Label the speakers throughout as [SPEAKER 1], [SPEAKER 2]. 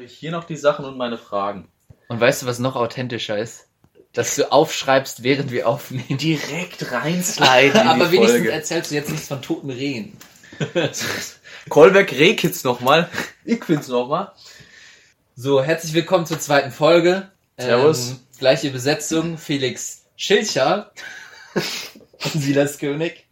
[SPEAKER 1] Habe ich hier noch die Sachen und meine Fragen.
[SPEAKER 2] Und weißt du, was noch authentischer ist? Dass du aufschreibst, während wir aufnehmen.
[SPEAKER 1] Direkt reinsliden in
[SPEAKER 2] Aber wenigstens
[SPEAKER 1] Folge.
[SPEAKER 2] erzählst du jetzt nichts von toten Rehen.
[SPEAKER 1] Callback Rehkitz nochmal. Ich find's nochmal.
[SPEAKER 2] So, herzlich willkommen zur zweiten Folge.
[SPEAKER 1] Servus.
[SPEAKER 2] Ähm, gleiche Besetzung, Felix Schilcher und Silas König.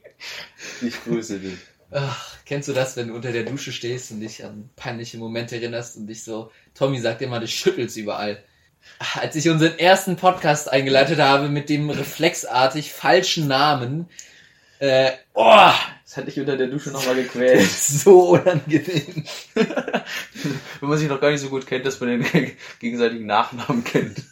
[SPEAKER 1] Ich grüße dich.
[SPEAKER 2] Ach, kennst du das, wenn du unter der Dusche stehst und dich an peinliche Momente erinnerst und dich so, Tommy sagt immer, du schüttelst überall. Ach, Als ich unseren ersten Podcast eingeleitet habe mit dem reflexartig falschen Namen, äh, oh,
[SPEAKER 1] Das hätte ich unter der Dusche nochmal gequält.
[SPEAKER 2] so unangenehm.
[SPEAKER 1] Wenn man sich noch gar nicht so gut kennt, dass man den gegenseitigen Nachnamen kennt.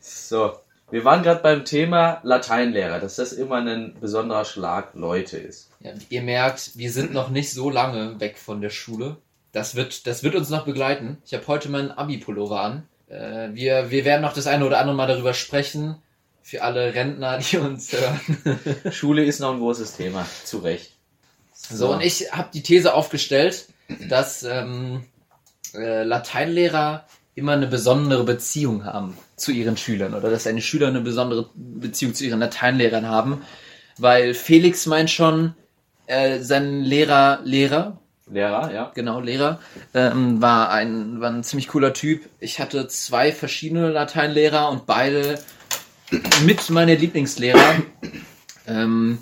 [SPEAKER 1] So, wir waren gerade beim Thema Lateinlehrer, dass das immer ein besonderer Schlag Leute ist.
[SPEAKER 2] Ja, ihr merkt, wir sind noch nicht so lange weg von der Schule. Das wird, das wird uns noch begleiten. Ich habe heute meinen Abi-Pullover an. Äh, wir, wir werden noch das eine oder andere Mal darüber sprechen. Für alle Rentner, die uns hören.
[SPEAKER 1] Schule ist noch ein großes Thema, zu Recht.
[SPEAKER 2] So, und ich habe die These aufgestellt, dass ähm, äh, Lateinlehrer immer eine besondere Beziehung haben zu ihren Schülern oder dass eine Schüler eine besondere Beziehung zu ihren Lateinlehrern haben, weil Felix meint schon, äh, sein Lehrer, Lehrer,
[SPEAKER 1] Lehrer, ja.
[SPEAKER 2] genau, Lehrer, ähm, war, ein, war ein ziemlich cooler Typ. Ich hatte zwei verschiedene Lateinlehrer und beide mit meine Lieblingslehrer. Ähm,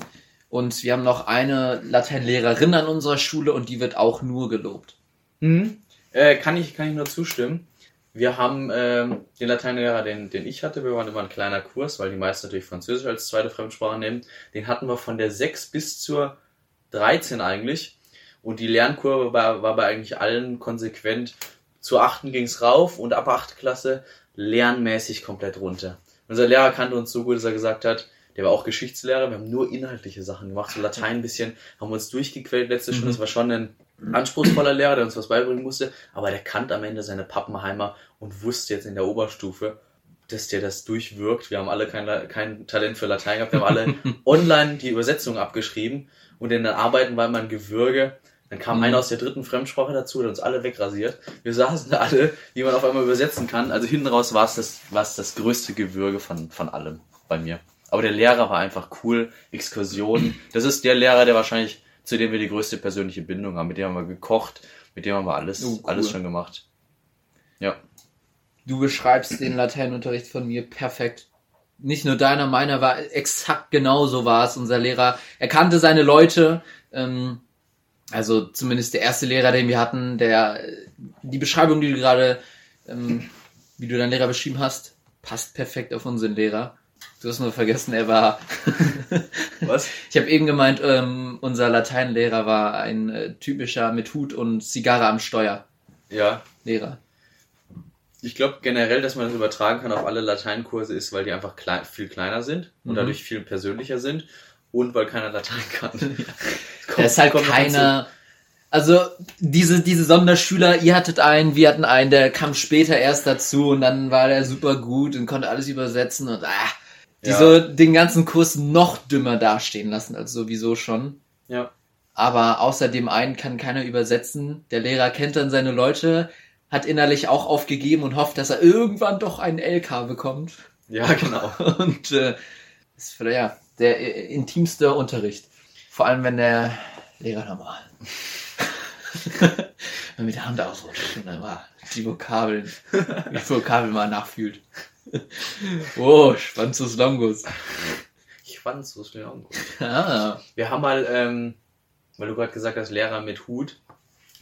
[SPEAKER 2] und wir haben noch eine Lateinlehrerin an unserer Schule und die wird auch nur gelobt.
[SPEAKER 1] Mhm. Äh, kann, ich, kann ich nur zustimmen. Wir haben ähm, den Lateinlehrer, den, den ich hatte, wir waren immer ein kleiner Kurs, weil die meisten natürlich Französisch als zweite Fremdsprache nehmen. Den hatten wir von der 6 bis zur 13 eigentlich. Und die Lernkurve war, war bei eigentlich allen konsequent. Zur 8. ging's rauf und ab 8. Klasse lernmäßig komplett runter. Unser Lehrer kannte uns so gut, dass er gesagt hat, der war auch Geschichtslehrer, wir haben nur inhaltliche Sachen gemacht, so Latein ein bisschen, haben uns durchgequält letzte Stunde, das war schon ein anspruchsvoller Lehrer, der uns was beibringen musste, aber der kannte am Ende seine Pappenheimer und wusste jetzt in der Oberstufe, dass der das durchwirkt. Wir haben alle kein, kein Talent für Latein gehabt, wir haben alle online die Übersetzung abgeschrieben und in den Arbeiten war immer ein Gewürge. Dann kam
[SPEAKER 2] Mhm.
[SPEAKER 1] einer aus der dritten Fremdsprache dazu, der uns alle wegrasiert. Wir saßen da alle, wie man auf einmal übersetzen kann. Also hinten raus war es das, war es das größte Gewürge von, von allem bei mir. Aber der Lehrer war einfach cool, Exkursionen. Das ist der Lehrer, der wahrscheinlich, zu dem wir die größte persönliche Bindung haben. Mit dem haben wir gekocht, mit dem haben wir alles,
[SPEAKER 2] Oh, cool.
[SPEAKER 1] alles schon gemacht. Ja.
[SPEAKER 2] Du beschreibst den Lateinunterricht von mir perfekt. Nicht nur deiner, meiner war exakt genauso war es. Unser Lehrer, er kannte seine Leute. Ähm, also zumindest der erste Lehrer, den wir hatten, der die Beschreibung, die du gerade, ähm, wie du deinen Lehrer beschrieben hast, passt perfekt auf unseren Lehrer. Du hast nur vergessen, er war.
[SPEAKER 1] Was?
[SPEAKER 2] ich habe eben gemeint, ähm, unser Lateinlehrer war ein äh, typischer mit Hut und Zigarre am Steuer
[SPEAKER 1] Ja.
[SPEAKER 2] Lehrer.
[SPEAKER 1] Ich glaube generell, dass man das übertragen kann auf alle Lateinkurse ist, weil die einfach klein, viel kleiner sind und
[SPEAKER 2] Mhm.
[SPEAKER 1] dadurch viel persönlicher sind und weil keiner Latein kann.
[SPEAKER 2] Da ist halt
[SPEAKER 1] Kommt
[SPEAKER 2] keiner. Also diese diese Sonderschüler, ihr hattet einen, wir hatten einen, der kam später erst dazu und dann war der super gut und konnte alles übersetzen und ah, die
[SPEAKER 1] Ja.
[SPEAKER 2] so den ganzen Kurs noch dümmer dastehen lassen als sowieso schon.
[SPEAKER 1] Ja.
[SPEAKER 2] Aber außer dem einen kann keiner übersetzen. Der Lehrer kennt dann seine Leute, hat innerlich auch aufgegeben und hofft, dass er irgendwann doch einen LK bekommt.
[SPEAKER 1] Ja, genau.
[SPEAKER 2] Und äh, ist vielleicht ja der äh, intimste Unterricht. Vor allem, wenn der Lehrer nochmal mit der Hand ausrutscht und dann mal die Vokabeln, die Vokabeln mal nachfühlt. Oh, Schwanzus Longus.
[SPEAKER 1] Auch gut.
[SPEAKER 2] Ah,
[SPEAKER 1] Wir haben mal, ähm, weil du gerade gesagt hast, Lehrer mit Hut,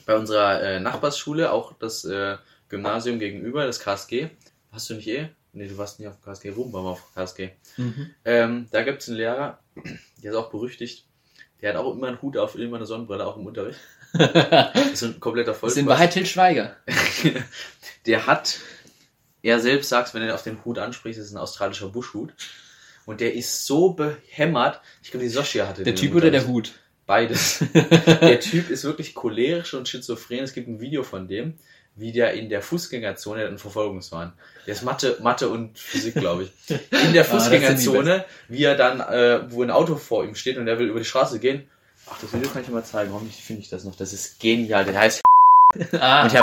[SPEAKER 1] bei unserer äh, Nachbarsschule, auch das äh, Gymnasium gegenüber, das KSG. Hast du nicht eh? Nee, du warst nicht auf KSG. Ruben war mal auf KSG.
[SPEAKER 2] mhm.
[SPEAKER 1] Ähm, da gibt es einen Lehrer, der ist auch berüchtigt. Der hat auch immer einen Hut auf, immer eine Sonnenbrille, auch im Unterricht. Das ist ein kompletter
[SPEAKER 2] Das ist
[SPEAKER 1] Vollspaß.
[SPEAKER 2] in Wahrheit Til Schweiger.
[SPEAKER 1] der hat, er selbst sagt, wenn er auf den Hut anspricht, das ist ein australischer Buschhut. Und der ist so behämmert. Ich glaube, die Soschia hatte
[SPEAKER 2] Der
[SPEAKER 1] den
[SPEAKER 2] Typ
[SPEAKER 1] im
[SPEAKER 2] oder der. Hut?
[SPEAKER 1] Beides. Der Typ ist wirklich cholerisch und schizophren. Es gibt ein Video von dem, wie der in der Fußgängerzone, der hat einen Verfolgungswahn. Der ist Mathe, Mathe und Physik, glaube ich. In der
[SPEAKER 2] Ah,
[SPEAKER 1] Fußgängerzone, wie er dann, äh, wo ein Auto vor ihm steht und er will über die Straße gehen. Ach, das Video kann ich dir mal zeigen. Hoffentlich finde ich das noch. Das ist genial. Der heißt
[SPEAKER 2] Ah,
[SPEAKER 1] Und mal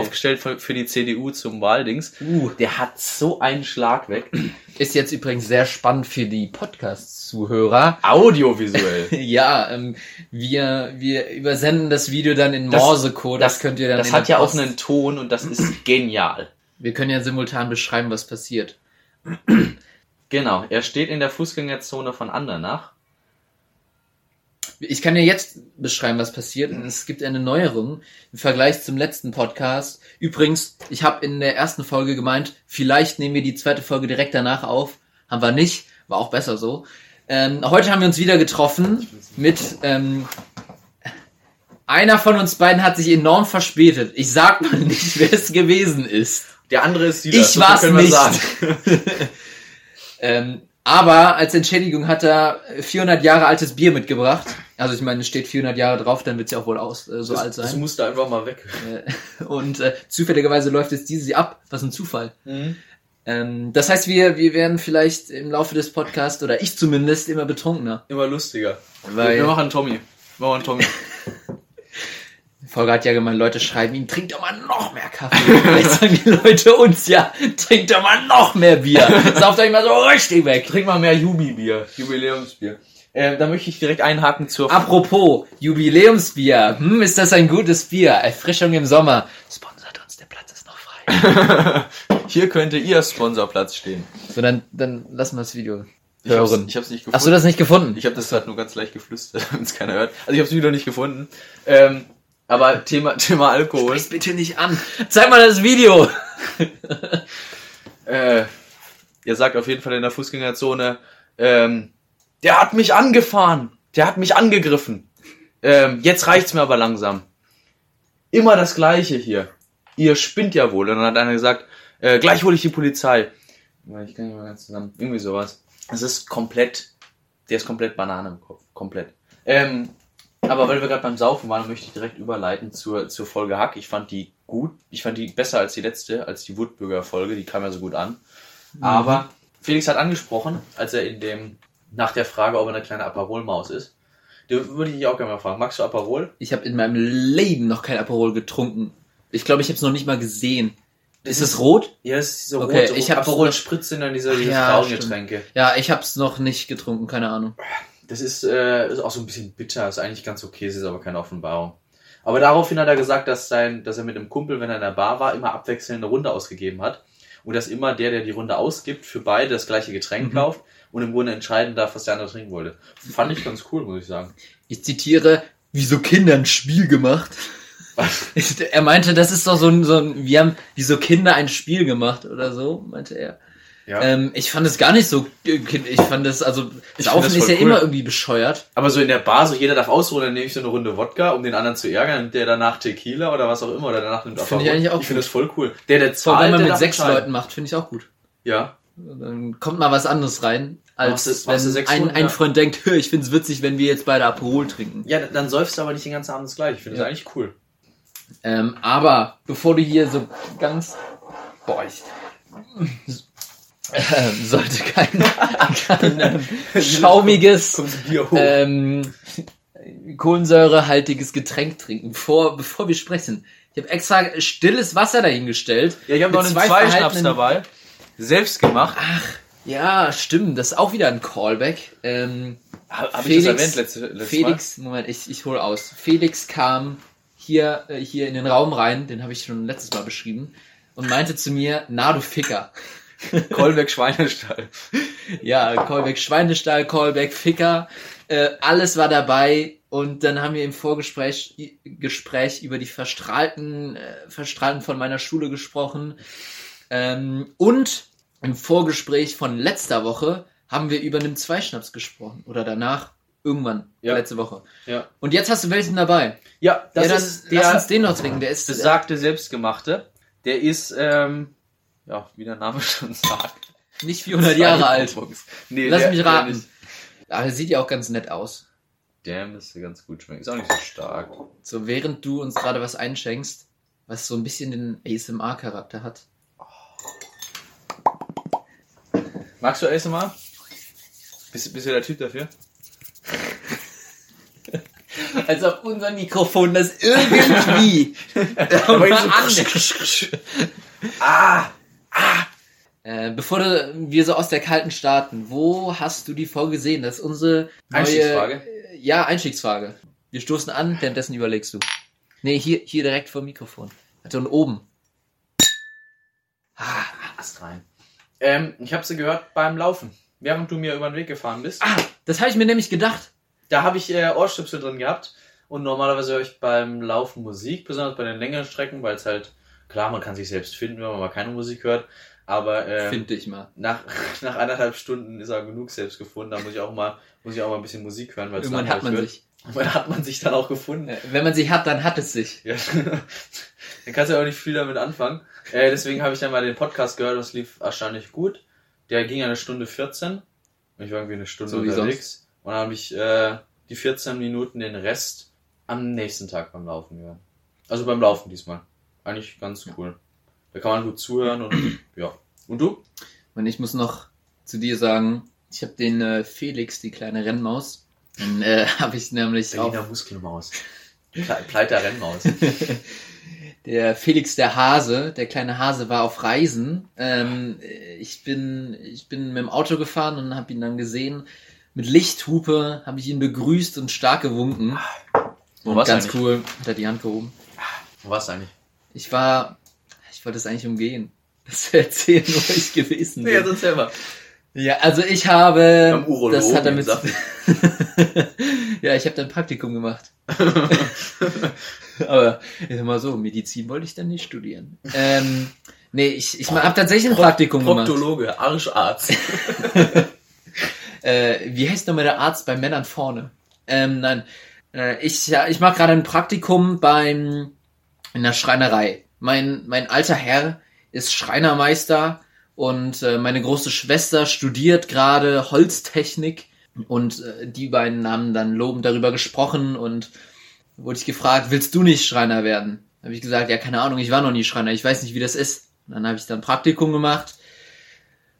[SPEAKER 1] aufgestellt für, für die CDU zum Wahldings.
[SPEAKER 2] Uh.
[SPEAKER 1] Der hat so einen Schlag weg.
[SPEAKER 2] Ist jetzt übrigens sehr spannend für die Podcast-Zuhörer.
[SPEAKER 1] Audiovisuell.
[SPEAKER 2] Ja, ähm, wir, wir übersenden das Video dann in
[SPEAKER 1] Das-
[SPEAKER 2] Morse-Code. Das, könnt ihr dann
[SPEAKER 1] Das hat ja auch
[SPEAKER 2] Post-
[SPEAKER 1] einen Ton und das ist genial.
[SPEAKER 2] Wir können ja simultan beschreiben, was passiert.
[SPEAKER 1] Genau, er steht in der Fußgängerzone von Andernach.
[SPEAKER 2] Ich kann ja jetzt beschreiben, was passiert. Und es gibt eine Neuerung im Vergleich zum letzten Podcast. Übrigens, ich habe in der ersten Folge gemeint, vielleicht nehmen wir die zweite Folge direkt danach auf. Haben wir nicht. War auch besser so. Ähm, heute haben wir uns wieder getroffen mit ähm, einer von uns beiden hat sich enorm verspätet. Ich sag mal nicht, wer es gewesen ist.
[SPEAKER 1] Der andere ist die
[SPEAKER 2] Ich war's nicht. ähm, aber als Entschädigung hat er 400 Jahre altes Bier mitgebracht. Also ich meine, es steht 400 Jahre drauf, dann wird es ja auch wohl aus, äh, so alt
[SPEAKER 1] Das, das
[SPEAKER 2] sein.
[SPEAKER 1] musste einfach mal weg.
[SPEAKER 2] Äh, und äh, zufälligerweise läuft es dieses Jahr ab. Was ein Zufall. Ähm, das heißt, wir, wir werden vielleicht im Laufe des Podcasts, oder ich zumindest, immer betrunkener.
[SPEAKER 1] Immer lustiger.
[SPEAKER 2] Weil-
[SPEAKER 1] Wir machen Tommy. Wir machen Tommy.
[SPEAKER 2] Volker hat ja gemeint, Leute schreiben ihm, trink doch mal noch mehr Kaffee. Vielleicht sagen die Leute uns ja, trink doch mal noch mehr Bier. Sauft euch mal so richtig weg.
[SPEAKER 1] Trink mal mehr Jubi-Bier. Jubiläumsbier. Äh, da möchte ich direkt einhaken zur
[SPEAKER 2] Apropos Jubiläumsbier, hm, ist das ein gutes Bier? Erfrischung im Sommer. Sponsert uns, der Platz ist noch frei.
[SPEAKER 1] Hier könnte ihr Sponsorplatz stehen.
[SPEAKER 2] So, dann, dann lassen wir das Video
[SPEAKER 1] Ich hab's,
[SPEAKER 2] hören.
[SPEAKER 1] ich hab's nicht gefunden.
[SPEAKER 2] Hast du das nicht gefunden?
[SPEAKER 1] Ich habe das gerade nur ganz leicht geflüstert, wenn es keiner hört. Also ich habe das Video nicht gefunden. Ähm, aber Thema, Thema Alkohol.
[SPEAKER 2] Sprech's bitte nicht an. Zeig mal das Video.
[SPEAKER 1] Äh, ihr sagt auf jeden Fall in der Fußgängerzone, ähm, der hat mich angefahren. Der hat mich angegriffen. Ähm, jetzt reicht's mir aber langsam. Immer das Gleiche hier. Ihr spinnt ja wohl. Und dann hat einer gesagt, äh, gleich hole ich die Polizei. Ich kann nicht mal ganz zusammen. Irgendwie sowas. Es ist komplett, der ist komplett Banane im Kopf. Komplett. Ähm, aber weil wir gerade beim Saufen waren, möchte ich direkt überleiten zur, zur Folge Hack. Ich fand die gut. Ich fand die besser als die letzte, als die Woodburger Folge. Die kam ja so gut an. Aber Felix hat angesprochen, als er in dem, nach der Frage, ob er eine kleine Aperol-Maus ist. Da würde ich dich auch gerne mal fragen. Magst du Aperol?
[SPEAKER 2] Ich habe in meinem Leben noch kein Aperol getrunken. Ich glaube, ich habe es noch nicht mal gesehen. Ist es rot?
[SPEAKER 1] Ja, es ist so
[SPEAKER 2] Okay,
[SPEAKER 1] rot.
[SPEAKER 2] ich hab
[SPEAKER 1] Aperol
[SPEAKER 2] so-
[SPEAKER 1] Spritz sind dann diese, diese
[SPEAKER 2] ja,
[SPEAKER 1] Frauengetränke.
[SPEAKER 2] Ja, ich habe es noch nicht getrunken, keine Ahnung.
[SPEAKER 1] Das ist, äh, ist auch so ein bisschen bitter, ist eigentlich ganz okay, es ist aber keine Offenbarung. Aber daraufhin hat er gesagt, dass, sein, dass er mit einem Kumpel, wenn er in der Bar war, immer abwechselnd eine Runde ausgegeben hat. Und dass immer der, der die Runde ausgibt, für beide das gleiche Getränk
[SPEAKER 2] Mhm.
[SPEAKER 1] kauft und im Grunde entscheiden darf, was der andere trinken wollte. Fand ich ganz cool, muss ich sagen.
[SPEAKER 2] Ich zitiere, wieso Kinder ein Spiel gemacht? er meinte, das ist doch so ein, so ein, wir haben, wieso Kinder ein Spiel gemacht oder so, meinte er.
[SPEAKER 1] Ja.
[SPEAKER 2] Ähm, ich fand es gar nicht so, äh, ich fand es, also,
[SPEAKER 1] Ich
[SPEAKER 2] Saufen
[SPEAKER 1] find das
[SPEAKER 2] ist
[SPEAKER 1] voll
[SPEAKER 2] ja
[SPEAKER 1] cool.
[SPEAKER 2] immer irgendwie bescheuert.
[SPEAKER 1] Aber so in der Bar, so jeder darf ausruhen, dann nehme ich so eine Runde Wodka, um den anderen zu ärgern, der danach Tequila oder was auch immer, oder danach nimmt
[SPEAKER 2] Find ich
[SPEAKER 1] Aperol.
[SPEAKER 2] eigentlich auch
[SPEAKER 1] Ich finde das voll cool. Der, der
[SPEAKER 2] Vor allem, wenn man mit sechs
[SPEAKER 1] entscheiden.
[SPEAKER 2] Leuten macht, finde ich auch gut.
[SPEAKER 1] Ja.
[SPEAKER 2] Dann kommt mal was anderes rein, als
[SPEAKER 1] du
[SPEAKER 2] wenn ein,
[SPEAKER 1] Runden,
[SPEAKER 2] ein
[SPEAKER 1] ja.
[SPEAKER 2] Freund denkt, "Hö, ich finde es witzig, wenn wir jetzt beide Aperol trinken.
[SPEAKER 1] Ja, dann säufst du aber nicht den ganzen Abend das gleiche. Ich finde
[SPEAKER 2] Ja.
[SPEAKER 1] das eigentlich cool.
[SPEAKER 2] Ähm, aber bevor du hier so ganz, boah, ich, ähm, sollte kein, kein ähm, schaumiges, ähm, kohlensäurehaltiges Getränk trinken, bevor, bevor wir sprechen. Ich habe extra stilles Wasser dahingestellt.
[SPEAKER 1] ja, ich habe noch einen
[SPEAKER 2] zwei
[SPEAKER 1] zwei Schnaps
[SPEAKER 2] verhaltenen-
[SPEAKER 1] dabei. Selbst gemacht.
[SPEAKER 2] Ja, stimmt, das ist auch wieder ein Callback. Ähm,
[SPEAKER 1] Habe hab ich
[SPEAKER 2] Felix-
[SPEAKER 1] das erwähnt letzte, letztes
[SPEAKER 2] Felix, Moment, ich, ich hole aus. Felix kam hier, äh, hier in den Raum rein, den habe ich schon letztes Mal beschrieben, und meinte zu mir, na du Ficker.
[SPEAKER 1] Kolbeck Schweinestall.
[SPEAKER 2] Ja, Callback Schweinestall, Callback Ficker, äh, alles war dabei und dann haben wir im Vorgespräch Gespräch über die Verstrahlten, äh, Verstrahlten von meiner Schule gesprochen ähm, und im Vorgespräch von letzter Woche haben wir über einen Zweischnaps gesprochen oder danach irgendwann
[SPEAKER 1] Ja.
[SPEAKER 2] letzte Woche.
[SPEAKER 1] Ja.
[SPEAKER 2] Und jetzt hast du welchen dabei.
[SPEAKER 1] Ja, das
[SPEAKER 2] ja, dann
[SPEAKER 1] ist
[SPEAKER 2] lass
[SPEAKER 1] der
[SPEAKER 2] uns den noch trinken. Der ist
[SPEAKER 1] besagte Selbstgemachte. Der ist, ähm, ja, wie der Name schon sagt.
[SPEAKER 2] nicht 400 Jahre alt.
[SPEAKER 1] Nee,
[SPEAKER 2] Lass
[SPEAKER 1] der-
[SPEAKER 2] mich raten. Aber er sieht ja auch ganz nett aus.
[SPEAKER 1] Der müsste ganz gut schmecken. Ist auch nicht so stark.
[SPEAKER 2] So, während du uns gerade was einschenkst, was so ein bisschen den ASMR-Charakter hat.
[SPEAKER 1] Magst du ASMR? Bist, bist du der Typ dafür?
[SPEAKER 2] Als ob unser Mikrofon das irgendwie
[SPEAKER 1] ah!
[SPEAKER 2] Äh, bevor wir so aus der kalten starten, wo hast du die Folge gesehen? Das ist unsere neue,
[SPEAKER 1] Einstiegsfrage?
[SPEAKER 2] Ja, Einstiegsfrage. Wir stoßen an, währenddessen überlegst du. Nee, hier, hier direkt vor dem Mikrofon. Also und oben.
[SPEAKER 1] Ah, Ast rein. Ähm, ich habe sie gehört beim Laufen, während du mir über den Weg gefahren bist.
[SPEAKER 2] Ah, das habe ich mir nämlich gedacht.
[SPEAKER 1] Da habe ich äh, Ohrstöpsel drin gehabt und normalerweise höre ich beim Laufen Musik, besonders bei den längeren Strecken, weil es halt, klar, man kann sich selbst finden, wenn man mal keine Musik hört, aber ähm,
[SPEAKER 2] Finde ich mal.
[SPEAKER 1] nach, nach anderthalb Stunden ist er genug selbst gefunden, da muss ich auch mal, muss ich auch mal ein bisschen Musik hören, weil es
[SPEAKER 2] Irgendwann hat man
[SPEAKER 1] langweilig
[SPEAKER 2] sich.
[SPEAKER 1] wird. Irgendwann hat man sich dann auch gefunden.
[SPEAKER 2] Wenn man sie hat, dann hat es sich.
[SPEAKER 1] Ja. dann kannst du ja auch nicht viel damit anfangen. Äh, deswegen habe ich dann mal den Podcast gehört, das lief erstaunlich gut. Der ging eine Stunde 14. Ich war irgendwie eine Stunde
[SPEAKER 2] So
[SPEAKER 1] unterwegs. Und dann habe ich äh, die 14 Minuten den Rest am nächsten Tag beim Laufen gehört. Also beim Laufen diesmal. Eigentlich ganz cool. Da kann man gut zuhören und ja. Und du?
[SPEAKER 2] Und ich muss noch zu dir sagen, ich habe den äh, Felix, die kleine Rennmaus, den äh, habe ich nämlich auch
[SPEAKER 1] Berliner Muskelmaus. Ple- Pleiter Rennmaus.
[SPEAKER 2] Der Felix der Hase, der kleine Hase war auf Reisen. Ähm, ich bin ich bin mit dem Auto gefahren und habe ihn dann gesehen. Mit Lichthupe habe ich ihn begrüßt und stark gewunken.
[SPEAKER 1] Wo war's
[SPEAKER 2] Ganz
[SPEAKER 1] eigentlich?
[SPEAKER 2] cool, hat er die Hand gehoben.
[SPEAKER 1] Wo war's eigentlich?
[SPEAKER 2] Ich war, ich wollte es eigentlich umgehen. Das erzählen, wo ich gewesen bin.
[SPEAKER 1] sonst selber.
[SPEAKER 2] Ja, also ich habe,
[SPEAKER 1] Urologen
[SPEAKER 2] das hat damit, ja, ich habe dann Praktikum gemacht. Aber ich sag mal so, Medizin wollte ich dann nicht studieren. Ähm, nee, ich, ich habe tatsächlich ein Praktikum gemacht.
[SPEAKER 1] Proktologe, Arscharzt.
[SPEAKER 2] Äh, wie heißt nochmal der Arzt bei Männern vorne? Ähm, nein, äh, ich, ja, ich mache gerade ein Praktikum beim in der Schreinerei. Mein, mein alter Herr ist Schreinermeister und äh, meine große Schwester studiert gerade Holztechnik und äh, die beiden haben dann lobend darüber gesprochen und wurde ich gefragt, willst du nicht Schreiner werden? Habe ich gesagt, ja, keine Ahnung, ich war noch nie Schreiner, ich weiß nicht, wie das ist. Und dann habe ich dann Praktikum gemacht.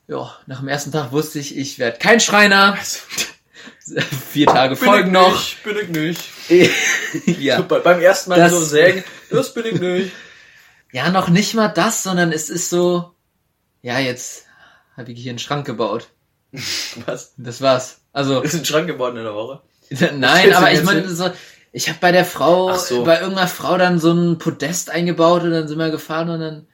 [SPEAKER 2] Ja, nach dem ersten Tag wusste ich, ich werde kein Schreiner. Vier Tage folgen noch.
[SPEAKER 1] Nicht, bin ich nicht.
[SPEAKER 2] ja.
[SPEAKER 1] Bei, beim ersten Mal
[SPEAKER 2] Das-
[SPEAKER 1] so sägen, das bin ich nicht.
[SPEAKER 2] Ja, noch nicht mal das, sondern es ist so, ja, jetzt habe ich hier einen Schrank gebaut.
[SPEAKER 1] Was?
[SPEAKER 2] Das war's. Also,
[SPEAKER 1] Ist ein Schrank geworden in der Woche.
[SPEAKER 2] nein, aber ich meine, so, ich habe bei der Frau,
[SPEAKER 1] so.
[SPEAKER 2] bei irgendeiner Frau dann so ein Podest eingebaut und dann sind wir gefahren und dann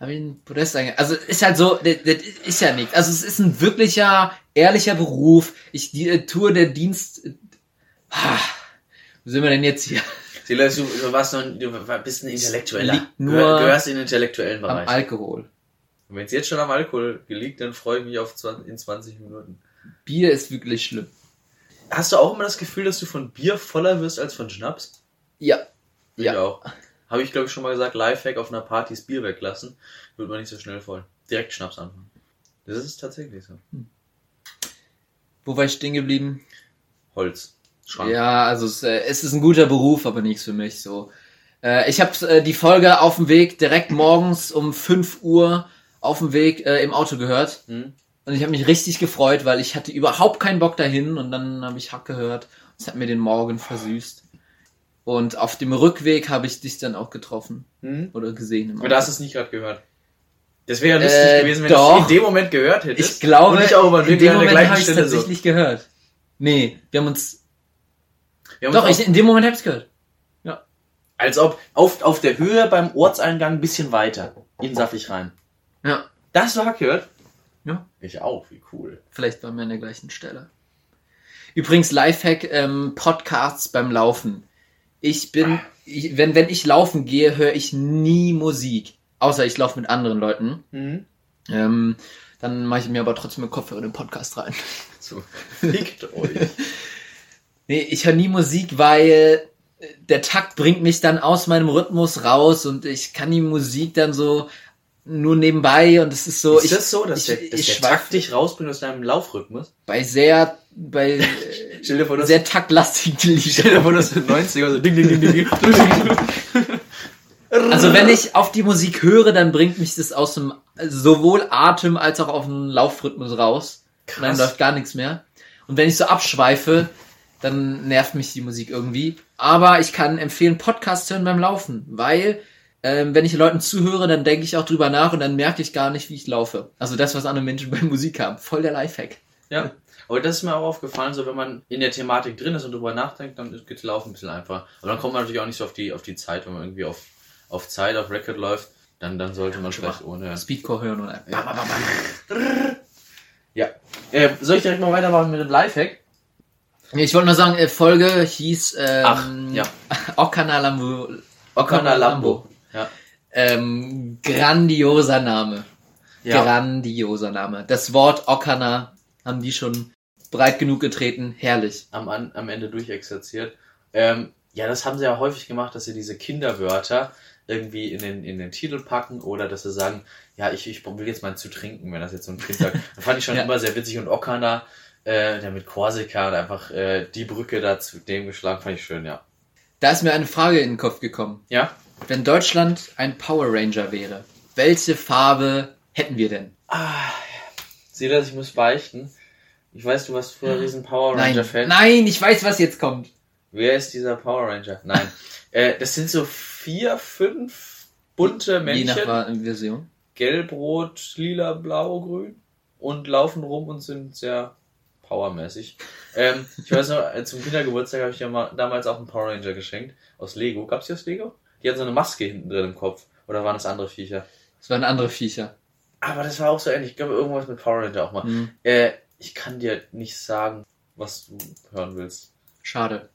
[SPEAKER 2] habe ich ein Podest eingebaut. Also ist halt so, das, das ist ja nichts. Also es ist ein wirklicher, ehrlicher Beruf. Ich die, äh, tue der Dienst. Äh, ah, wo sind wir denn jetzt hier?
[SPEAKER 1] Silas, du, du warst noch, du bist ein Intellektueller.
[SPEAKER 2] Liegt nur
[SPEAKER 1] Gehör- gehörst in den intellektuellen
[SPEAKER 2] Am
[SPEAKER 1] Bereich.
[SPEAKER 2] Alkohol.
[SPEAKER 1] Und wenn es jetzt schon am Alkohol liegt, dann freue ich mich auf 20, in 20 Minuten.
[SPEAKER 2] Bier ist wirklich schlimm.
[SPEAKER 1] Hast du auch immer das Gefühl, dass du von Bier voller wirst als von Schnaps?
[SPEAKER 2] Ja.
[SPEAKER 1] Ich
[SPEAKER 2] Ja.
[SPEAKER 1] auch. Habe ich, glaube ich, schon mal gesagt, Lifehack auf einer Party das Bier weglassen, wird man nicht so schnell voll. Direkt Schnaps anfangen. Das ist tatsächlich so.
[SPEAKER 2] Wo war ich stehen geblieben?
[SPEAKER 1] Holz. Schrank.
[SPEAKER 2] Ja, also es, äh, es ist ein guter Beruf, aber nichts für mich so. Äh, ich habe äh, die Folge auf dem Weg direkt morgens um 5 Uhr auf dem Weg äh, im Auto gehört.
[SPEAKER 1] Hm?
[SPEAKER 2] Und ich habe mich richtig gefreut, weil ich hatte überhaupt keinen Bock dahin und dann habe ich Hack gehört. Das hat mir den Morgen versüßt. Und auf dem Rückweg habe ich dich dann auch getroffen
[SPEAKER 1] Hm?
[SPEAKER 2] oder gesehen.
[SPEAKER 1] Aber du hast es nicht gerade gehört. Das wäre ja lustig
[SPEAKER 2] Äh,
[SPEAKER 1] gewesen, wenn
[SPEAKER 2] doch.
[SPEAKER 1] du es in dem Moment gehört hättest.
[SPEAKER 2] ich glaube,
[SPEAKER 1] und ich auch über
[SPEAKER 2] in dem Moment habe ich
[SPEAKER 1] so.
[SPEAKER 2] tatsächlich gehört. Nee, wir haben uns. Doch, ich, in dem Moment habe ich gehört.
[SPEAKER 1] auch, als ob auf, auf der Höhe beim Ortseingang ein bisschen weiter in Saftig rein.
[SPEAKER 2] Ja.
[SPEAKER 1] Das Hack gehört?
[SPEAKER 2] Ja.
[SPEAKER 1] Ich auch, wie cool.
[SPEAKER 2] Vielleicht waren wir an der gleichen Stelle. Übrigens, Lifehack, ähm, Podcasts beim Laufen. Ich bin, ich, wenn, wenn ich laufen gehe, höre ich nie Musik. Außer ich laufe mit anderen Leuten.
[SPEAKER 1] Mhm.
[SPEAKER 2] Ähm, dann mache ich mir aber trotzdem mit Kopfhörer in den Podcast rein.
[SPEAKER 1] So, fickt euch.
[SPEAKER 2] Nee, ich höre nie Musik, weil äh, der Takt bringt mich dann aus meinem Rhythmus raus und ich kann die Musik dann so nur nebenbei und es ist so,
[SPEAKER 1] ist
[SPEAKER 2] ich,
[SPEAKER 1] das so, dass
[SPEAKER 2] ich,
[SPEAKER 1] der, dass
[SPEAKER 2] ich
[SPEAKER 1] der
[SPEAKER 2] schweif
[SPEAKER 1] Takt dich rausbringt aus deinem Laufrhythmus?
[SPEAKER 2] bei sehr, bei äh,
[SPEAKER 1] vor,
[SPEAKER 2] sehr taktlastigen
[SPEAKER 1] stell dir vor, dass du 90er so ding, ding, ding, ding, ding.
[SPEAKER 2] Also wenn ich auf die Musik höre, dann bringt mich das aus dem sowohl Atem als auch auf den Laufrhythmus raus. Und dann
[SPEAKER 1] Krass.
[SPEAKER 2] läuft gar nichts mehr. Und wenn ich so abschweife, dann nervt mich die Musik irgendwie. Aber ich kann empfehlen, Podcast hören beim Laufen, weil ähm, wenn ich Leuten zuhöre, dann denke ich auch drüber nach und dann merke ich gar nicht, wie ich laufe. Also das, was andere Menschen bei Musik haben. Voll der Lifehack.
[SPEAKER 1] Ja. Aber das ist mir auch aufgefallen, so wenn man in der Thematik drin ist und drüber nachdenkt, dann geht Laufen ein bisschen einfacher. Aber dann kommt man natürlich auch nicht so auf die, auf die Zeit, wenn man irgendwie auf, auf Zeit, auf Record läuft, dann, dann sollte man vielleicht ohne.
[SPEAKER 2] Speedcore hören und
[SPEAKER 1] Ja. ja. Äh, soll ich direkt mal weitermachen mit dem Lifehack?
[SPEAKER 2] Ich wollte nur sagen, äh, Folge hieß ähm,
[SPEAKER 1] Ach, ja.
[SPEAKER 2] Okana Lambo.
[SPEAKER 1] Okana Lambo. Ja.
[SPEAKER 2] Ähm, grandioser Name.
[SPEAKER 1] Ja.
[SPEAKER 2] Grandioser Name. Das Wort Okana haben die schon breit genug getreten. Herrlich.
[SPEAKER 1] am, am Ende durchexerziert. Ähm, ja, das haben sie ja häufig gemacht, dass sie diese Kinderwörter irgendwie in den, in den Titel packen oder dass sie sagen, ja, ich, ich will jetzt mal zu trinken, wenn das jetzt so ein Kind sagt. Das fand ich schon
[SPEAKER 2] Ja.
[SPEAKER 1] immer sehr witzig und Okana, äh, der mit Korsika und einfach äh, die Brücke da zu dem geschlagen, fand ich schön, ja.
[SPEAKER 2] Da ist mir eine Frage in den Kopf gekommen.
[SPEAKER 1] Ja?
[SPEAKER 2] Wenn Deutschland ein Power Ranger wäre, welche Farbe hätten wir denn?
[SPEAKER 1] Ah, sieh das, ich muss beichten. Ich weiß, du warst früher riesen Power
[SPEAKER 2] Nein,
[SPEAKER 1] Ranger-Fan.
[SPEAKER 2] nein, ich weiß, was jetzt kommt.
[SPEAKER 1] Wer ist dieser Power Ranger? Nein. äh, das sind so vier, fünf bunte
[SPEAKER 2] Je
[SPEAKER 1] Männchen.
[SPEAKER 2] nach Ver- Version.
[SPEAKER 1] gelb, rot, lila, blau, grün und laufen rum und sind sehr powermäßig. Ähm, ich weiß noch, äh, zum Kindergeburtstag habe ich ja mal damals auch einen Power Ranger geschenkt aus Lego. Gab's die aus Lego? Die hatten so eine Maske hinten drin im Kopf. Oder waren das andere Viecher?
[SPEAKER 2] Das waren andere Viecher.
[SPEAKER 1] Aber das war auch so ähnlich. Ich glaube, irgendwas mit Power Ranger auch mal.
[SPEAKER 2] Hm,
[SPEAKER 1] Äh, ich kann dir nicht sagen, was du hören willst.
[SPEAKER 2] schade.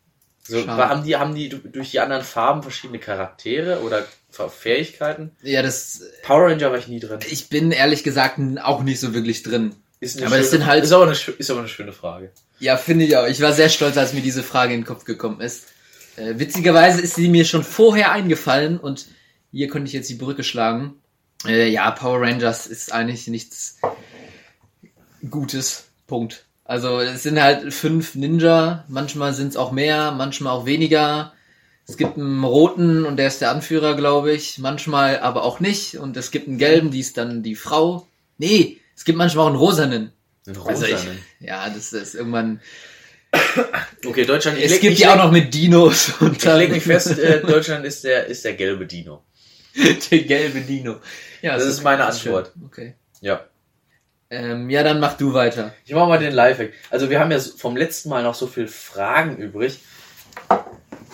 [SPEAKER 1] So,
[SPEAKER 2] Schade.
[SPEAKER 1] haben die, haben die du- durch die anderen Farben verschiedene Charaktere oder Fähigkeiten?
[SPEAKER 2] Ja, das.
[SPEAKER 1] Power Ranger war ich nie drin.
[SPEAKER 2] Ich bin ehrlich gesagt auch nicht so wirklich drin.
[SPEAKER 1] Ist
[SPEAKER 2] Aber das
[SPEAKER 1] schöne,
[SPEAKER 2] sind halt-
[SPEAKER 1] ist aber, eine, ist aber eine schöne Frage.
[SPEAKER 2] Ja, finde ich auch. Ich war sehr stolz, als mir diese Frage in den Kopf gekommen ist. Äh, witzigerweise ist sie mir schon vorher eingefallen und hier konnte ich jetzt die Brücke schlagen. Äh, ja, Power Rangers ist eigentlich nichts Gutes. Punkt. Also es sind halt fünf Ninja, manchmal sind es auch mehr, manchmal auch weniger. Es gibt einen roten und der ist der Anführer, glaube ich. Manchmal aber auch nicht. Und es gibt einen gelben, die ist dann die Frau. Nee, es gibt manchmal auch einen rosanen.
[SPEAKER 1] Einen
[SPEAKER 2] Also ich,
[SPEAKER 1] rosanen.
[SPEAKER 2] ja, das ist irgendwann.
[SPEAKER 1] Okay, Deutschland.
[SPEAKER 2] Es gibt die auch noch mit Dinos und
[SPEAKER 1] Ich leg mich fest, äh, Deutschland ist der, ist der gelbe Dino.
[SPEAKER 2] der gelbe Dino. Ja,
[SPEAKER 1] Das ist meine
[SPEAKER 2] schön.
[SPEAKER 1] Antwort.
[SPEAKER 2] Okay.
[SPEAKER 1] Ja.
[SPEAKER 2] Ähm, ja, dann mach du weiter.
[SPEAKER 1] Ich mach mal den Lifehack. Also wir haben ja vom letzten Mal noch so viele Fragen übrig.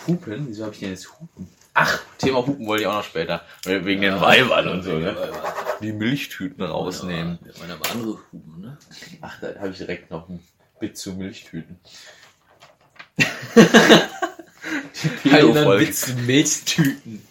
[SPEAKER 1] Hupen? Wieso habe ich denn jetzt Hupen? Ach, Thema Hupen wollte ich auch noch später. Wegen den Weibern und so, ne? Die Milchtüten rausnehmen.
[SPEAKER 2] Ja, meine aber andere Huben, ne?
[SPEAKER 1] Ach, da habe ich direkt noch ein Bit zu Milchtüten. Die Pedo-Folge.
[SPEAKER 2] Witz Milchtüten.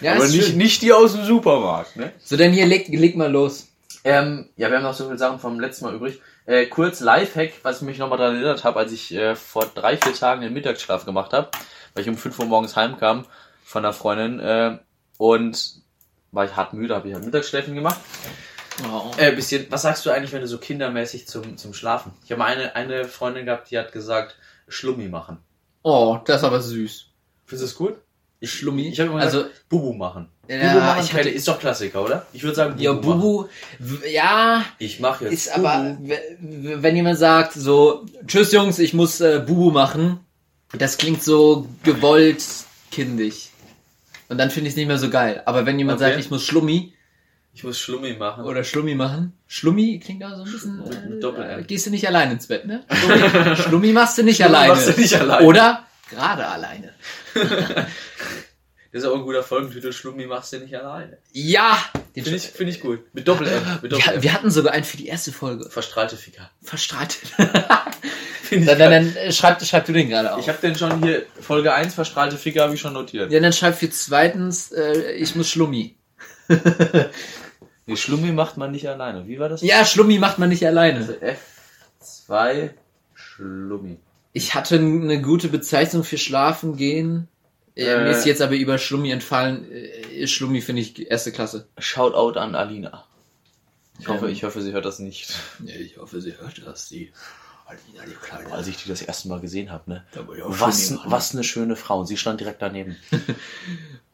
[SPEAKER 2] Ja,
[SPEAKER 1] Aber nicht,
[SPEAKER 2] schön.
[SPEAKER 1] nicht die aus dem Supermarkt, ne?
[SPEAKER 2] So, dann hier, leg, leg mal los.
[SPEAKER 1] Ähm, ja, wir haben noch so viele Sachen vom letzten Mal übrig. Äh, kurz Lifehack, was ich mich nochmal daran erinnert habe, als ich äh, vor drei, vier Tagen den Mittagsschlaf gemacht habe, weil ich um 5 Uhr morgens heimkam von einer Freundin äh, und war ich hart müde, habe ich halt Mittagsschläfchen gemacht.
[SPEAKER 2] Oh.
[SPEAKER 1] Äh, bisschen, was sagst du eigentlich, wenn du so kindermäßig zum, zum Schlafen? Ich habe mal eine, eine Freundin gehabt, die hat gesagt, Schlummi machen.
[SPEAKER 2] oh, das ist aber süß.
[SPEAKER 1] Findest du das gut? Ich,
[SPEAKER 2] Schlummi?
[SPEAKER 1] Ich habe immer
[SPEAKER 2] Also-
[SPEAKER 1] gesagt, Bubu machen.
[SPEAKER 2] Ja,
[SPEAKER 1] Bubu machen
[SPEAKER 2] ich hatte-
[SPEAKER 1] ist doch Klassiker, oder? Ich würde sagen, Bubu
[SPEAKER 2] Ja. Bubu, ja,
[SPEAKER 1] Ich mache jetzt
[SPEAKER 2] ist aber, w- w- wenn jemand sagt, so, tschüss Jungs, ich muss äh, Bubu machen, das klingt so gewollt kindisch. Und dann finde ich es nicht mehr so geil. Aber wenn jemand
[SPEAKER 1] Okay.
[SPEAKER 2] sagt, ich muss Schlummi
[SPEAKER 1] Ich muss Schlummi machen.
[SPEAKER 2] oder Schlummi machen, Schlummi klingt auch so ein bisschen,
[SPEAKER 1] Mit- mit
[SPEAKER 2] äh,
[SPEAKER 1] Doppel-M.
[SPEAKER 2] äh, gehst du nicht alleine ins Bett, ne? Schlummi, Schlummi machst du nicht
[SPEAKER 1] Schlummi
[SPEAKER 2] alleine.
[SPEAKER 1] machst du nicht alleine.
[SPEAKER 2] Oder gerade alleine.
[SPEAKER 1] Das ist auch ein guter Folgentitel, Schlummi machst du nicht alleine.
[SPEAKER 2] Ja!
[SPEAKER 1] Finde ich, finde ich gut. Mit Doppel-M. Mit
[SPEAKER 2] wir, wir hatten sogar einen für die erste Folge.
[SPEAKER 1] Verstrahlte Ficker.
[SPEAKER 2] Verstrahlt. Dann, dann, dann schreib, schreib du den gerade auf.
[SPEAKER 1] Ich habe den schon hier, Folge 1, verstrahlte Ficker, habe ich schon notiert.
[SPEAKER 2] Ja, dann schreib für zweitens, äh, ich muss Schlummi.
[SPEAKER 1] Nee, Schlummi macht man nicht alleine. Wie war das?
[SPEAKER 2] Ja, Schlummi macht man nicht alleine.
[SPEAKER 1] Also F2 Schlummi.
[SPEAKER 2] Ich hatte eine gute Bezeichnung für Schlafen gehen. Äh,
[SPEAKER 1] Äh.
[SPEAKER 2] Mir ist jetzt aber über Schlummi entfallen. Äh, Schlummi finde ich erste Klasse.
[SPEAKER 1] Shoutout an Alina. Ich hoffe,
[SPEAKER 2] Ähm.
[SPEAKER 1] ich hoffe, sie hört das nicht.
[SPEAKER 2] Ich hoffe, sie hört das, Kleine.
[SPEAKER 1] Als ich die das erste Mal gesehen habe, ne? Was, was eine schöne Frau. Und sie stand direkt daneben.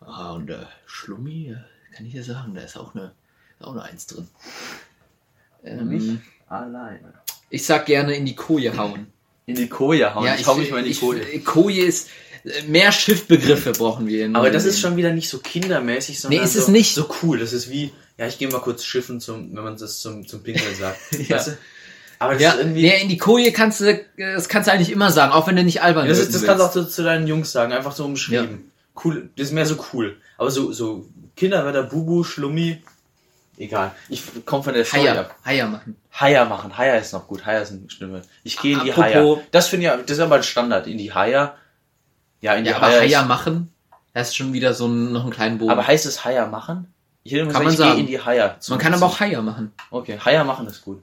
[SPEAKER 2] Ah, und äh, Schlummi, äh, kann ich dir sagen, da ist auch eine, ist auch eine Eins drin. Ähm,
[SPEAKER 1] Alleine.
[SPEAKER 2] ich sag gerne in die Koje hauen.
[SPEAKER 1] In die Koje hauen.
[SPEAKER 2] Ja,
[SPEAKER 1] ich hau mich mal in die
[SPEAKER 2] ich,
[SPEAKER 1] Koje.
[SPEAKER 2] Koje ist mehr Schiffbegriffe brauchen wir.
[SPEAKER 1] Aber das ist schon wieder nicht so kindermäßig, sondern
[SPEAKER 2] Nee, ist
[SPEAKER 1] so,
[SPEAKER 2] es nicht.
[SPEAKER 1] so cool. Das ist wie, ja, ich gehe mal kurz schiffen, zum, wenn man das zum, zum Pinkeln sagt.
[SPEAKER 2] Ja.
[SPEAKER 1] weißt du? Aber das
[SPEAKER 2] Ja,
[SPEAKER 1] ist irgendwie.
[SPEAKER 2] nee, in die Koje kannst du, das kannst du eigentlich immer sagen, auch wenn du nicht albern
[SPEAKER 1] das ist, das kannst du auch zu, zu deinen Jungs sagen, einfach so umschrieben. Cool, das ist mehr so cool. Aber so, so Kinderwörter, Bubu, Schlummi, egal. Ich komme von der Story
[SPEAKER 2] Haier,
[SPEAKER 1] ab.
[SPEAKER 2] Haier machen.
[SPEAKER 1] Haier machen. Haier ist noch gut. Haier ist eine Stimme. Ich gehe in die
[SPEAKER 2] Apropos-
[SPEAKER 1] Haier. Das finde ich, ja- das ist aber ein Standard. In die Haier. Ja, in die
[SPEAKER 2] Ja, aber
[SPEAKER 1] Haier.
[SPEAKER 2] Haier machen, das ist schon wieder so ein, noch einen kleinen Bogen.
[SPEAKER 1] aber heißt es Haier machen? Ich hätte immer
[SPEAKER 2] Kann
[SPEAKER 1] gesagt,
[SPEAKER 2] man
[SPEAKER 1] ich gehe
[SPEAKER 2] sagen.
[SPEAKER 1] in die Haier.
[SPEAKER 2] Man kann aber auch Haier machen.
[SPEAKER 1] Okay, Haier machen ist gut.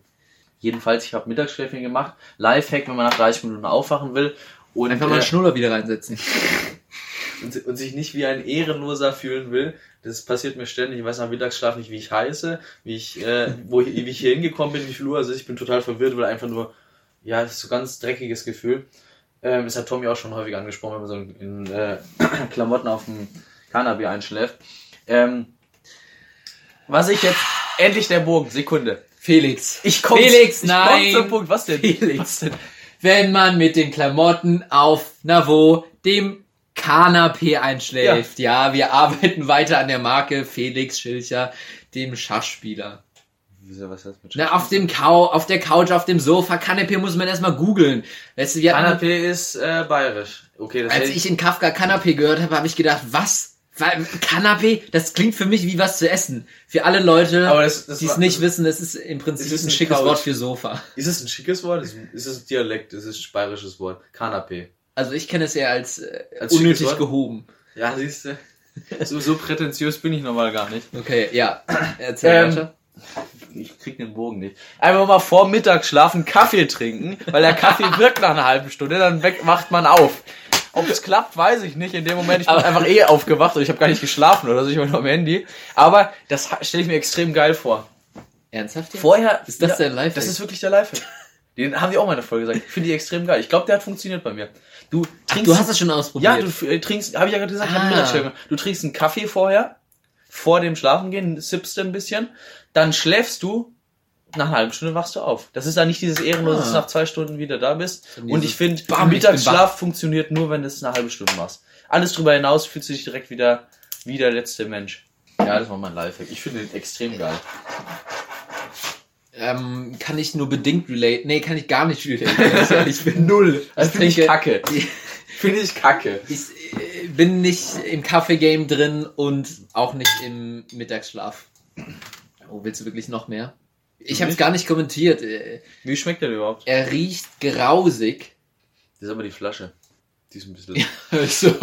[SPEAKER 1] Jedenfalls, ich habe Mittagsschläfchen gemacht. Lifehack, wenn man nach 30 Minuten aufwachen will. Und,
[SPEAKER 2] Einfach mal einen
[SPEAKER 1] äh,
[SPEAKER 2] Schnuller wieder reinsetzen.
[SPEAKER 1] und, und sich nicht wie ein Ehrenloser fühlen will. Das passiert mir ständig. Ich weiß nach Mittagsschlaf nicht, wie ich heiße, wie ich, äh, wo ich, wie ich hier hingekommen bin, wie viel Uhr. Also ich bin total verwirrt, weil einfach nur, ja, das ist so ganz dreckiges Gefühl. Ähm, das hat Tommy auch schon häufig angesprochen, wenn man so in, in äh, Klamotten auf dem Cannabis einschläft. Ähm, was ich jetzt, endlich der Bogen, Sekunde.
[SPEAKER 2] Felix.
[SPEAKER 1] Ich komm,
[SPEAKER 2] Felix,
[SPEAKER 1] ich
[SPEAKER 2] nein.
[SPEAKER 1] Komm zum Punkt. Was denn?
[SPEAKER 2] Felix.
[SPEAKER 1] Was denn?
[SPEAKER 2] Wenn man mit den Klamotten auf, na wo, dem Kanapé einschläft. Ja. wir arbeiten weiter an der Marke Felix Schilcher, dem Schachspieler.
[SPEAKER 1] Wieso, was heißt mit
[SPEAKER 2] Na, auf dem Kau auf der Couch, auf dem Sofa, Kanapé muss man erstmal googeln. Weißt du,
[SPEAKER 1] Kanapé ist äh, bayerisch. Okay, das
[SPEAKER 2] als ich in Kafka Kanapé gehört habe, habe ich gedacht, was? Weil Kanapé, das klingt für mich wie was zu essen. Für alle Leute, die es nicht wissen, das ist im Prinzip
[SPEAKER 1] ist
[SPEAKER 2] ein
[SPEAKER 1] ein
[SPEAKER 2] schickes. Wort für Sofa.
[SPEAKER 1] Ist es ein schickes Wort? Ist, ist es ein Dialekt? Ist es ein bayerisches Wort? Kanapé.
[SPEAKER 2] Also ich kenne es eher als, äh,
[SPEAKER 1] Als
[SPEAKER 2] unnötig gehoben.
[SPEAKER 1] Ja, siehst du. So, so prätentiös bin ich normal gar nicht.
[SPEAKER 2] Okay, ja. Erzähl
[SPEAKER 1] Ähm,
[SPEAKER 2] weiter.
[SPEAKER 1] Ich krieg den Bogen nicht. Einfach mal vor Mittagsschlafen Kaffee trinken, weil der Kaffee wirkt nach einer halben Stunde, dann weg, wacht man auf. Ob es klappt, weiß ich nicht. In dem Moment, ich bin
[SPEAKER 2] Aber-
[SPEAKER 1] einfach eh aufgewacht und ich habe gar nicht geschlafen oder so, ich war nur am Handy. Aber das stelle ich mir extrem geil vor.
[SPEAKER 2] Ernsthaft jetzt?
[SPEAKER 1] Vorher.
[SPEAKER 2] Ist das der Lifehack?
[SPEAKER 1] Das ist wirklich der Lifehack. Den haben wir auch mal in der Folge gesagt. Ich finde die extrem geil. Ich glaube, der hat funktioniert bei mir. Du trinkst.
[SPEAKER 2] Du hast es schon ausprobiert.
[SPEAKER 1] ja, du äh, trinkst, habe ich ja gerade gesagt, ich
[SPEAKER 2] Ah.
[SPEAKER 1] Mittagsschlaf gemacht. du trinkst einen Kaffee vorher, vor dem Schlafengehen, sippst ein bisschen, dann schläfst du, nach einer halben Stunde wachst du auf. Das ist dann nicht dieses Ehrenlose, dass du
[SPEAKER 2] Ah.
[SPEAKER 1] nach zwei Stunden wieder da bist. Und ich finde,
[SPEAKER 2] ich
[SPEAKER 1] Mittagsschlaf funktioniert nur, wenn du es eine halbe Stunde machst. Alles drüber hinaus fühlst du dich direkt wieder wie der letzte Mensch. Ja, das war mein Lifehack. Ich finde den extrem geil.
[SPEAKER 2] ähm, kann ich nur bedingt relate. Nee, kann ich gar nicht relate. ich bin null.
[SPEAKER 1] Das finde ich kacke. Finde ich kacke.
[SPEAKER 2] Ich äh, bin nicht im Kaffee-Game drin und auch nicht im Mittagsschlaf. Oh, willst du wirklich noch mehr? Ich habe es gar nicht kommentiert. Äh,
[SPEAKER 1] Wie schmeckt der überhaupt?
[SPEAKER 2] Er riecht grausig.
[SPEAKER 1] Das ist aber die Flasche. Die ist ein bisschen.
[SPEAKER 2] So,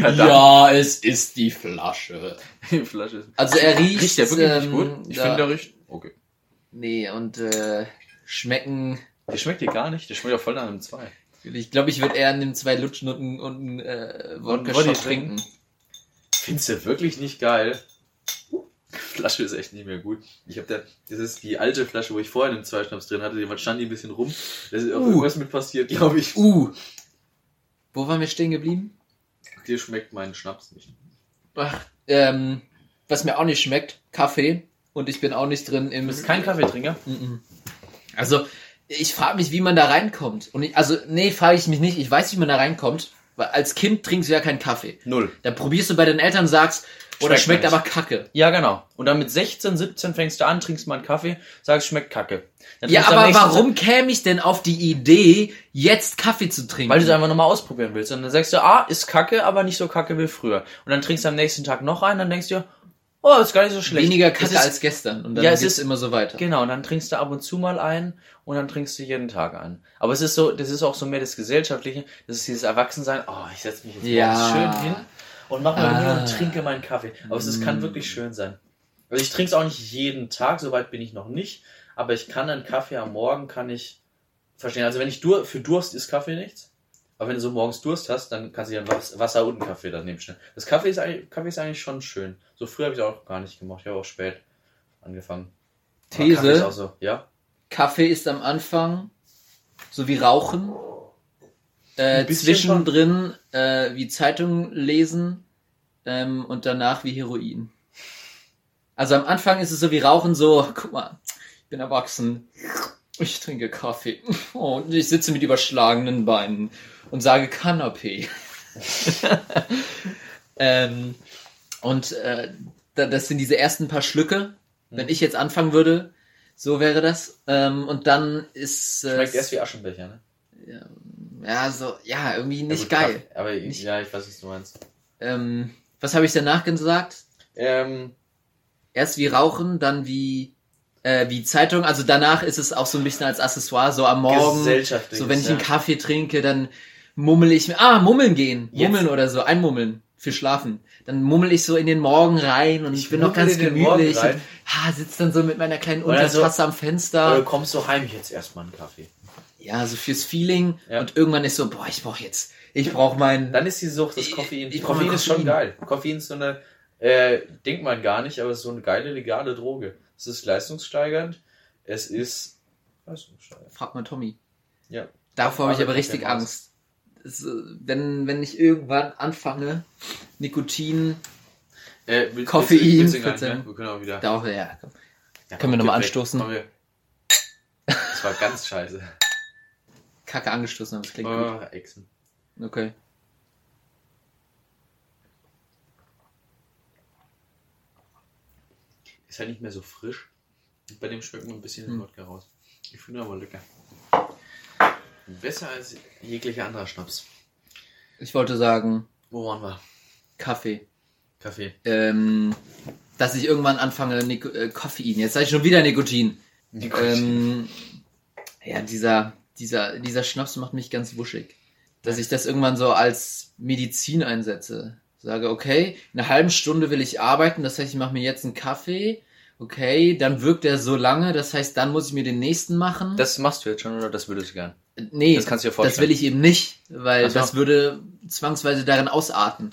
[SPEAKER 2] ja, es ist die Flasche.
[SPEAKER 1] die Flasche ist.
[SPEAKER 2] Also er riecht.
[SPEAKER 1] Riecht der wirklich
[SPEAKER 2] ähm,
[SPEAKER 1] nicht gut? Ich finde, der riecht. Okay.
[SPEAKER 2] Nee, und äh, schmecken.
[SPEAKER 1] Der schmeckt dir gar nicht. Der schmeckt ja voll nach einem 2.
[SPEAKER 2] Ich glaube, ich würde eher an dem zwei Lutschen und einen und einen, äh, Wodka
[SPEAKER 1] Wodka
[SPEAKER 2] Shot
[SPEAKER 1] trinken?
[SPEAKER 2] trinken.
[SPEAKER 1] Findest du wirklich nicht geil? Flasche ist echt nicht mehr gut. Ich habe da, das ist die alte Flasche, wo ich vorher den Zweischnaps drin hatte, die stand die ein bisschen rum. Da ist
[SPEAKER 2] Uh.
[SPEAKER 1] irgendwas mit passiert, glaube ich.
[SPEAKER 2] Uh. Wo waren wir stehen geblieben?
[SPEAKER 1] Dir schmeckt mein Schnaps nicht.
[SPEAKER 2] Ach, ähm, was mir auch nicht schmeckt, Kaffee. Und ich bin auch nicht drin im.
[SPEAKER 1] Du bist kein Kaffeetrinker?
[SPEAKER 2] Mhm. Also, ich frage mich, wie man da reinkommt. Und ich, also, nee, frage ich mich nicht. Ich weiß, wie man da reinkommt. Weil als Kind trinkst du ja keinen Kaffee.
[SPEAKER 1] Null.
[SPEAKER 2] Dann probierst du bei den Eltern und sagst, oder
[SPEAKER 1] Schmeckt
[SPEAKER 2] schmeckt aber kacke.
[SPEAKER 1] Ja, genau. Und dann mit 16, 17 fängst du an, trinkst mal einen Kaffee, sagst, schmeckt kacke. Dann
[SPEAKER 2] Ja, aber warum käme ich denn auf die Idee, jetzt Kaffee zu trinken?
[SPEAKER 1] Weil du es einfach nochmal ausprobieren willst. Und dann sagst du, ah, ist kacke, aber nicht so kacke wie früher. Und dann trinkst du am nächsten Tag noch einen, dann denkst du, oh, ist gar nicht so schlecht.
[SPEAKER 2] Weniger Kacke
[SPEAKER 1] ist-
[SPEAKER 2] als gestern. Und dann
[SPEAKER 1] Ja, es ist-
[SPEAKER 2] immer so weiter.
[SPEAKER 1] Genau, und dann trinkst du ab und zu mal ein und dann trinkst du jeden Tag ein. Aber es ist so, das ist auch so mehr das Gesellschaftliche, das ist dieses Erwachsensein, oh, ich setze mich jetzt
[SPEAKER 2] Ja.
[SPEAKER 1] schön hin und mache mal
[SPEAKER 2] Ah.
[SPEAKER 1] und trinke meinen Kaffee. Aber es ist, kann wirklich schön sein. Also ich trinke es auch nicht jeden Tag, soweit bin ich noch nicht, aber ich kann einen Kaffee am Morgen, kann ich verstehen. Also wenn ich dur für Durst ist Kaffee nichts, aber wenn du so morgens Durst hast, dann kannst du ja Was- Wasser und einen Kaffee daneben stellen. Das Kaffee ist eigentlich, Kaffee ist eigentlich schon schön. So früh habe ich es auch gar nicht gemacht, ich habe auch spät angefangen.
[SPEAKER 2] These.
[SPEAKER 1] Kaffee ist so, ja?
[SPEAKER 2] Kaffee ist am Anfang so wie Rauchen. Äh, zwischendrin äh, wie Zeitung lesen ähm, und danach wie Heroin. Also am Anfang ist es so wie Rauchen, so, guck mal, ich bin erwachsen. Ich trinke Kaffee. Oh, und ich sitze mit überschlagenen Beinen und sage Kanapé. ähm, und äh, da- das sind diese ersten paar Schlücke. Wenn ich jetzt anfangen würde, so wäre das. Ähm, und dann ist äh,
[SPEAKER 1] Schmeckt erst wie Aschenbecher, ne?
[SPEAKER 2] ja so ja irgendwie
[SPEAKER 1] Ja,
[SPEAKER 2] nicht
[SPEAKER 1] gut,
[SPEAKER 2] geil.
[SPEAKER 1] Kaffee- Aber
[SPEAKER 2] Nicht-
[SPEAKER 1] ja, ich weiß, was du meinst.
[SPEAKER 2] Ähm, was habe ich danach gesagt?
[SPEAKER 1] Ähm,
[SPEAKER 2] Erst wie Rauchen, dann wie äh, wie Zeitung. Also danach ist es auch so ein bisschen als Accessoire, so am Morgen. So wenn ich einen
[SPEAKER 1] ja.
[SPEAKER 2] Kaffee trinke, dann mummel ich mir. Ah, mummeln gehen.
[SPEAKER 1] Jetzt-
[SPEAKER 2] Mummeln oder so. Einmummeln. Für Schlafen. Dann mummel ich so in den Morgen rein und ich,
[SPEAKER 1] Ich
[SPEAKER 2] bin noch ganz gemütlich. Und, ha, sitz dann so mit meiner kleinen
[SPEAKER 1] Oder so-
[SPEAKER 2] Untertasse am
[SPEAKER 1] Oder
[SPEAKER 2] Fenster.
[SPEAKER 1] du kommst so heim, ich jetzt erstmal einen Kaffee.
[SPEAKER 2] Ja, so fürs Feeling.
[SPEAKER 1] Ja.
[SPEAKER 2] Und irgendwann ist so, boah, ich brauch jetzt, ich brauch meinen.
[SPEAKER 1] Dann ist die Sucht das
[SPEAKER 2] Ich-
[SPEAKER 1] Koffein.
[SPEAKER 2] ich brauch
[SPEAKER 1] Koffein
[SPEAKER 2] mal
[SPEAKER 1] ist schon
[SPEAKER 2] Koffein.
[SPEAKER 1] geil. Koffein ist so eine, äh, denkt man gar nicht, aber es ist so eine geile, legale Droge. Es ist leistungssteigernd. Es ist leistungssteigernd.
[SPEAKER 2] Frag mal Tommy.
[SPEAKER 1] Ja.
[SPEAKER 2] Davor habe ich aber richtig. Angst. Es, äh, wenn, wenn ich irgendwann anfange, Nikotin,
[SPEAKER 1] Äh, will,
[SPEAKER 2] Koffein,
[SPEAKER 1] willst willst gar nicht,
[SPEAKER 2] 14.
[SPEAKER 1] ne? Wir können auch wieder.
[SPEAKER 2] da auch, ja.
[SPEAKER 1] Ja,
[SPEAKER 2] Können wir noch mal
[SPEAKER 1] gib weg.
[SPEAKER 2] anstoßen?
[SPEAKER 1] Das war ganz scheiße.
[SPEAKER 2] Kacke angestoßen, aber das klingt gut.
[SPEAKER 1] Oh, Echsen.
[SPEAKER 2] Okay.
[SPEAKER 1] Ist halt nicht mehr so frisch. Bei dem schmeckt man ein bisschen
[SPEAKER 2] Hm.
[SPEAKER 1] den Wodka raus. Ich finde aber lecker. Besser als jeglicher anderer Schnaps.
[SPEAKER 2] Ich wollte sagen,
[SPEAKER 1] Wo waren wir?
[SPEAKER 2] Kaffee.
[SPEAKER 1] Kaffee.
[SPEAKER 2] Ähm, dass ich irgendwann anfange, Nik äh, Koffein. Jetzt sage ich schon wieder Nikotin. Ähm, ja, dieser, dieser, dieser Schnaps macht mich ganz wuschig. Dass ich das irgendwann so als Medizin einsetze. Sage, okay, in einer halben Stunde will ich arbeiten, das heißt, ich mache mir jetzt einen Kaffee. Okay, dann wirkt er so lange, das heißt, dann muss ich mir den nächsten machen.
[SPEAKER 1] das machst du jetzt schon oder das würdest du gern?
[SPEAKER 2] nee,
[SPEAKER 1] das kannst du dir
[SPEAKER 2] das
[SPEAKER 1] vorstellen.
[SPEAKER 2] will ich eben nicht, weil
[SPEAKER 1] so.
[SPEAKER 2] das würde zwangsweise darin ausarten.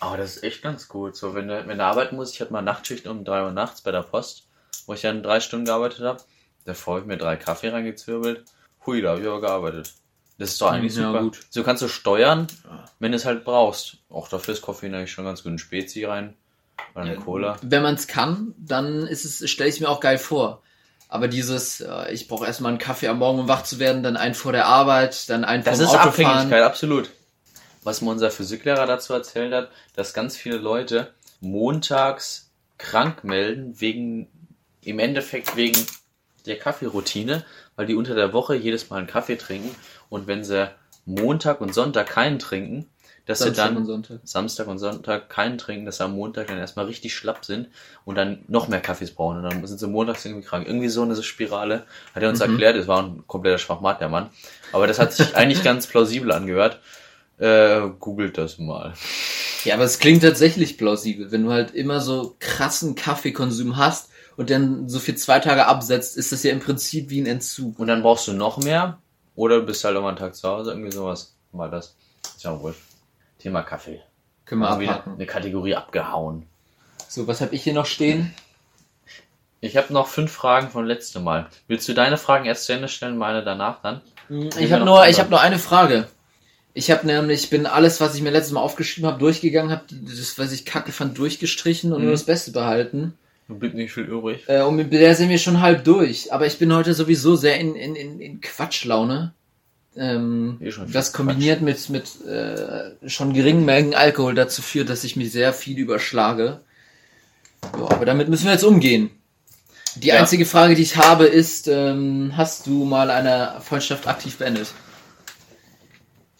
[SPEAKER 1] Aber das ist echt ganz gut. So, wenn du, wenn du arbeiten musst, ich hatte mal Nachtschicht um drei Uhr nachts bei der Post, wo ich dann drei Stunden gearbeitet habe. Davor habe ich mir drei Kaffee reingezwirbelt. Hui, da habe ich aber gearbeitet. Das ist doch eigentlich
[SPEAKER 2] Ja,
[SPEAKER 1] super.
[SPEAKER 2] gut.
[SPEAKER 1] So kannst du steuern, wenn du es halt brauchst. Auch dafür ist Koffein eigentlich schon ganz gut. Ein Spezi rein. Oder eine
[SPEAKER 2] Ja,
[SPEAKER 1] Cola.
[SPEAKER 2] Wenn man es kann, dann ist es, stelle ich mir auch geil vor. Aber dieses, äh, ich brauche erstmal einen Kaffee am Morgen, um wach zu werden, dann einen vor der Arbeit, dann einen
[SPEAKER 1] Das ist
[SPEAKER 2] Autofahren.
[SPEAKER 1] Abhängigkeit, absolut. Was mir unser Physiklehrer dazu erzählt hat, dass ganz viele Leute montags krank melden, wegen, im Endeffekt wegen der Kaffeeroutine, weil die unter der Woche jedes Mal einen Kaffee trinken und wenn sie Montag und Sonntag keinen trinken, dass
[SPEAKER 2] Samstag
[SPEAKER 1] sie dann
[SPEAKER 2] und Sonntag.
[SPEAKER 1] Samstag und Sonntag keinen trinken, dass sie am Montag dann erstmal richtig schlapp sind und dann noch mehr Kaffees brauchen und dann sind sie montags irgendwie krank. Irgendwie so eine Spirale hat er uns
[SPEAKER 2] Mhm.
[SPEAKER 1] erklärt, das war ein kompletter Schwachmat, der Mann. Aber das hat sich eigentlich ganz plausibel angehört. Äh, googelt das mal.
[SPEAKER 2] Ja, aber es klingt tatsächlich plausibel. Wenn du halt immer so krassen Kaffeekonsum hast und dann so für zwei Tage absetzt, ist das ja im Prinzip wie ein Entzug.
[SPEAKER 1] Und dann brauchst du noch mehr oder du bist halt mal einen Tag zu Hause, irgendwie sowas. Mal das. Ist ja wohl. Thema Kaffee.
[SPEAKER 2] Können wir
[SPEAKER 1] Haben wieder eine Kategorie abgehauen.
[SPEAKER 2] So, was habe ich hier noch stehen?
[SPEAKER 1] Ich habe noch fünf Fragen von letztem Mal. Willst du deine Fragen erst zu Ende stellen, meine danach dann?
[SPEAKER 2] Ich
[SPEAKER 1] wir
[SPEAKER 2] habe nur, ich habe nur eine Frage. Ich habe nämlich, ich bin alles, was ich mir letztes Mal aufgeschrieben habe, durchgegangen, habe das, was ich kacke fand, durchgestrichen und
[SPEAKER 1] Mhm.
[SPEAKER 2] nur das Beste behalten.
[SPEAKER 1] Du blieb nicht viel übrig.
[SPEAKER 2] Äh, und mit der sind wir schon halb durch. Aber ich bin heute sowieso sehr in, in, in, in Quatschlaune. Ähm,
[SPEAKER 1] Eh
[SPEAKER 2] das kombiniert mit, mit äh, schon geringen Mengen Alkohol dazu führt, dass ich mich sehr viel überschlage. Ja, aber damit müssen wir jetzt umgehen. Die
[SPEAKER 1] Ja.
[SPEAKER 2] einzige Frage, die ich habe, ist, ähm, hast du mal eine Freundschaft aktiv beendet?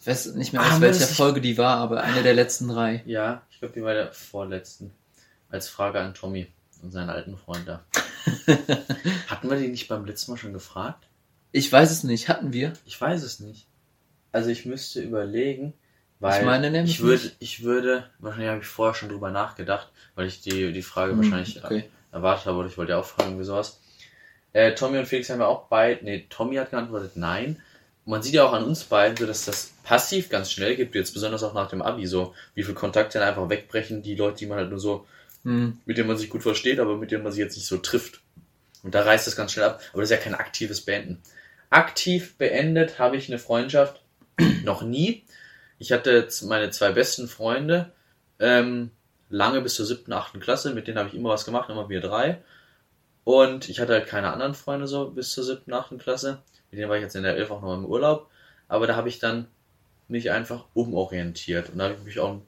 [SPEAKER 2] Ich weiß nicht mehr,
[SPEAKER 1] Ah,
[SPEAKER 2] aus
[SPEAKER 1] haben wir
[SPEAKER 2] welcher Folge die war, aber eine der letzten drei.
[SPEAKER 1] Ja, ich glaube, die war der vorletzten. Als Frage an Tommy und seinen alten Freund da. Hatten wir die nicht beim letzten Mal schon gefragt?
[SPEAKER 2] Ich weiß es nicht, hatten wir?
[SPEAKER 1] Ich weiß es nicht. Also ich müsste überlegen, weil
[SPEAKER 2] Ich meine nämlich
[SPEAKER 1] ich würde, ich würde, wahrscheinlich habe ich vorher schon drüber nachgedacht, weil ich die, die Frage
[SPEAKER 2] Hm,
[SPEAKER 1] wahrscheinlich
[SPEAKER 2] okay.
[SPEAKER 1] erwartet habe oder ich wollte ja auch fragen, irgendwie sowas. Äh, Tommy und Felix haben ja auch beide, nee, Tommy hat geantwortet nein. Man sieht ja auch an uns beiden, so dass das passiv ganz schnell gibt, jetzt besonders auch nach dem Abi, so wie viel Kontakte dann einfach wegbrechen, die Leute, die man halt nur so,
[SPEAKER 2] Hm.
[SPEAKER 1] mit denen man sich gut versteht, aber mit denen man sich jetzt nicht so trifft. Und da reißt das ganz schnell ab. Aber das ist ja kein aktives Beenden. Aktiv beendet habe ich eine Freundschaft noch nie. Ich hatte meine zwei besten Freunde, ähm, lange bis zur siebten, achten Klasse, mit denen habe ich immer was gemacht, immer wir drei. Und ich hatte halt keine anderen Freunde so bis zur siebten, achten Klasse. Mit denen war ich jetzt in der elf auch noch im Urlaub. Aber da habe ich dann mich einfach umorientiert. Und da habe ich mich auch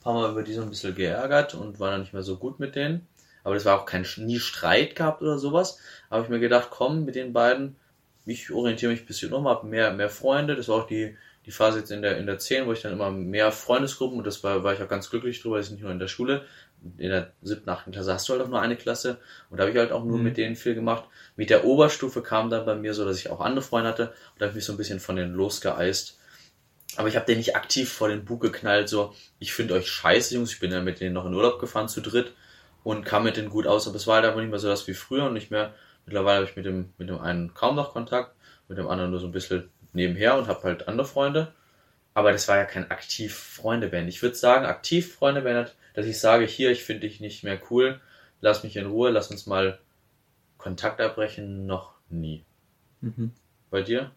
[SPEAKER 1] paar Mal über die so ein bisschen geärgert und war dann nicht mehr so gut mit denen. Aber das war auch kein nie Streit gehabt oder sowas. Aber hab ich mir gedacht, komm, mit den beiden, ich orientiere mich ein bisschen um, habe mehr, mehr Freunde. Das war auch die, die Phase jetzt in der, in der 10, wo ich dann immer mehr Freundesgruppen und das war, war ich auch ganz glücklich drüber, dass ich nicht nur in der Schule, in der siebten, achten Klasse hast du halt auch nur eine Klasse und da habe ich halt auch nur
[SPEAKER 2] Mhm.
[SPEAKER 1] mit denen viel gemacht. Mit der Oberstufe kam dann bei mir so, dass ich auch andere Freunde hatte und da habe ich mich so ein bisschen von denen losgeeist. Aber ich habe den nicht aktiv vor den Bug geknallt, so, ich finde euch scheiße, Jungs, ich bin ja mit denen noch in Urlaub gefahren zu dritt und kam mit denen gut aus, aber es war halt einfach nicht mehr so das wie früher und nicht mehr, mittlerweile habe ich mit dem, mit dem einen kaum noch Kontakt, mit dem anderen nur so ein bisschen nebenher und habe halt andere Freunde. Aber das war ja kein aktiv Freunde-Band. Ich würde sagen, aktiv Freunde-Band, dass ich sage, hier, ich finde dich nicht mehr cool, lass mich in Ruhe, lass uns mal Kontakt abbrechen, noch nie.
[SPEAKER 2] Mhm.
[SPEAKER 1] Bei dir?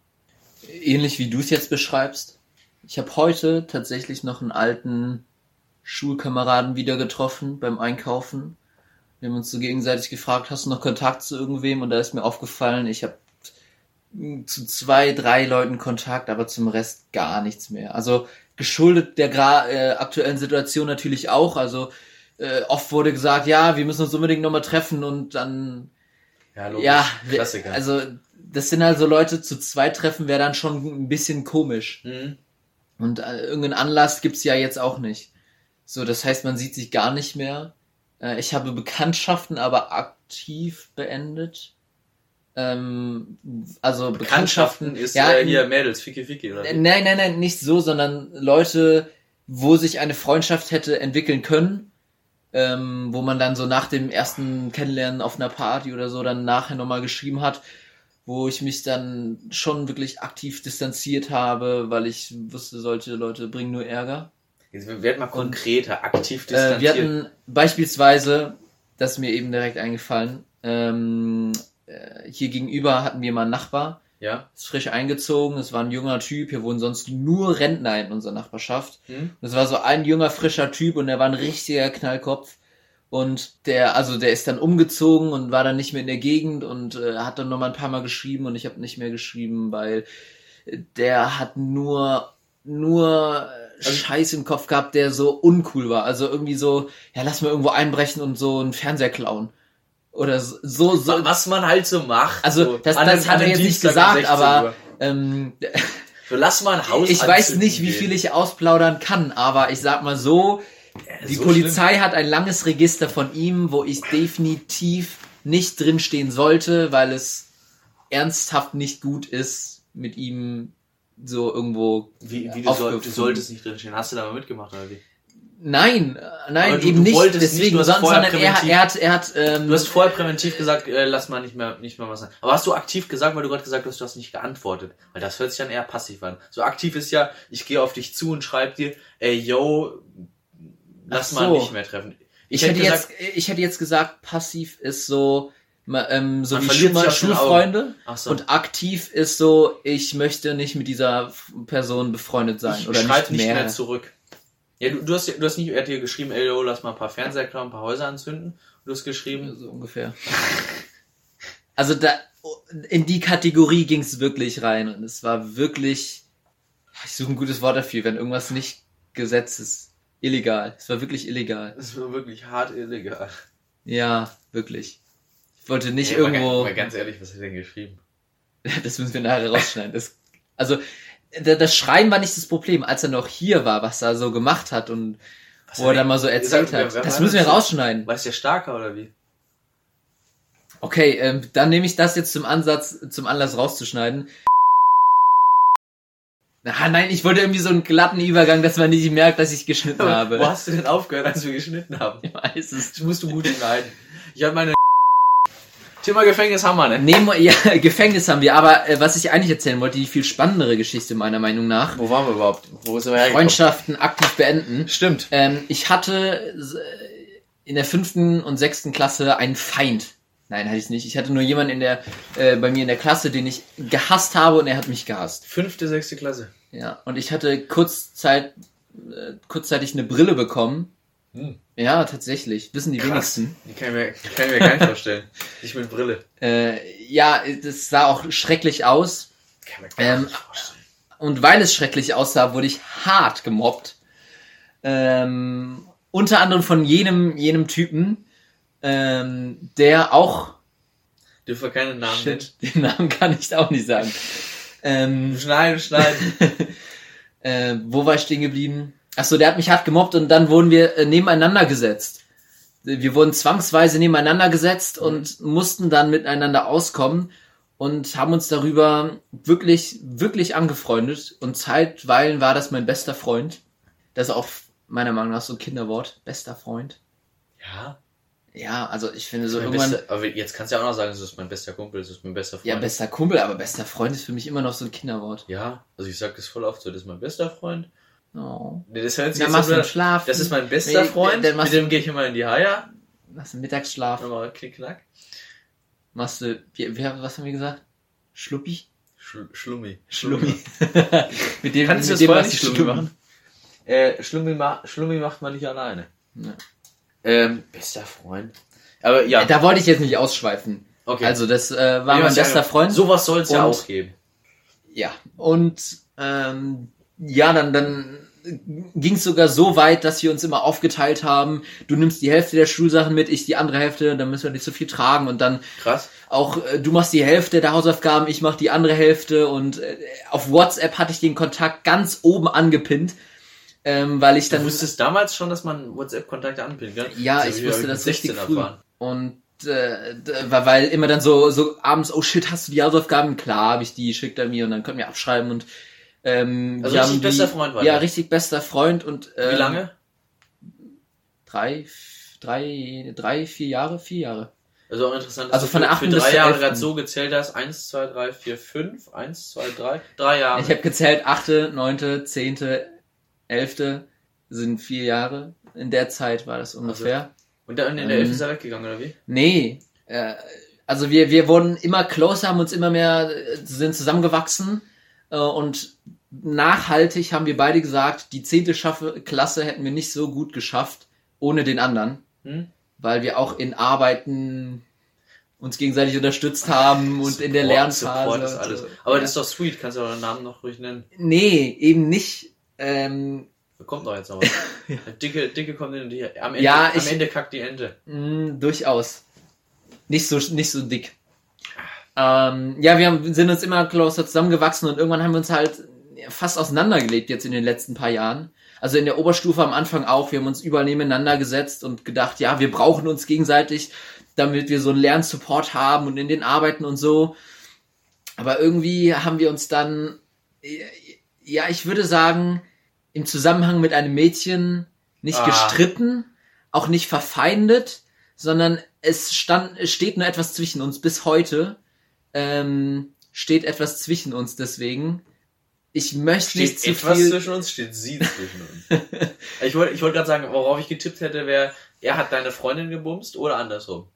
[SPEAKER 2] Ähnlich wie du es jetzt beschreibst. Ich habe heute tatsächlich noch einen alten Schulkameraden wieder getroffen beim Einkaufen. Wir haben uns so gegenseitig gefragt, hast du noch Kontakt zu irgendwem? Und da ist mir aufgefallen, ich habe zu zwei, drei Leuten Kontakt, aber zum Rest gar nichts mehr. Also geschuldet der gra äh, aktuellen Situation natürlich auch. Also äh, oft wurde gesagt, ja, wir müssen uns unbedingt nochmal treffen und dann
[SPEAKER 1] Ja, logisch.
[SPEAKER 2] ja,
[SPEAKER 1] Klassiker.
[SPEAKER 2] also das sind also Leute zu zweit treffen wäre dann schon ein bisschen komisch.
[SPEAKER 1] Mhm.
[SPEAKER 2] Und äh, irgendeinen Anlass gibt's ja jetzt auch nicht. So, das heißt, man sieht sich gar nicht mehr. Äh, ich habe Bekanntschaften aber aktiv beendet. Ähm, also
[SPEAKER 1] Bekanntschaften ist
[SPEAKER 2] ja,
[SPEAKER 1] äh, hier Mädels, Fiki Fiki, oder?
[SPEAKER 2] Nein, nein, nein, nicht so, sondern Leute, wo sich eine Freundschaft hätte entwickeln können, ähm, wo man dann so nach dem ersten Kennenlernen auf einer Party oder so dann nachher nochmal geschrieben hat, wo ich mich dann schon wirklich aktiv distanziert habe, weil ich wusste, solche Leute bringen nur Ärger.
[SPEAKER 1] Jetzt werd mal konkreter, aktiv
[SPEAKER 2] Äh, wir
[SPEAKER 1] distanziert.
[SPEAKER 2] hatten beispielsweise, das ist mir eben direkt eingefallen, ähm, äh, hier gegenüber hatten wir mal einen Nachbar,
[SPEAKER 1] ja?
[SPEAKER 2] ist frisch eingezogen, es war ein junger Typ, hier wohnen sonst nur Rentner in unserer Nachbarschaft.
[SPEAKER 1] Hm?
[SPEAKER 2] Das war so ein junger, frischer Typ und der war ein richtiger Knallkopf. Und der, also der ist dann umgezogen und war dann nicht mehr in der Gegend und äh, hat dann nochmal ein paar Mal geschrieben und ich habe nicht mehr geschrieben, weil der hat nur, nur äh,
[SPEAKER 1] Also-
[SPEAKER 2] Scheiß im Kopf gehabt, der so uncool war. Also irgendwie so, ja, lass mal irgendwo einbrechen und so einen Fernseher klauen. Oder so, so,
[SPEAKER 1] Was man halt so macht.
[SPEAKER 2] Also,
[SPEAKER 1] so,
[SPEAKER 2] das- das hat er jetzt nicht gesagt,
[SPEAKER 1] 16
[SPEAKER 2] aber- ähm,
[SPEAKER 1] So, lass mal ein Haus
[SPEAKER 2] ich weiß nicht, wie viel ich ausplaudern kann, aber ich sag mal so, die
[SPEAKER 1] so
[SPEAKER 2] Polizei hat ein langes Register von ihm, wo ich definitiv nicht drinstehen sollte, weil es ernsthaft nicht gut ist, mit ihm so irgendwo.
[SPEAKER 1] schlimm. Wie, wie du, soll, du solltest nicht drinstehen. Hast du da mal mitgemacht, oder wie?
[SPEAKER 2] Nein, äh, nein,
[SPEAKER 1] du-
[SPEAKER 2] eben
[SPEAKER 1] du
[SPEAKER 2] nicht.
[SPEAKER 1] nicht,
[SPEAKER 2] Deswegen,
[SPEAKER 1] du hast
[SPEAKER 2] sondern, er,
[SPEAKER 1] präventiv-
[SPEAKER 2] er hat, er hat, ähm,
[SPEAKER 1] Du hast vorher präventiv gesagt, äh, lass mal nicht mehr, nicht mehr was sagen. Aber hast du aktiv gesagt, weil du gerade gesagt hast, du hast nicht geantwortet? Weil das hört sich dann eher passiv an. So aktiv ist ja, ich gehe auf dich zu und schreib dir, ey, yo, lass
[SPEAKER 2] Ach
[SPEAKER 1] mal
[SPEAKER 2] so.
[SPEAKER 1] nicht mehr treffen.
[SPEAKER 2] ich, hätte jetzt, ich hätte jetzt gesagt, passiv ist so, ähm, so
[SPEAKER 1] Man
[SPEAKER 2] wie Schul Schulfreunde.
[SPEAKER 1] so,
[SPEAKER 2] Und aktiv ist so, ich möchte nicht mit dieser Person befreundet sein
[SPEAKER 1] ich
[SPEAKER 2] oder
[SPEAKER 1] schreib
[SPEAKER 2] nicht mehr.
[SPEAKER 1] zurück. Ja, du, du hast, du hast nicht, er hat dir geschrieben, ey, yo, lass mal ein paar Fernseher klauen, ein paar Häuser anzünden. Und du hast geschrieben,
[SPEAKER 2] So ungefähr. Also da in die Kategorie ging es wirklich rein und es war wirklich, ich suche ein gutes Wort dafür, wenn irgendwas nicht Gesetz ist, illegal. Es war wirklich illegal.
[SPEAKER 1] das war wirklich hart illegal.
[SPEAKER 2] Ja, wirklich. Ich wollte nicht
[SPEAKER 1] mal,
[SPEAKER 2] irgendwo.
[SPEAKER 1] mal ganz ehrlich, was hat er denn geschrieben?
[SPEAKER 2] Das müssen wir nachher rausschneiden. Das, also da- das Schreiben war nicht das Problem, als er noch hier war, was er so gemacht hat und
[SPEAKER 1] Was
[SPEAKER 2] wo er dann mal so erzählt
[SPEAKER 1] Sag, wer-
[SPEAKER 2] hat.
[SPEAKER 1] wer
[SPEAKER 2] Das müssen wir rausschneiden.
[SPEAKER 1] War es der Starker oder wie?
[SPEAKER 2] Okay, ähm, dann nehme ich das jetzt zum Ansatz, zum Anlass rauszuschneiden. Ah, nein, ich wollte irgendwie so einen glatten Übergang, dass man nicht merkt, dass ich geschnitten habe.
[SPEAKER 1] Wo hast du denn aufgehört, als wir geschnitten haben?
[SPEAKER 2] Ich weiß es.
[SPEAKER 1] Das musst du gut schneiden. Ich habe meine Thema Gefängnis haben wir, ne?
[SPEAKER 2] Wir, ja, Gefängnis haben wir, aber äh, was ich eigentlich erzählen wollte, die viel spannendere Geschichte meiner Meinung nach.
[SPEAKER 1] Wo waren wir überhaupt? Wo sind wir hergekommen?
[SPEAKER 2] Freundschaften aktiv beenden.
[SPEAKER 1] Stimmt.
[SPEAKER 2] Ähm, ich hatte äh, in der fünften und sechsten Klasse einen Feind. Nein, hatte ich nicht. Ich hatte nur jemanden in der, äh, bei mir in der Klasse, den ich gehasst habe und er hat mich gehasst.
[SPEAKER 1] Fünfte, sechste Klasse.
[SPEAKER 2] Ja, und ich hatte kurzzeit, äh, kurzzeitig eine Brille bekommen.
[SPEAKER 1] Hm.
[SPEAKER 2] Ja, tatsächlich. Wissen die
[SPEAKER 1] Krass.
[SPEAKER 2] wenigsten.
[SPEAKER 1] Die kann ich mir, kann ich mir gar nicht vorstellen. Nicht mit Brille.
[SPEAKER 2] Äh, ja, das sah auch schrecklich aus.
[SPEAKER 1] Kann man
[SPEAKER 2] Ähm,
[SPEAKER 1] nicht vorstellen.
[SPEAKER 2] Und weil es schrecklich aussah, wurde ich hart gemobbt. Ähm, unter anderem von jenem, jenem Typen, ähm, der auch,
[SPEAKER 1] Dürfen wir keinen Namen
[SPEAKER 2] shit, den Namen kann ich auch nicht sagen. Ähm?
[SPEAKER 1] Schneiden, schneiden.
[SPEAKER 2] äh, wo war ich stehen geblieben? Achso, der hat mich hart gemobbt und dann wurden wir äh, nebeneinander gesetzt. Wir wurden zwangsweise nebeneinander gesetzt und mussten dann miteinander auskommen und haben uns darüber wirklich, wirklich angefreundet. Und zeitweilen war das mein bester Freund. Das ist auch meiner Meinung nach so ein Kinderwort. Bester Freund.
[SPEAKER 1] ja.
[SPEAKER 2] Ja, also ich finde so
[SPEAKER 1] mein
[SPEAKER 2] irgendwann.
[SPEAKER 1] bester, aber jetzt kannst du ja auch noch sagen, das ist mein bester Kumpel, das ist mein bester Freund.
[SPEAKER 2] Ja, bester Kumpel, aber bester Freund ist für mich immer noch so ein Kinderwort.
[SPEAKER 1] Ja, also ich sag das voll oft so, das ist mein bester Freund.
[SPEAKER 2] Oh.
[SPEAKER 1] Nee, das hört sich
[SPEAKER 2] Dann
[SPEAKER 1] jetzt
[SPEAKER 2] machst
[SPEAKER 1] so
[SPEAKER 2] du Schlaf.
[SPEAKER 1] Das ist mein bester
[SPEAKER 2] Nee,
[SPEAKER 1] Freund,
[SPEAKER 2] dann
[SPEAKER 1] mit
[SPEAKER 2] du-
[SPEAKER 1] dem gehe ich immer in die Haia.
[SPEAKER 2] Machst du Mittagsschlaf.
[SPEAKER 1] Nochmal klick, knack.
[SPEAKER 2] Machst du, wie, wie, was haben wir gesagt? Schluppi?
[SPEAKER 1] Schl Schlummi.
[SPEAKER 2] Schlummi. mit dem,
[SPEAKER 1] Kannst du
[SPEAKER 2] mit
[SPEAKER 1] das
[SPEAKER 2] dem
[SPEAKER 1] vorher
[SPEAKER 2] was
[SPEAKER 1] nicht
[SPEAKER 2] ich
[SPEAKER 1] Schlummi machen? Äh, Schlummi, ma Schlummi macht man nicht alleine.
[SPEAKER 2] Ja.
[SPEAKER 1] Ähm, bester Freund. Aber ja,
[SPEAKER 2] Da wollte ich jetzt nicht ausschweifen.
[SPEAKER 1] okay.
[SPEAKER 2] Also das äh, war
[SPEAKER 1] Nee,
[SPEAKER 2] mein bester Freund.
[SPEAKER 1] Sowas soll es ja auch geben.
[SPEAKER 2] Ja. Und ähm, ja, dann, dann ging es sogar so weit, dass wir uns immer aufgeteilt haben. Du nimmst die Hälfte der Schulsachen mit, ich die andere Hälfte, dann müssen wir nicht so viel tragen und dann
[SPEAKER 1] Krass.
[SPEAKER 2] auch äh, du machst die Hälfte der Hausaufgaben, ich mach die andere Hälfte und äh, auf WhatsApp hatte ich den Kontakt ganz oben angepinnt, ähm, weil ich
[SPEAKER 1] Du
[SPEAKER 2] dann
[SPEAKER 1] wusstest damals schon, dass man WhatsApp-Kontakte anpinnen kann?
[SPEAKER 2] Ja,
[SPEAKER 1] Das hab
[SPEAKER 2] ich wusste das richtig
[SPEAKER 1] 16
[SPEAKER 2] früh.
[SPEAKER 1] erfahren.
[SPEAKER 2] Und äh, weil immer dann so so abends, oh shit, hast du die Hausaufgaben? Klar, habe ich die, schickt er mir und dann können wir abschreiben und ähm,
[SPEAKER 1] Also richtig bester Freund war
[SPEAKER 2] Ja,
[SPEAKER 1] der?
[SPEAKER 2] richtig bester Freund und ähm,
[SPEAKER 1] Wie lange?
[SPEAKER 2] Drei, drei, drei, vier Jahre, vier Jahre.
[SPEAKER 1] Also auch interessant,
[SPEAKER 2] Also
[SPEAKER 1] du
[SPEAKER 2] von der achten
[SPEAKER 1] für
[SPEAKER 2] bis
[SPEAKER 1] drei Jahre gerade so gezählt hast. Eins, zwei, drei, vier, fünf. Eins, zwei, drei. Drei Jahre.
[SPEAKER 2] Ich habe gezählt, achte, neunte, zehnte, elfte sind vier Jahre. In der Zeit war das ungefähr.
[SPEAKER 1] Und dann in der
[SPEAKER 2] Ähm,
[SPEAKER 1] Elf ist er weggegangen, oder wie?
[SPEAKER 2] Nee, äh, also wir, wir wurden immer closer, haben uns immer mehr, äh, sind zusammengewachsen äh, und nachhaltig haben wir beide gesagt, die zehnte Klasse hätten wir nicht so gut geschafft ohne den anderen,
[SPEAKER 1] Hm?
[SPEAKER 2] weil wir auch in Arbeiten uns gegenseitig unterstützt haben und in der Lernphase.
[SPEAKER 1] Support ist alles.
[SPEAKER 2] so.
[SPEAKER 1] Aber
[SPEAKER 2] ja.
[SPEAKER 1] das ist doch sweet. Kannst du auch den Namen noch ruhig nennen.
[SPEAKER 2] Nee, eben nicht. Ähm,
[SPEAKER 1] kommt doch jetzt noch was. Dicke, Dicke kommt in die. Am Ende,
[SPEAKER 2] Ja,
[SPEAKER 1] am
[SPEAKER 2] ich-
[SPEAKER 1] Ende kackt die Ente.
[SPEAKER 2] mh, durchaus. Nicht so, nicht so dick. Ähm, ja, wir haben, sind uns immer closer zusammengewachsen und irgendwann haben wir uns halt fast auseinandergelebt jetzt in den letzten paar Jahren. Also in der Oberstufe am Anfang auch. Wir haben uns überall nebeneinander gesetzt und gedacht, ja, wir brauchen uns gegenseitig, damit wir so einen Lernsupport haben und in den Arbeiten und so. Aber irgendwie haben wir uns dann, ja, ich würde sagen, im Zusammenhang mit einem Mädchen nicht
[SPEAKER 1] Ah.
[SPEAKER 2] gestritten, auch nicht verfeindet, sondern es stand, es steht nur etwas zwischen uns bis heute. Ähm, steht etwas zwischen uns deswegen. Ich möchte
[SPEAKER 1] Steht
[SPEAKER 2] nicht zu
[SPEAKER 1] etwas
[SPEAKER 2] viel.
[SPEAKER 1] zwischen uns, steht sie zwischen uns. ich wollte ich wollte gerade sagen, worauf ich getippt hätte, wäre, er hat deine Freundin gebumst oder andersrum.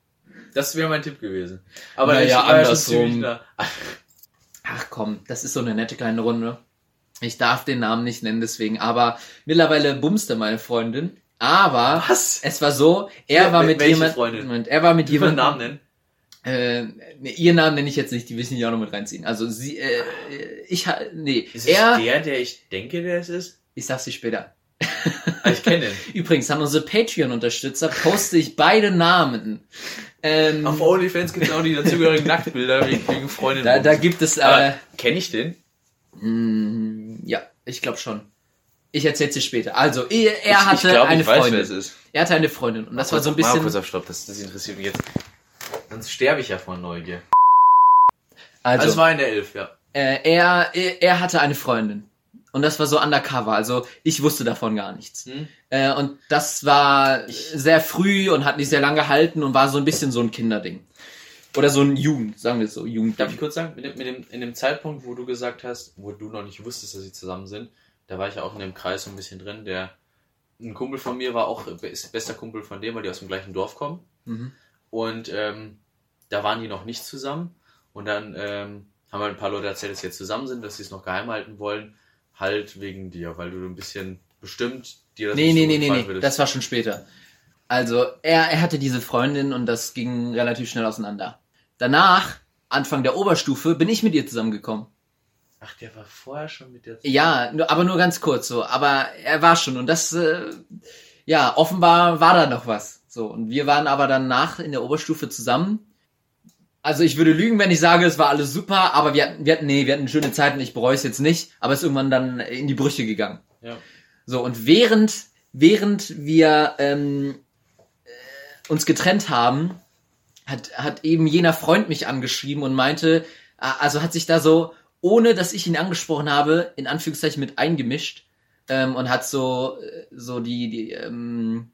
[SPEAKER 1] Das wäre mein Tipp gewesen. Aber
[SPEAKER 2] Naja, andersrum. Ach komm, das ist so eine nette kleine Runde. Ich darf den Namen nicht nennen deswegen, aber mittlerweile bumste meine Freundin. Aber
[SPEAKER 1] Was?
[SPEAKER 2] es war so, er
[SPEAKER 1] Ja,
[SPEAKER 2] war mit
[SPEAKER 1] welche
[SPEAKER 2] jemand,
[SPEAKER 1] Freundin?
[SPEAKER 2] Moment, er war mit
[SPEAKER 1] Ich
[SPEAKER 2] jemandem,
[SPEAKER 1] Namen nennen.
[SPEAKER 2] Äh, nee, ihr Namen nenne ich jetzt nicht, die will ich nicht auch noch mit reinziehen. Also sie, äh, ich, ha- nee,
[SPEAKER 1] Ist
[SPEAKER 2] er,
[SPEAKER 1] es der, der ich denke, der es ist?
[SPEAKER 2] ich sag's dir später.
[SPEAKER 1] Ah, ich kenne den.
[SPEAKER 2] Übrigens, an unsere Patreon-Unterstützer poste ich beide Namen. Ähm,
[SPEAKER 1] Auf OnlyFans gibt es auch die dazugehörigen Nacktbilder wegen, wegen Freundin.
[SPEAKER 2] da, da gibt es, äh,
[SPEAKER 1] Aber kenne ich den?
[SPEAKER 2] mh, ja, ich glaube schon. Ich erzähl's dir später. Also, er, er hatte
[SPEAKER 1] ich glaub,
[SPEAKER 2] eine
[SPEAKER 1] ich weiß,
[SPEAKER 2] Freundin.
[SPEAKER 1] wer es ist.
[SPEAKER 2] Er hatte eine Freundin und das war so ein
[SPEAKER 1] Mal kurz
[SPEAKER 2] bisschen,
[SPEAKER 1] auf Stopp, das, das interessiert mich jetzt. Sonst sterbe ich ja vor Neugier.
[SPEAKER 2] also,
[SPEAKER 1] Also, es war in der Elf, ja.
[SPEAKER 2] äh, er, er, er hatte eine Freundin. Und das war so undercover, also ich wusste davon gar nichts.
[SPEAKER 1] Hm?
[SPEAKER 2] Äh, und das war sehr früh und hat nicht sehr lange gehalten und war so ein bisschen so ein Kinderding. Oder so ein Jugend, sagen wir es so, Jugend.
[SPEAKER 1] Darf ich kurz sagen, mit dem, mit dem, in dem Zeitpunkt, wo du gesagt hast, wo du noch nicht wusstest, dass sie zusammen sind, da war ich ja auch in dem Kreis so ein bisschen drin. Der ein Kumpel von mir war auch ist bester Kumpel von dem, weil die aus dem gleichen Dorf kommen.
[SPEAKER 2] Mhm.
[SPEAKER 1] Und ähm, da waren die noch nicht zusammen. Und dann ähm, haben halt ein paar Leute erzählt, dass sie jetzt zusammen sind, dass sie es noch geheim halten wollen. Halt wegen dir, weil du ein bisschen bestimmt dir das
[SPEAKER 2] Nee,
[SPEAKER 1] nicht
[SPEAKER 2] nee,
[SPEAKER 1] so
[SPEAKER 2] nee, nee, nee, das war schon später. Also er, er hatte diese Freundin und das ging relativ schnell auseinander. Danach, Anfang der Oberstufe, bin ich mit ihr zusammengekommen.
[SPEAKER 1] Ach, der war vorher schon mit der.
[SPEAKER 2] Ja, nur- aber nur ganz kurz so. Aber er war schon und das, äh, ja, offenbar war da noch was. So und wir waren aber danach in der Oberstufe zusammen. Also ich würde lügen, wenn ich sage, es war alles super, aber wir hatten, wir hatten, nee, wir hatten schöne Zeiten. Ich bereue es jetzt nicht, aber es ist irgendwann dann in die Brüche gegangen.
[SPEAKER 1] Ja.
[SPEAKER 2] So und während, während wir ähm, äh, uns getrennt haben, hat, hat eben jener Freund mich angeschrieben und meinte, also hat sich da so, ohne dass ich ihn angesprochen habe, in Anführungszeichen mit eingemischt ähm, und hat so, äh, so die, die ähm,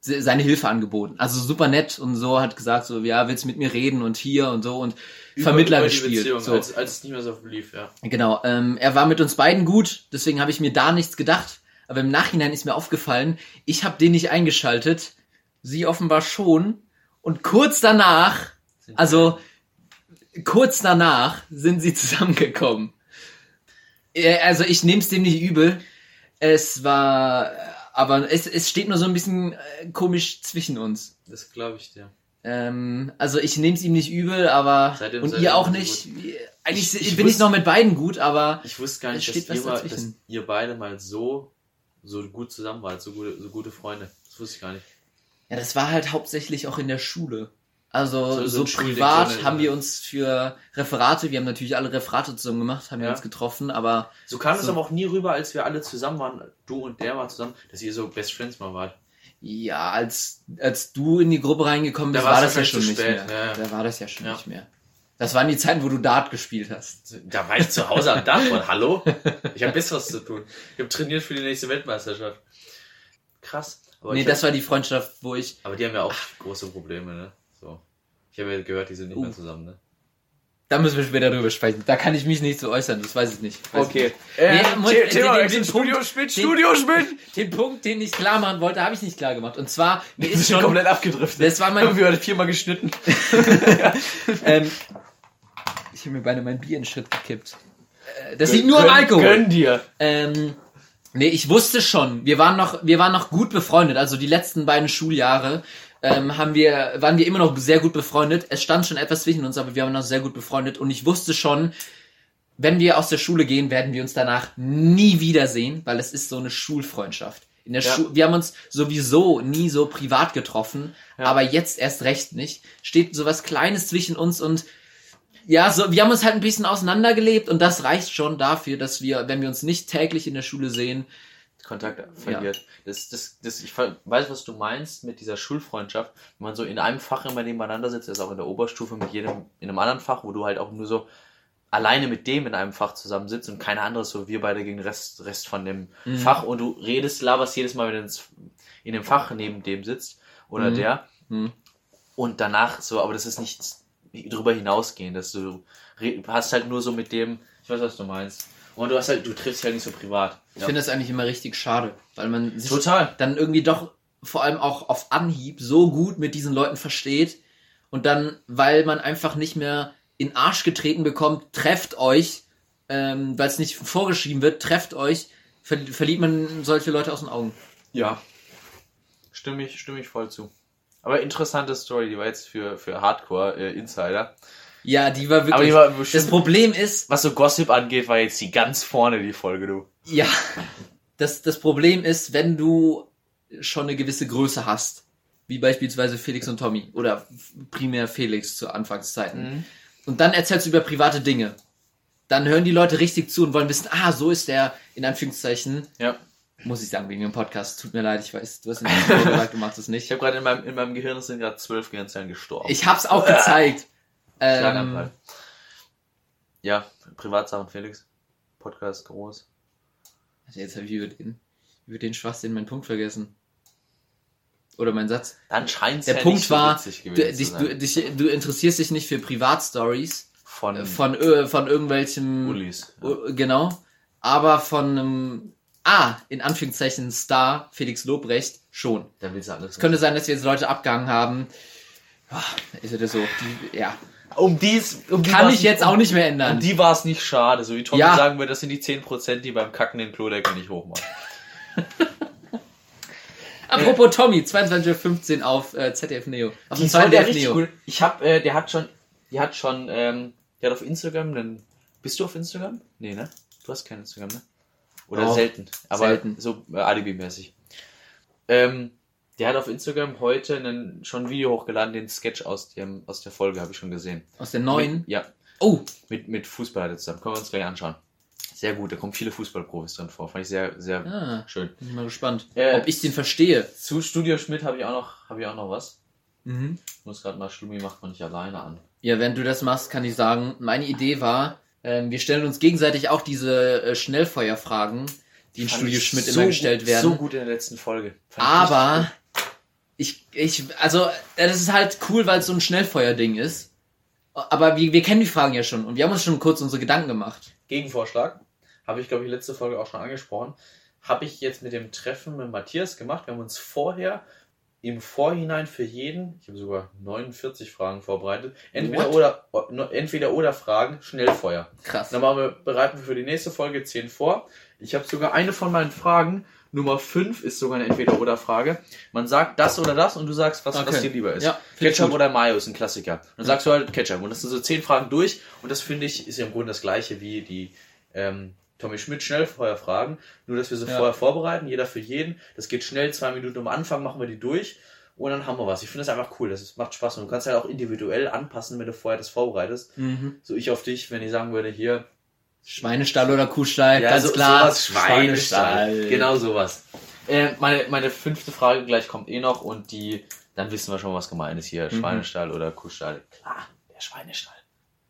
[SPEAKER 2] se- seine Hilfe angeboten. Also super nett und so hat gesagt, so, ja, willst mit mir reden und hier und so und Vermittler
[SPEAKER 1] Über
[SPEAKER 2] gespielt.
[SPEAKER 1] Beziehung,
[SPEAKER 2] So.
[SPEAKER 1] als, als es nicht mehr so lief, ja.
[SPEAKER 2] Genau, ähm, er war mit uns beiden gut, deswegen habe ich mir da nichts gedacht. Aber im Nachhinein ist mir aufgefallen, ich habe den nicht eingeschaltet, sie offenbar schon. Und kurz danach, also kurz danach, sind sie zusammengekommen. Also ich nehme es dem nicht übel. Es war, aber es, es steht nur so ein bisschen äh, komisch zwischen uns.
[SPEAKER 1] Das glaube ich dir.
[SPEAKER 2] Ähm, also ich nehme es ihm nicht übel, aber
[SPEAKER 1] Seitdem
[SPEAKER 2] und
[SPEAKER 1] seid
[SPEAKER 2] ihr auch nicht. Eigentlich
[SPEAKER 1] Ich- ich
[SPEAKER 2] bin ich
[SPEAKER 1] wusste-
[SPEAKER 2] noch mit beiden gut, aber
[SPEAKER 1] Ich wusste gar nicht, dass ihr, mal, dass ihr beide mal so, so gut zusammen wart, so gute, so gute Freunde. Das wusste ich gar nicht.
[SPEAKER 2] Ja, das war halt hauptsächlich auch in der Schule. Also
[SPEAKER 1] So-
[SPEAKER 2] so, privat
[SPEAKER 1] eine-
[SPEAKER 2] haben wir uns für Referate, wir haben natürlich alle Referate zusammen gemacht, haben wir
[SPEAKER 1] Ja.
[SPEAKER 2] uns getroffen, aber
[SPEAKER 1] So kam es
[SPEAKER 2] So.
[SPEAKER 1] aber auch nie rüber, als wir alle zusammen waren, du und der waren zusammen, dass ihr so Best Friends mal wart.
[SPEAKER 2] ja, als, als du in die Gruppe reingekommen
[SPEAKER 1] Da
[SPEAKER 2] bist,
[SPEAKER 1] war's
[SPEAKER 2] war das ja schon nicht
[SPEAKER 1] spät,
[SPEAKER 2] mehr.
[SPEAKER 1] ja.
[SPEAKER 2] Da war das ja schon
[SPEAKER 1] Ja.
[SPEAKER 2] nicht mehr. Das waren die Zeiten, wo du Dart gespielt hast.
[SPEAKER 1] Da war ich zu Hause am Dach und hallo? Ich habe Besseres zu tun. Ich habe trainiert für die nächste Weltmeisterschaft. Krass. Aber,
[SPEAKER 2] nee, das war die Freundschaft, wo ich
[SPEAKER 1] aber die haben ja auch große Probleme, ne? So. Ich habe ja gehört, die sind nicht
[SPEAKER 2] Uh.
[SPEAKER 1] mehr zusammen, ne?
[SPEAKER 2] Da müssen wir später drüber sprechen. Da kann ich mich nicht so äußern, das weiß ich nicht. Weiß ich nicht.
[SPEAKER 1] Äh,
[SPEAKER 2] Nee, den-
[SPEAKER 1] Thema
[SPEAKER 2] den- den Punkt-
[SPEAKER 1] Studio
[SPEAKER 2] den-
[SPEAKER 1] Studio Schmidt!
[SPEAKER 2] Den Punkt, den ich klar machen wollte, habe ich nicht klar gemacht. Und zwar, mir ist
[SPEAKER 1] schon komplett abgedriftet.
[SPEAKER 2] das war mein,
[SPEAKER 1] Wir haben viermal geschnitten.
[SPEAKER 2] ähm, ich habe mir beinahe mein Bier in den Schritt gekippt. Äh, Das liegt nur am Alkohol.
[SPEAKER 1] Gönn dir.
[SPEAKER 2] Ähm, nee, ich wusste schon, wir waren noch, wir waren noch gut befreundet. Also die letzten beiden Schuljahre ähm, haben wir, waren wir immer noch sehr gut befreundet. Es stand schon etwas zwischen uns, aber wir waren noch sehr gut befreundet. Und ich wusste schon, wenn wir aus der Schule gehen, werden wir uns danach nie wiedersehen, weil es ist so eine Schulfreundschaft. In der
[SPEAKER 1] Ja.
[SPEAKER 2] Schu wir haben uns sowieso nie so privat getroffen,
[SPEAKER 1] Ja.
[SPEAKER 2] aber jetzt erst recht nicht. Steht so was Kleines zwischen uns und ja, so, wir haben uns halt ein bisschen auseinandergelebt und das reicht schon dafür, dass wir, wenn wir uns nicht täglich in der Schule sehen,
[SPEAKER 1] Kontakt verliert. Das, das, das, ich weiß, was du meinst mit dieser Schulfreundschaft. Wenn man so in einem Fach immer nebeneinander sitzt, ist auch in der Oberstufe mit jedem in einem anderen Fach, wo du halt auch nur so alleine mit dem in einem Fach zusammensitzt und keiner anderes, so wir beide gegen den Rest, Rest von dem
[SPEAKER 2] Mhm.
[SPEAKER 1] Fach und du redest, laberst jedes Mal, wenn du in dem Fach neben dem sitzt oder
[SPEAKER 2] Mhm.
[SPEAKER 1] der
[SPEAKER 2] Mhm.
[SPEAKER 1] und danach so, aber das ist nichts drüber hinausgehen, dass du hast halt nur so mit dem, ich weiß, was du meinst. Und du hast halt, du triffst dich halt nicht so privat.
[SPEAKER 2] ich finde das eigentlich immer richtig schade, weil man sich
[SPEAKER 1] Total.
[SPEAKER 2] dann irgendwie doch vor allem auch auf Anhieb so gut mit diesen Leuten versteht und dann, weil man einfach nicht mehr in den Arsch getreten bekommt, trefft euch, ähm, weil es nicht vorgeschrieben wird, trefft euch, ver verliert man solche Leute aus den Augen.
[SPEAKER 1] Ja. Stimme ich, stimme ich voll zu. Aber interessante Story, die war jetzt für, für Hardcore-Insider.
[SPEAKER 2] Ja, die war wirklich.
[SPEAKER 1] Aber die war
[SPEAKER 2] das
[SPEAKER 1] bestimmt,
[SPEAKER 2] Problem ist,
[SPEAKER 1] was so Gossip angeht, war jetzt die ganz vorne, die Folge, du.
[SPEAKER 2] ja, das, das Problem ist, wenn du schon eine gewisse Größe hast, wie beispielsweise Felix und Tommy oder primär Felix zu Anfangszeiten, und dann erzählst du über private Dinge, dann hören die Leute richtig zu und wollen wissen, ah, so ist der, in Anführungszeichen,
[SPEAKER 1] Ja.
[SPEAKER 2] Muss ich sagen, wegen dem Podcast, tut mir leid, ich weiß, du hast nicht gesagt, du machst es
[SPEAKER 1] Ich
[SPEAKER 2] nicht.
[SPEAKER 1] habe gerade in meinem, in meinem Gehirn sind gerade zwölf Gehirnzellen gestorben.
[SPEAKER 2] Ich hab's auch gezeigt. Ähm,
[SPEAKER 1] Schlaganfall. Ja, Privatsachen Felix. Podcast groß.
[SPEAKER 2] also jetzt habe ich über den, über den Schwachsinn meinen Punkt vergessen. Oder meinen Satz.
[SPEAKER 1] Dann scheint
[SPEAKER 2] Der
[SPEAKER 1] ja
[SPEAKER 2] Punkt
[SPEAKER 1] so
[SPEAKER 2] war, du, dich, du, dich, du interessierst dich nicht für Privatstories
[SPEAKER 1] von,
[SPEAKER 2] von, ö- von irgendwelchem
[SPEAKER 1] Ulis. Ja.
[SPEAKER 2] Genau. Aber von einem, ah, in Anführungszeichen Star, Felix Lobrecht, schon.
[SPEAKER 1] Dann willst du alles.
[SPEAKER 2] Es könnte sein, dass wir jetzt Leute abgehangen haben. Ah, Ist wieder so. Die, ja.
[SPEAKER 1] um dies, um die
[SPEAKER 2] Kann ich jetzt
[SPEAKER 1] um,
[SPEAKER 2] auch nicht mehr
[SPEAKER 1] Um
[SPEAKER 2] ändern.
[SPEAKER 1] die war es nicht schade. So wie Tommy
[SPEAKER 2] Ja.
[SPEAKER 1] sagen würde, das sind die 10%, die beim Kacken den Klodeckel nicht hochmachen.
[SPEAKER 2] Apropos Tommy, 22.15 Uhr auf äh, ZDF Neo. Auf
[SPEAKER 1] Die
[SPEAKER 2] dem ZDF Neo.
[SPEAKER 1] cool. Ich hab, äh, der hat schon, der hat schon, ähm, der hat auf Instagram einen, bist du auf Instagram? Nee, ne? Du hast kein Instagram, ne? Oder
[SPEAKER 2] Doch,
[SPEAKER 1] selten. Aber
[SPEAKER 2] selten.
[SPEAKER 1] so äh, Alibi-mäßig. Ähm, der hat auf Instagram heute einen, schon ein Video hochgeladen, den Sketch aus dem, aus der Folge habe ich schon gesehen.
[SPEAKER 2] Aus der neuen.
[SPEAKER 1] Mit, ja,
[SPEAKER 2] Oh,
[SPEAKER 1] mit, mit Fußball er zusammen. Können wir uns gleich anschauen. Sehr gut, da kommen viele Fußballprofis drin vor. Fand ich sehr, sehr
[SPEAKER 2] ah,
[SPEAKER 1] schön.
[SPEAKER 2] bin ich mal gespannt,
[SPEAKER 1] Äh,
[SPEAKER 2] ob ich den verstehe.
[SPEAKER 1] Zu Studio Schmidt habe ich auch noch, habe ich auch noch was.
[SPEAKER 2] Mhm.
[SPEAKER 1] Ich muss gerade mal, Schlummi macht man nicht alleine an.
[SPEAKER 2] Ja, wenn du das machst, kann ich sagen, meine Idee war, ähm, wir stellen uns gegenseitig auch diese äh, Schnellfeuerfragen, die in
[SPEAKER 1] Fand
[SPEAKER 2] Studio Schmidt
[SPEAKER 1] so
[SPEAKER 2] immer gestellt
[SPEAKER 1] gut,
[SPEAKER 2] werden.
[SPEAKER 1] So gut in der letzten Folge. Fand
[SPEAKER 2] Aber ich, ich, also, äh, das ist halt cool, weil es so ein Schnellfeuerding ist. Aber wir, wir kennen die Fragen ja schon und wir haben uns schon kurz unsere Gedanken gemacht.
[SPEAKER 1] Gegenvorschlag, habe ich glaube ich letzte Folge auch schon angesprochen, habe ich jetzt mit dem Treffen mit Matthias gemacht. Wir haben uns vorher im Vorhinein für jeden, ich habe sogar 49 Fragen vorbereitet, entweder
[SPEAKER 2] What?
[SPEAKER 1] oder, entweder oder Fragen, Schnellfeuer.
[SPEAKER 2] Krass.
[SPEAKER 1] Dann machen wir, bereiten wir für die nächste Folge 10 vor. Ich habe sogar eine von meinen Fragen, Nummer 5 ist sogar eine Entweder-Oder-Frage. Man sagt das oder das und du sagst, was, was
[SPEAKER 2] Okay.
[SPEAKER 1] dir lieber ist.
[SPEAKER 2] Ja,
[SPEAKER 1] Ketchup oder Mayo ist ein Klassiker. Dann sagst du halt Ketchup. Und das sind so 10 Fragen durch. Und das finde ich, ist ja im Grunde das gleiche wie die ähm, Tommy Schmidt Schnellfeuerfragen. Nur, dass wir sie
[SPEAKER 2] Ja.
[SPEAKER 1] vorher vorbereiten, jeder für jeden. Das geht schnell, zwei Minuten am Anfang machen wir die durch. Und dann haben wir was. Ich finde das einfach cool. Das ist, macht Spaß. Und du kannst halt auch individuell anpassen, wenn du vorher das vorbereitest.
[SPEAKER 2] Mhm.
[SPEAKER 1] So ich auf dich, wenn ich sagen würde, hier,
[SPEAKER 2] Schweinestall oder Kuhstall, ganz
[SPEAKER 1] so,
[SPEAKER 2] klar.
[SPEAKER 1] Sowas Schweinestall. Genau sowas. Äh, meine, meine fünfte Frage gleich kommt eh noch und die, dann wissen wir schon, was gemeint ist hier.
[SPEAKER 2] Mhm.
[SPEAKER 1] Schweinestall oder Kuhstall. Klar, der Schweinestall.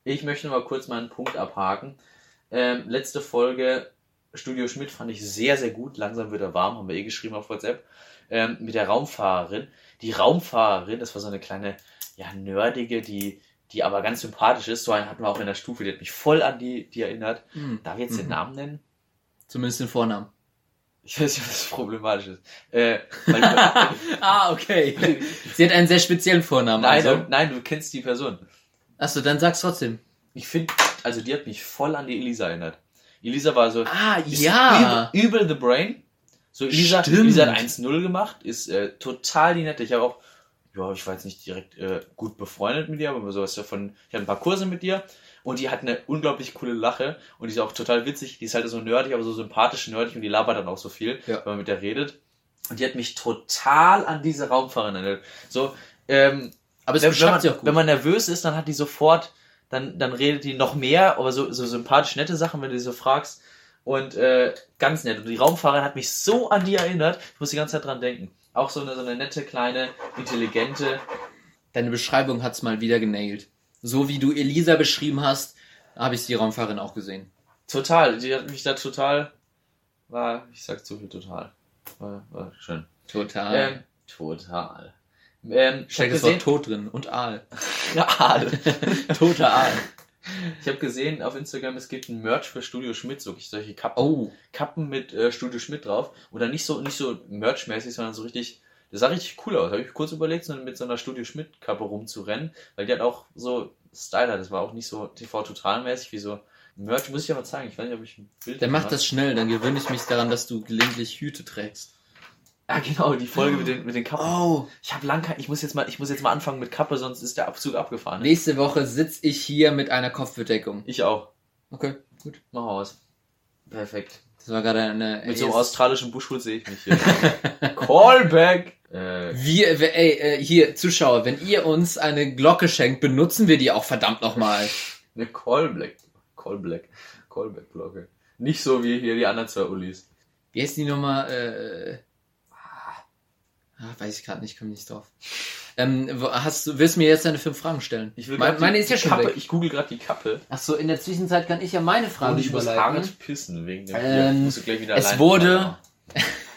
[SPEAKER 1] Ich möchte mal kurz meinen Punkt abhaken. Ähm, letzte Folge Studio Schmidt fand ich sehr, sehr gut. Langsam wird er warm, haben wir eh geschrieben auf WhatsApp. Ähm, mit der Raumfahrerin. Die Raumfahrerin, das war so eine kleine, ja, nerdige, die, die aber ganz sympathisch ist. So einen hatten wir auch in der Stufe, die hat mich voll an die, die erinnert.
[SPEAKER 2] Mhm.
[SPEAKER 1] Darf ich jetzt den
[SPEAKER 2] Mhm.
[SPEAKER 1] Namen nennen?
[SPEAKER 2] Zumindest den Vornamen.
[SPEAKER 1] Ich weiß nicht, das problematisch ist. Äh, weil,
[SPEAKER 2] ah, okay. Sie hat einen sehr speziellen Vornamen.
[SPEAKER 1] nein,
[SPEAKER 2] also.
[SPEAKER 1] du, nein, du kennst die Person.
[SPEAKER 2] Achso, dann sag's trotzdem.
[SPEAKER 1] Ich finde, also die hat mich voll an die Elisa erinnert. Elisa war so
[SPEAKER 2] Ah, ja.
[SPEAKER 1] übel, übel the brain. So Elisa,
[SPEAKER 2] Stimmt.
[SPEAKER 1] Elisa hat 1-0 gemacht, ist äh, total die nette. Ich habe auch, ja, ich war jetzt nicht direkt äh, gut befreundet mit ihr, aber so ist ja von, ich hatte ein paar Kurse mit ihr und die hat eine unglaublich coole Lache und die ist auch total witzig. Die ist halt so nerdig, aber so sympathisch nerdig und die labert dann auch so viel,
[SPEAKER 2] Ja.
[SPEAKER 1] wenn man mit der redet. Und die hat mich total an diese Raumfahrerin erinnert. So, ähm,
[SPEAKER 2] Aber es
[SPEAKER 1] wenn, wenn, man,
[SPEAKER 2] sie auch gut.
[SPEAKER 1] wenn man nervös ist, dann hat die sofort, dann, dann redet die noch mehr, aber so, so sympathisch nette Sachen, wenn du die so fragst. Und äh, ganz nett. Und die Raumfahrerin hat mich so an die erinnert, ich muss die ganze Zeit dran denken. Auch so eine, so eine nette, kleine, intelligente.
[SPEAKER 2] Deine Beschreibung hat's mal wieder genailt. So wie du Elisa beschrieben hast, habe ich die Raumfahrerin auch gesehen.
[SPEAKER 1] Total, die hat mich da total. War, ich sag zu viel total. War, war schön.
[SPEAKER 2] Total.
[SPEAKER 1] Ähm, total. Ähm, ich habe
[SPEAKER 2] Steckt das
[SPEAKER 1] gesehen,
[SPEAKER 2] Wort tot drin und Aal.
[SPEAKER 1] ja,
[SPEAKER 2] Toter Aal.
[SPEAKER 1] ich habe gesehen auf Instagram, es gibt ein Merch für Studio Schmidt, so solche Kappen.
[SPEAKER 2] Oh,
[SPEAKER 1] Kappen mit äh, Studio Schmidt drauf. Oder nicht so, nicht so Merch-mäßig, sondern so richtig. Das sah richtig cool aus. Habe ich kurz überlegt, so mit so einer Studio Schmidt-Kappe rumzurennen, weil die hat auch so Style hat. Das war auch nicht so TV-Total-mäßig wie so Merch. Muss ich aber zeigen. Ich weiß nicht, ob ich ein Bild
[SPEAKER 2] dann mach das schnell, dann gewöhne ich mich daran, dass du gelegentlich Hüte trägst.
[SPEAKER 1] Ah, genau, die Folge mit den, mit den Kappen.
[SPEAKER 2] Oh.
[SPEAKER 1] Ich habe lang kein, ich muss jetzt mal, ich muss jetzt mal anfangen mit Kappe, sonst ist der Abzug abgefahren. ne?
[SPEAKER 2] Nächste Woche sitz ich hier mit einer Kopfbedeckung.
[SPEAKER 1] Ich auch.
[SPEAKER 2] Okay, gut.
[SPEAKER 1] Mach was. Perfekt.
[SPEAKER 2] Das war gerade eine.
[SPEAKER 1] Mit so einem australischen Buschhut sehe ich mich hier. Callback! Äh,
[SPEAKER 2] Wir, wir- ey, äh, hier, Zuschauer, wenn ihr uns eine Glocke schenkt, benutzen wir die auch verdammt nochmal.
[SPEAKER 1] Eine Callback. Callback. Callback-Glocke. Nicht so wie hier die anderen zwei Ulis.
[SPEAKER 2] Wie heißt die Nummer? Äh, ah, weiß ich gerade nicht, komme nicht drauf. Ähm, hast du, willst du mir jetzt deine fünf Fragen stellen?
[SPEAKER 1] Ich will
[SPEAKER 2] meine, meine ist ja schon
[SPEAKER 1] Kappe,
[SPEAKER 2] weg.
[SPEAKER 1] Ich google gerade die Kappe.
[SPEAKER 2] Ach so, in der Zwischenzeit kann ich ja meine Fragen
[SPEAKER 1] Und ich muss hart pissen wegen dem
[SPEAKER 2] Ähm.
[SPEAKER 1] Musst du gleich wieder
[SPEAKER 2] es wurde-.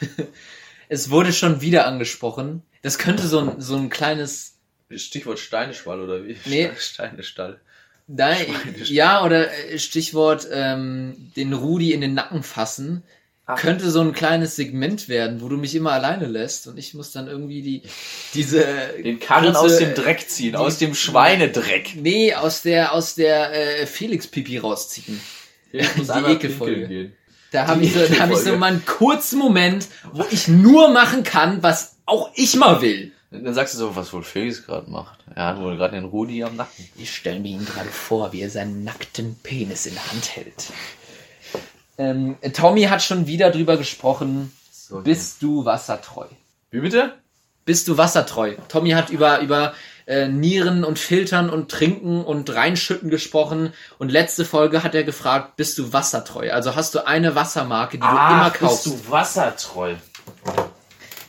[SPEAKER 2] Es wurde schon wieder angesprochen. Das könnte so ein, so ein kleines,
[SPEAKER 1] Stichwort Steineschwall oder wie?
[SPEAKER 2] Nee.
[SPEAKER 1] Steinestall.
[SPEAKER 2] nein, ja, oder äh, Stichwort ähm, den Rudi in den Nacken fassen.
[SPEAKER 1] Ach.
[SPEAKER 2] Könnte so ein kleines Segment werden, wo du mich immer alleine lässt und ich muss dann irgendwie die, diese,
[SPEAKER 1] Den Karren
[SPEAKER 2] kurze-
[SPEAKER 1] aus dem Dreck ziehen,
[SPEAKER 2] die-
[SPEAKER 1] aus dem Schweinedreck.
[SPEAKER 2] nee, aus der, aus der äh, Felix-Pipi rausziehen.
[SPEAKER 1] Muss
[SPEAKER 2] Die Ekelfolge. Da habe ich, so, da hab ich so mal einen kurzen Moment, wo ich nur machen kann, was auch ich mal will.
[SPEAKER 1] Dann sagst du so, was wohl Felix gerade macht. Er hat wohl gerade den Rudi am Nacken.
[SPEAKER 2] Ich stelle mir ihn gerade vor, wie er seinen nackten Penis in der Hand hält. Ähm, Tommy hat schon wieder drüber gesprochen.
[SPEAKER 1] So,
[SPEAKER 2] Bist du wassertreu?
[SPEAKER 1] Wie bitte?
[SPEAKER 2] Bist du wassertreu? Tommy hat über, über äh, Nieren und Filtern und Trinken und Reinschütten gesprochen. Und letzte Folge hat er gefragt, bist du wassertreu? Also hast du eine Wassermarke, die du immer kaufst?
[SPEAKER 1] bist du wassertreu?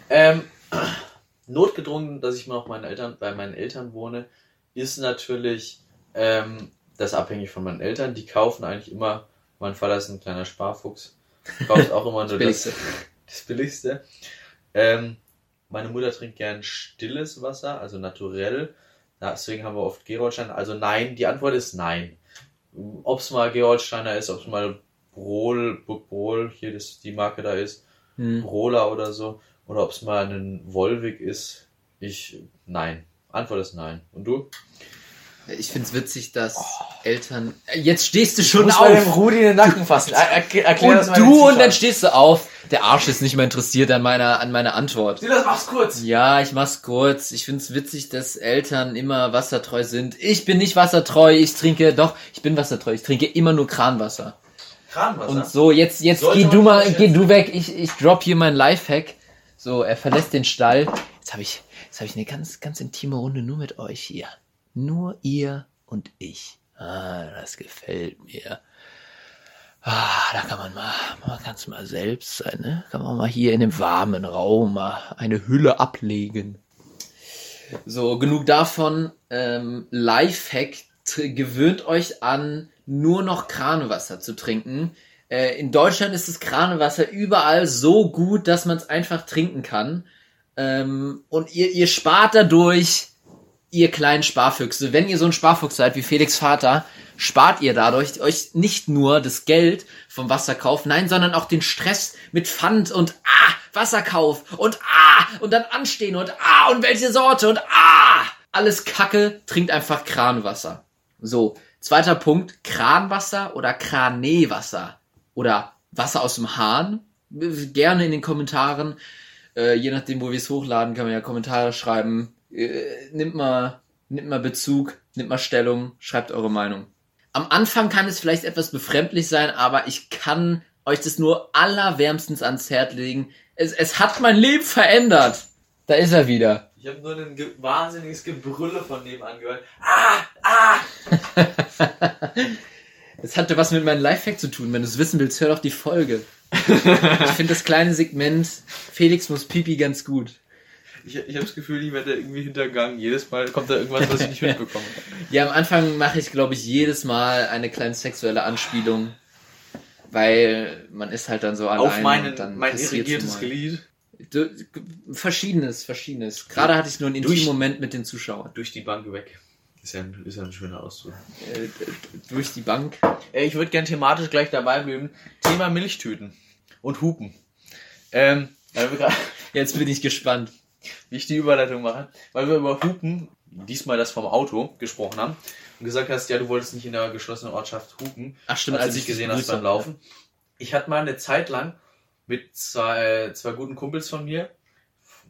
[SPEAKER 1] Ähm, notgedrungen, dass ich mal noch meinen Eltern, bei meinen Eltern wohne, ist natürlich ähm, das abhängig von meinen Eltern. Die kaufen eigentlich immer, mein Vater ist ein kleiner Sparfuchs, kauft auch immer nur das,
[SPEAKER 2] Billigste.
[SPEAKER 1] das Billigste. Ähm, meine Mutter trinkt gern stilles Wasser, also naturell. Deswegen haben wir oft Gerolsteiner. Also nein, die Antwort ist nein. Ob es mal Gerolsteiner ist, ob es mal Brol, Burg Brol, hier das, die Marke da ist,
[SPEAKER 2] Hm.
[SPEAKER 1] Brola oder so, oder ob es mal ein Volvic ist, ich, nein. Antwort ist nein. Und du?
[SPEAKER 2] Ich find's witzig, dass Eltern. Äh, Jetzt stehst du schon
[SPEAKER 1] muss bei dem
[SPEAKER 2] auf.
[SPEAKER 1] Rudi in den Nacken fassen. Er, er, erklär das
[SPEAKER 2] Und
[SPEAKER 1] den
[SPEAKER 2] du und dann stehst du auf. Der Arsch ist nicht mehr interessiert an meiner, an meiner Antwort.
[SPEAKER 1] Silas, mach's kurz.
[SPEAKER 2] Ja, ich mach's kurz. Ich find's witzig, dass Eltern immer wassertreu sind. Ich bin nicht wassertreu. Ich trinke, doch, ich bin wassertreu. Ich trinke immer nur Kranwasser.
[SPEAKER 1] Kranwasser.
[SPEAKER 2] Und so, jetzt, jetzt
[SPEAKER 1] Sollte
[SPEAKER 2] geh du mal, geh du weg. Ich, ich drop hier mein Lifehack. So, er verlässt den Stall. Jetzt habe ich, jetzt habe ich eine ganz, ganz intime Runde nur mit euch hier. Nur ihr und ich. Ah, das gefällt mir. Ah, da kann man mal, man kann es mal selbst sein, ne? Kann man mal hier in dem warmen Raum mal eine Hülle ablegen. So, genug davon. Ähm, Lifehack, gewöhnt euch an, nur noch Kranwasser zu trinken. Äh, in Deutschland ist das Kranwasser überall so gut, dass man es einfach trinken kann. Ähm, und ihr, ihr spart dadurch, ihr kleinen Sparfüchse. Wenn ihr so ein Sparfuchs seid wie Felix Vater, spart ihr dadurch euch nicht nur das Geld vom Wasserkauf, nein, sondern auch den Stress mit Pfand und ah, Wasserkauf und ah, und dann anstehen und ah, und welche Sorte und ah, alles Kacke, trinkt einfach Kranwasser. So, zweiter Punkt, Kranwasser oder Kraneewasser oder Wasser aus dem Hahn. Gerne in den Kommentaren. Äh, je nachdem, wo wir es hochladen, kann man ja Kommentare schreiben. Äh, nimmt mal, nimmt mal Bezug, nimmt mal Stellung, schreibt eure Meinung. Am Anfang kann es vielleicht etwas befremdlich sein, aber ich kann euch das nur allerwärmstens ans Herz legen. Es, es hat mein Leben verändert. Da ist er wieder.
[SPEAKER 1] Ich habe nur ein ge wahnsinniges Gebrülle von nebenan gehört. Ah, ah.
[SPEAKER 2] Es hatte was mit meinem Lifehack zu tun. Wenn du es wissen willst, hör doch die Folge. Ich finde das kleine Segment Felix muss Pipi ganz gut.
[SPEAKER 1] Ich, ich habe das Gefühl, ich werde irgendwie hintergangen. Jedes Mal kommt da irgendwas, was ich nicht mitbekomme.
[SPEAKER 2] Ja, am Anfang mache ich, glaube ich, jedes Mal eine kleine sexuelle Anspielung. Weil man ist halt dann so allein.
[SPEAKER 1] Auf meinen,
[SPEAKER 2] und dann
[SPEAKER 1] mein irrigiertes. Glied.
[SPEAKER 2] Du, verschiedenes, verschiedenes. Gerade hatte ich nur einen intimen Moment mit den Zuschauern.
[SPEAKER 1] Durch die Bank weg. Ist ja ein, ist ja ein schöner Ausdruck.
[SPEAKER 2] Äh, durch die Bank.
[SPEAKER 1] Äh, Ich würde gern thematisch gleich dabei bleiben. Thema Milchtüten und Hupen. Ähm,
[SPEAKER 2] Jetzt bin ich gespannt.
[SPEAKER 1] Wie ich die Überleitung mache, weil wir über Hupen, diesmal das vom Auto, gesprochen haben und gesagt hast, ja, du wolltest nicht in der geschlossenen Ortschaft hupen,
[SPEAKER 2] Ach stimmt,
[SPEAKER 1] als,
[SPEAKER 2] als ich
[SPEAKER 1] gesehen hast beim. Laufen. Ich hatte mal eine Zeit lang mit zwei, zwei guten Kumpels von mir,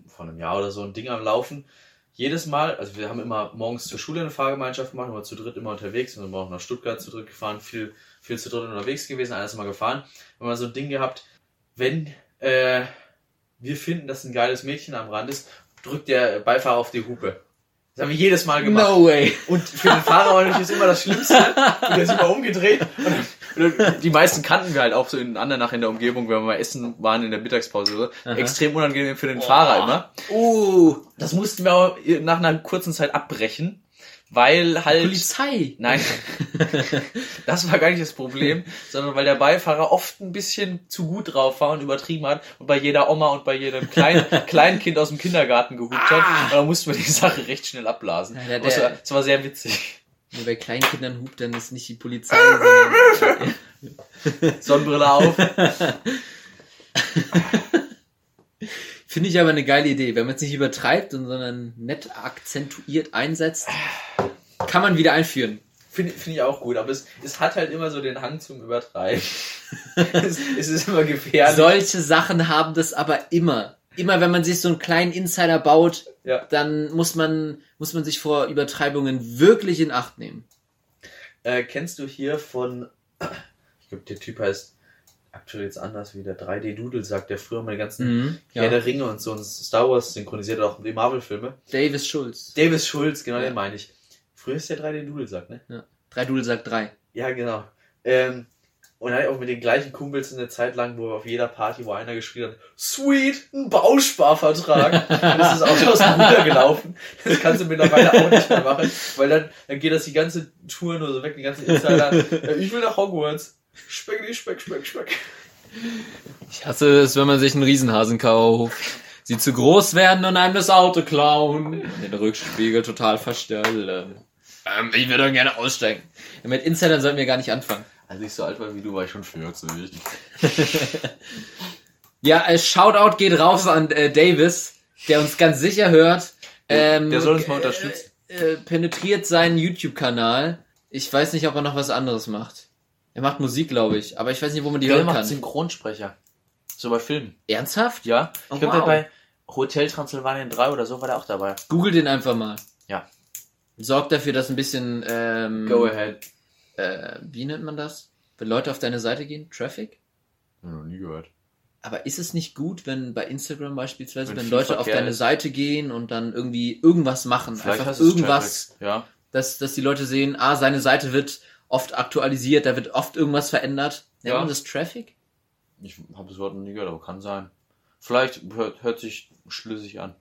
[SPEAKER 1] von einem Jahr oder so, ein Ding am Laufen. Jedes Mal, also wir haben immer morgens zur Schule eine Fahrgemeinschaft gemacht, immer zu dritt immer unterwegs, wir sind auch nach Stuttgart zu dritt gefahren, viel, viel zu dritt unterwegs gewesen, ist immer gefahren. Wir haben mal so ein Ding gehabt, wenn äh, wir finden, dass ein geiles Mädchen am Rand ist, drückt der Beifahrer auf die Hupe. Das haben wir jedes Mal gemacht.
[SPEAKER 2] No way.
[SPEAKER 1] Und für den Fahrer war natürlich immer das Schlimmste. Und der ist immer umgedreht. Und und die meisten kannten wir halt auch so in Andernach in der Umgebung, wenn wir mal essen waren in der Mittagspause.
[SPEAKER 2] Aha.
[SPEAKER 1] Extrem unangenehm für den Fahrer immer.
[SPEAKER 2] Uh,
[SPEAKER 1] Das mussten wir aber nach einer kurzen Zeit abbrechen, weil halt...
[SPEAKER 2] Polizei.
[SPEAKER 1] Nein, das war gar nicht das Problem, sondern weil der Beifahrer oft ein bisschen zu gut drauf war und übertrieben hat und bei jeder Oma und bei jedem kleinen Kleinkind aus dem Kindergarten gehupt hat. Und dann mussten wir die Sache recht schnell abblasen.
[SPEAKER 2] Ja, der-
[SPEAKER 1] es war, es war sehr witzig.
[SPEAKER 2] Nur bei Kleinkindern hupt dann ist nicht die Polizei, sondern
[SPEAKER 1] Sonnenbrille auf.
[SPEAKER 2] Finde ich aber eine geile Idee. Wenn man es nicht übertreibt, und sondern nett akzentuiert einsetzt, kann man wieder einführen.
[SPEAKER 1] Finde find ich auch gut, aber es, es hat halt immer so den Hang zum Übertreiben. es, es ist immer gefährlich.
[SPEAKER 2] Solche Sachen haben das aber immer. Immer wenn man sich so einen kleinen Insider baut,
[SPEAKER 1] Ja.
[SPEAKER 2] dann muss man, muss man sich vor Übertreibungen wirklich in Acht nehmen.
[SPEAKER 1] Äh, kennst du hier von, ich glaube, der Typ heißt aktuell jetzt anders wie der 3D-Doodle sagt, der früher mal die ganzen
[SPEAKER 2] Mhm,
[SPEAKER 1] Herr
[SPEAKER 2] ja.
[SPEAKER 1] der Ringe und so und Star Wars synchronisiert hat, auch die Marvel-Filme.
[SPEAKER 2] Davis Schulz.
[SPEAKER 1] Davis Schulz, genau
[SPEAKER 2] Ja.
[SPEAKER 1] den meine ich. Früher ist der 3D-Doodle sagt, ne?
[SPEAKER 2] Drei Dudel sagt drei.
[SPEAKER 1] Ja, genau. Ähm, und dann auch mit den gleichen Kumpels eine Zeit lang, wo auf jeder Party, wo einer geschrien hat, sweet, ein Bausparvertrag. das ist auch aus dem Ruder gelaufen. Das kannst du mittlerweile auch nicht mehr machen, weil dann, dann geht das die ganze Tour nur so weg, die ganzen Insider. Äh, ich will nach Hogwarts. Speck, Speck, Speck, Speck.
[SPEAKER 2] Ich hasse es, wenn man sich einen Riesenhasen kauft. Sie zu groß werden und einem das Auto klauen. Den Rückspiegel total verstellen. Ähm, ich würde gerne aussteigen. Ja, mit Insidern sollten wir gar nicht anfangen.
[SPEAKER 1] Als ich so alt war wie du, war ich schon 40.
[SPEAKER 2] Ja, äh, Shoutout geht raus an äh, Davis, der uns ganz sicher hört. Ähm,
[SPEAKER 1] Der soll uns mal
[SPEAKER 2] äh,
[SPEAKER 1] unterstützen.
[SPEAKER 2] Äh, penetriert seinen YouTube-Kanal. Ich weiß nicht, ob er noch was anderes macht. Er macht Musik, glaube ich, aber ich weiß nicht, wo man die hören
[SPEAKER 1] macht
[SPEAKER 2] kann.
[SPEAKER 1] Synchronsprecher. So bei Filmen.
[SPEAKER 2] Ernsthaft?
[SPEAKER 1] Ja.
[SPEAKER 2] Oh,
[SPEAKER 1] Ich glaube,
[SPEAKER 2] wow.
[SPEAKER 1] bei Hotel Transylvanien 3 oder so war der auch dabei.
[SPEAKER 2] Google den einfach mal.
[SPEAKER 1] Ja.
[SPEAKER 2] Sorgt dafür, dass ein bisschen, ähm,
[SPEAKER 1] Go ahead.
[SPEAKER 2] äh, wie nennt man das? Wenn Leute auf deine Seite gehen? Traffic?
[SPEAKER 1] Noch nie gehört.
[SPEAKER 2] Aber ist es nicht gut, wenn bei Instagram beispielsweise,
[SPEAKER 1] Wenn
[SPEAKER 2] wenn,
[SPEAKER 1] viel
[SPEAKER 2] Leute auf
[SPEAKER 1] Verkehr
[SPEAKER 2] deine
[SPEAKER 1] ist.
[SPEAKER 2] Seite gehen und dann irgendwie irgendwas machen,
[SPEAKER 1] Vielleicht
[SPEAKER 2] einfach
[SPEAKER 1] es
[SPEAKER 2] irgendwas,
[SPEAKER 1] Traffic. Ja.
[SPEAKER 2] dass, dass die Leute sehen, ah, seine Seite wird oft aktualisiert, da wird oft irgendwas verändert. Nennt
[SPEAKER 1] Ja.
[SPEAKER 2] man das Traffic?
[SPEAKER 1] Ich habe das Wort noch nie gehört, aber kann sein. Vielleicht hört, hört sich schlüssig an.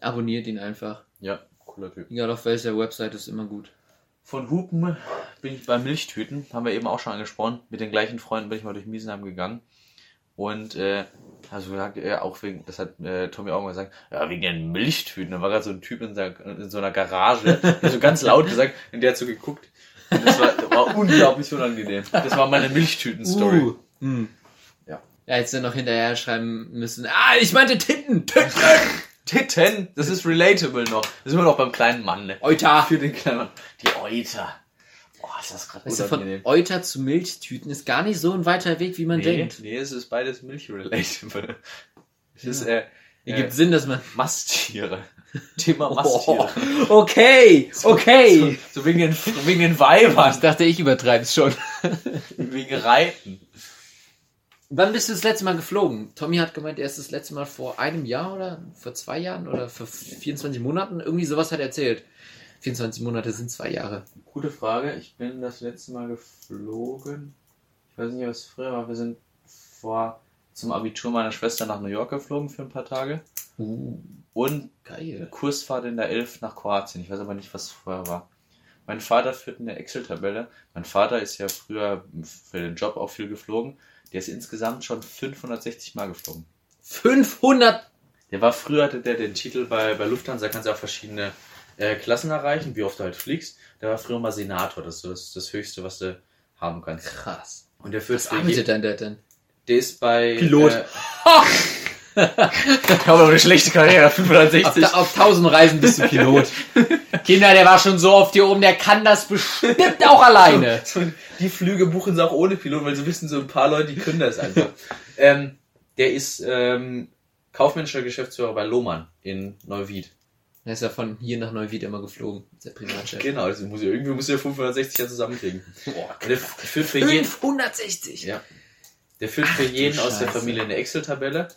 [SPEAKER 2] Abonniert ihn einfach.
[SPEAKER 1] Ja, cooler Typ.
[SPEAKER 2] Egal auf welcher Website ist immer gut.
[SPEAKER 1] Von Hupen bin ich bei Milchtüten, haben wir eben auch schon angesprochen. Mit den gleichen Freunden bin ich mal durch Miesenheim gegangen. Und äh, also gesagt, ja, auch wegen, das hat äh, Tommy auch mal gesagt, ja, wegen den Milchtüten. Da war gerade so ein Typ in, seiner, in so einer Garage, der so ganz laut gesagt, und der hat so geguckt. Das war, das war unglaublich unangenehm. Das war meine Milchtüten-Story.
[SPEAKER 2] Uh. Hm.
[SPEAKER 1] Ja.
[SPEAKER 2] Ja, jetzt noch hinterher schreiben müssen, ah, ich meinte Titten, Titten,
[SPEAKER 1] Titten, das ist relatable noch. Das sind wir noch beim kleinen Mann, ne?
[SPEAKER 2] Euter.
[SPEAKER 1] Für den kleinen Mann. Die Euter. Oh, ist das gerade
[SPEAKER 2] Weißt du, von. Euter zu Milchtüten ist gar nicht so ein weiter Weg, wie man
[SPEAKER 1] Nee,
[SPEAKER 2] denkt.
[SPEAKER 1] nee, es ist beides Milch-relatable. Es ist
[SPEAKER 2] Ja.
[SPEAKER 1] äh,
[SPEAKER 2] Ergibt
[SPEAKER 1] äh,
[SPEAKER 2] Sinn, dass man...
[SPEAKER 1] Masttiere. Thema Masttiere.
[SPEAKER 2] Oh, okay, okay.
[SPEAKER 1] So, so wegen den, wegen den Weibern.
[SPEAKER 2] Ich dachte, ich übertreibe es schon.
[SPEAKER 1] Wegen Reiten.
[SPEAKER 2] Wann bist du das letzte Mal geflogen? Tommy hat gemeint, er ist das letzte Mal vor einem Jahr oder vor zwei Jahren oder vor 24 Monaten. Irgendwie sowas hat er erzählt. 24 Monate sind zwei Jahre.
[SPEAKER 1] Gute Frage. Ich bin das letzte Mal geflogen. Ich weiß nicht, was früher war. Wir sind vor zum Abitur meiner Schwester nach New York geflogen für ein paar Tage.
[SPEAKER 2] Uh,
[SPEAKER 1] Und
[SPEAKER 2] geil.
[SPEAKER 1] Kursfahrt in der 11 nach Kroatien. Ich weiß aber nicht, was vorher war. Mein Vater führt eine Excel-Tabelle. Mein Vater ist ja früher für den Job auch viel geflogen. Der ist insgesamt schon 560 Mal geflogen.
[SPEAKER 2] 500.
[SPEAKER 1] Der war früher, hatte der den Titel bei, bei Lufthansa, kannst du auch verschiedene äh, Klassen erreichen, wie oft du halt fliegst. Der war früher mal Senator, das ist das, das Höchste, was du haben kannst.
[SPEAKER 2] Krass.
[SPEAKER 1] Und der führt
[SPEAKER 2] Was arbeitet dein Dad denn?
[SPEAKER 1] Der ist bei.
[SPEAKER 2] Pilot.
[SPEAKER 1] Äh, ich habe aber eine schlechte Karriere,
[SPEAKER 2] Auf,
[SPEAKER 1] 560.
[SPEAKER 2] ta- auf tausend Reisen bist du Pilot. Kinder, der war schon so oft hier oben, der kann das bestimmt auch alleine.
[SPEAKER 1] So, die Flüge buchen sie auch ohne Pilot, weil sie wissen, so ein paar Leute, die können das einfach. ähm, der ist ähm, kaufmännischer Geschäftsführer bei Lohmann in Neuwied.
[SPEAKER 2] Er ist ja von hier nach Neuwied immer geflogen, der Privatchef.
[SPEAKER 1] Genau, also muss ich, irgendwie muss der 560 ja zusammenkriegen.
[SPEAKER 2] Boah,
[SPEAKER 1] der führt für jeden,
[SPEAKER 2] 560.
[SPEAKER 1] Ja. Der führt für
[SPEAKER 2] Ach, du
[SPEAKER 1] jeden aus der. Familie eine Excel-Tabelle.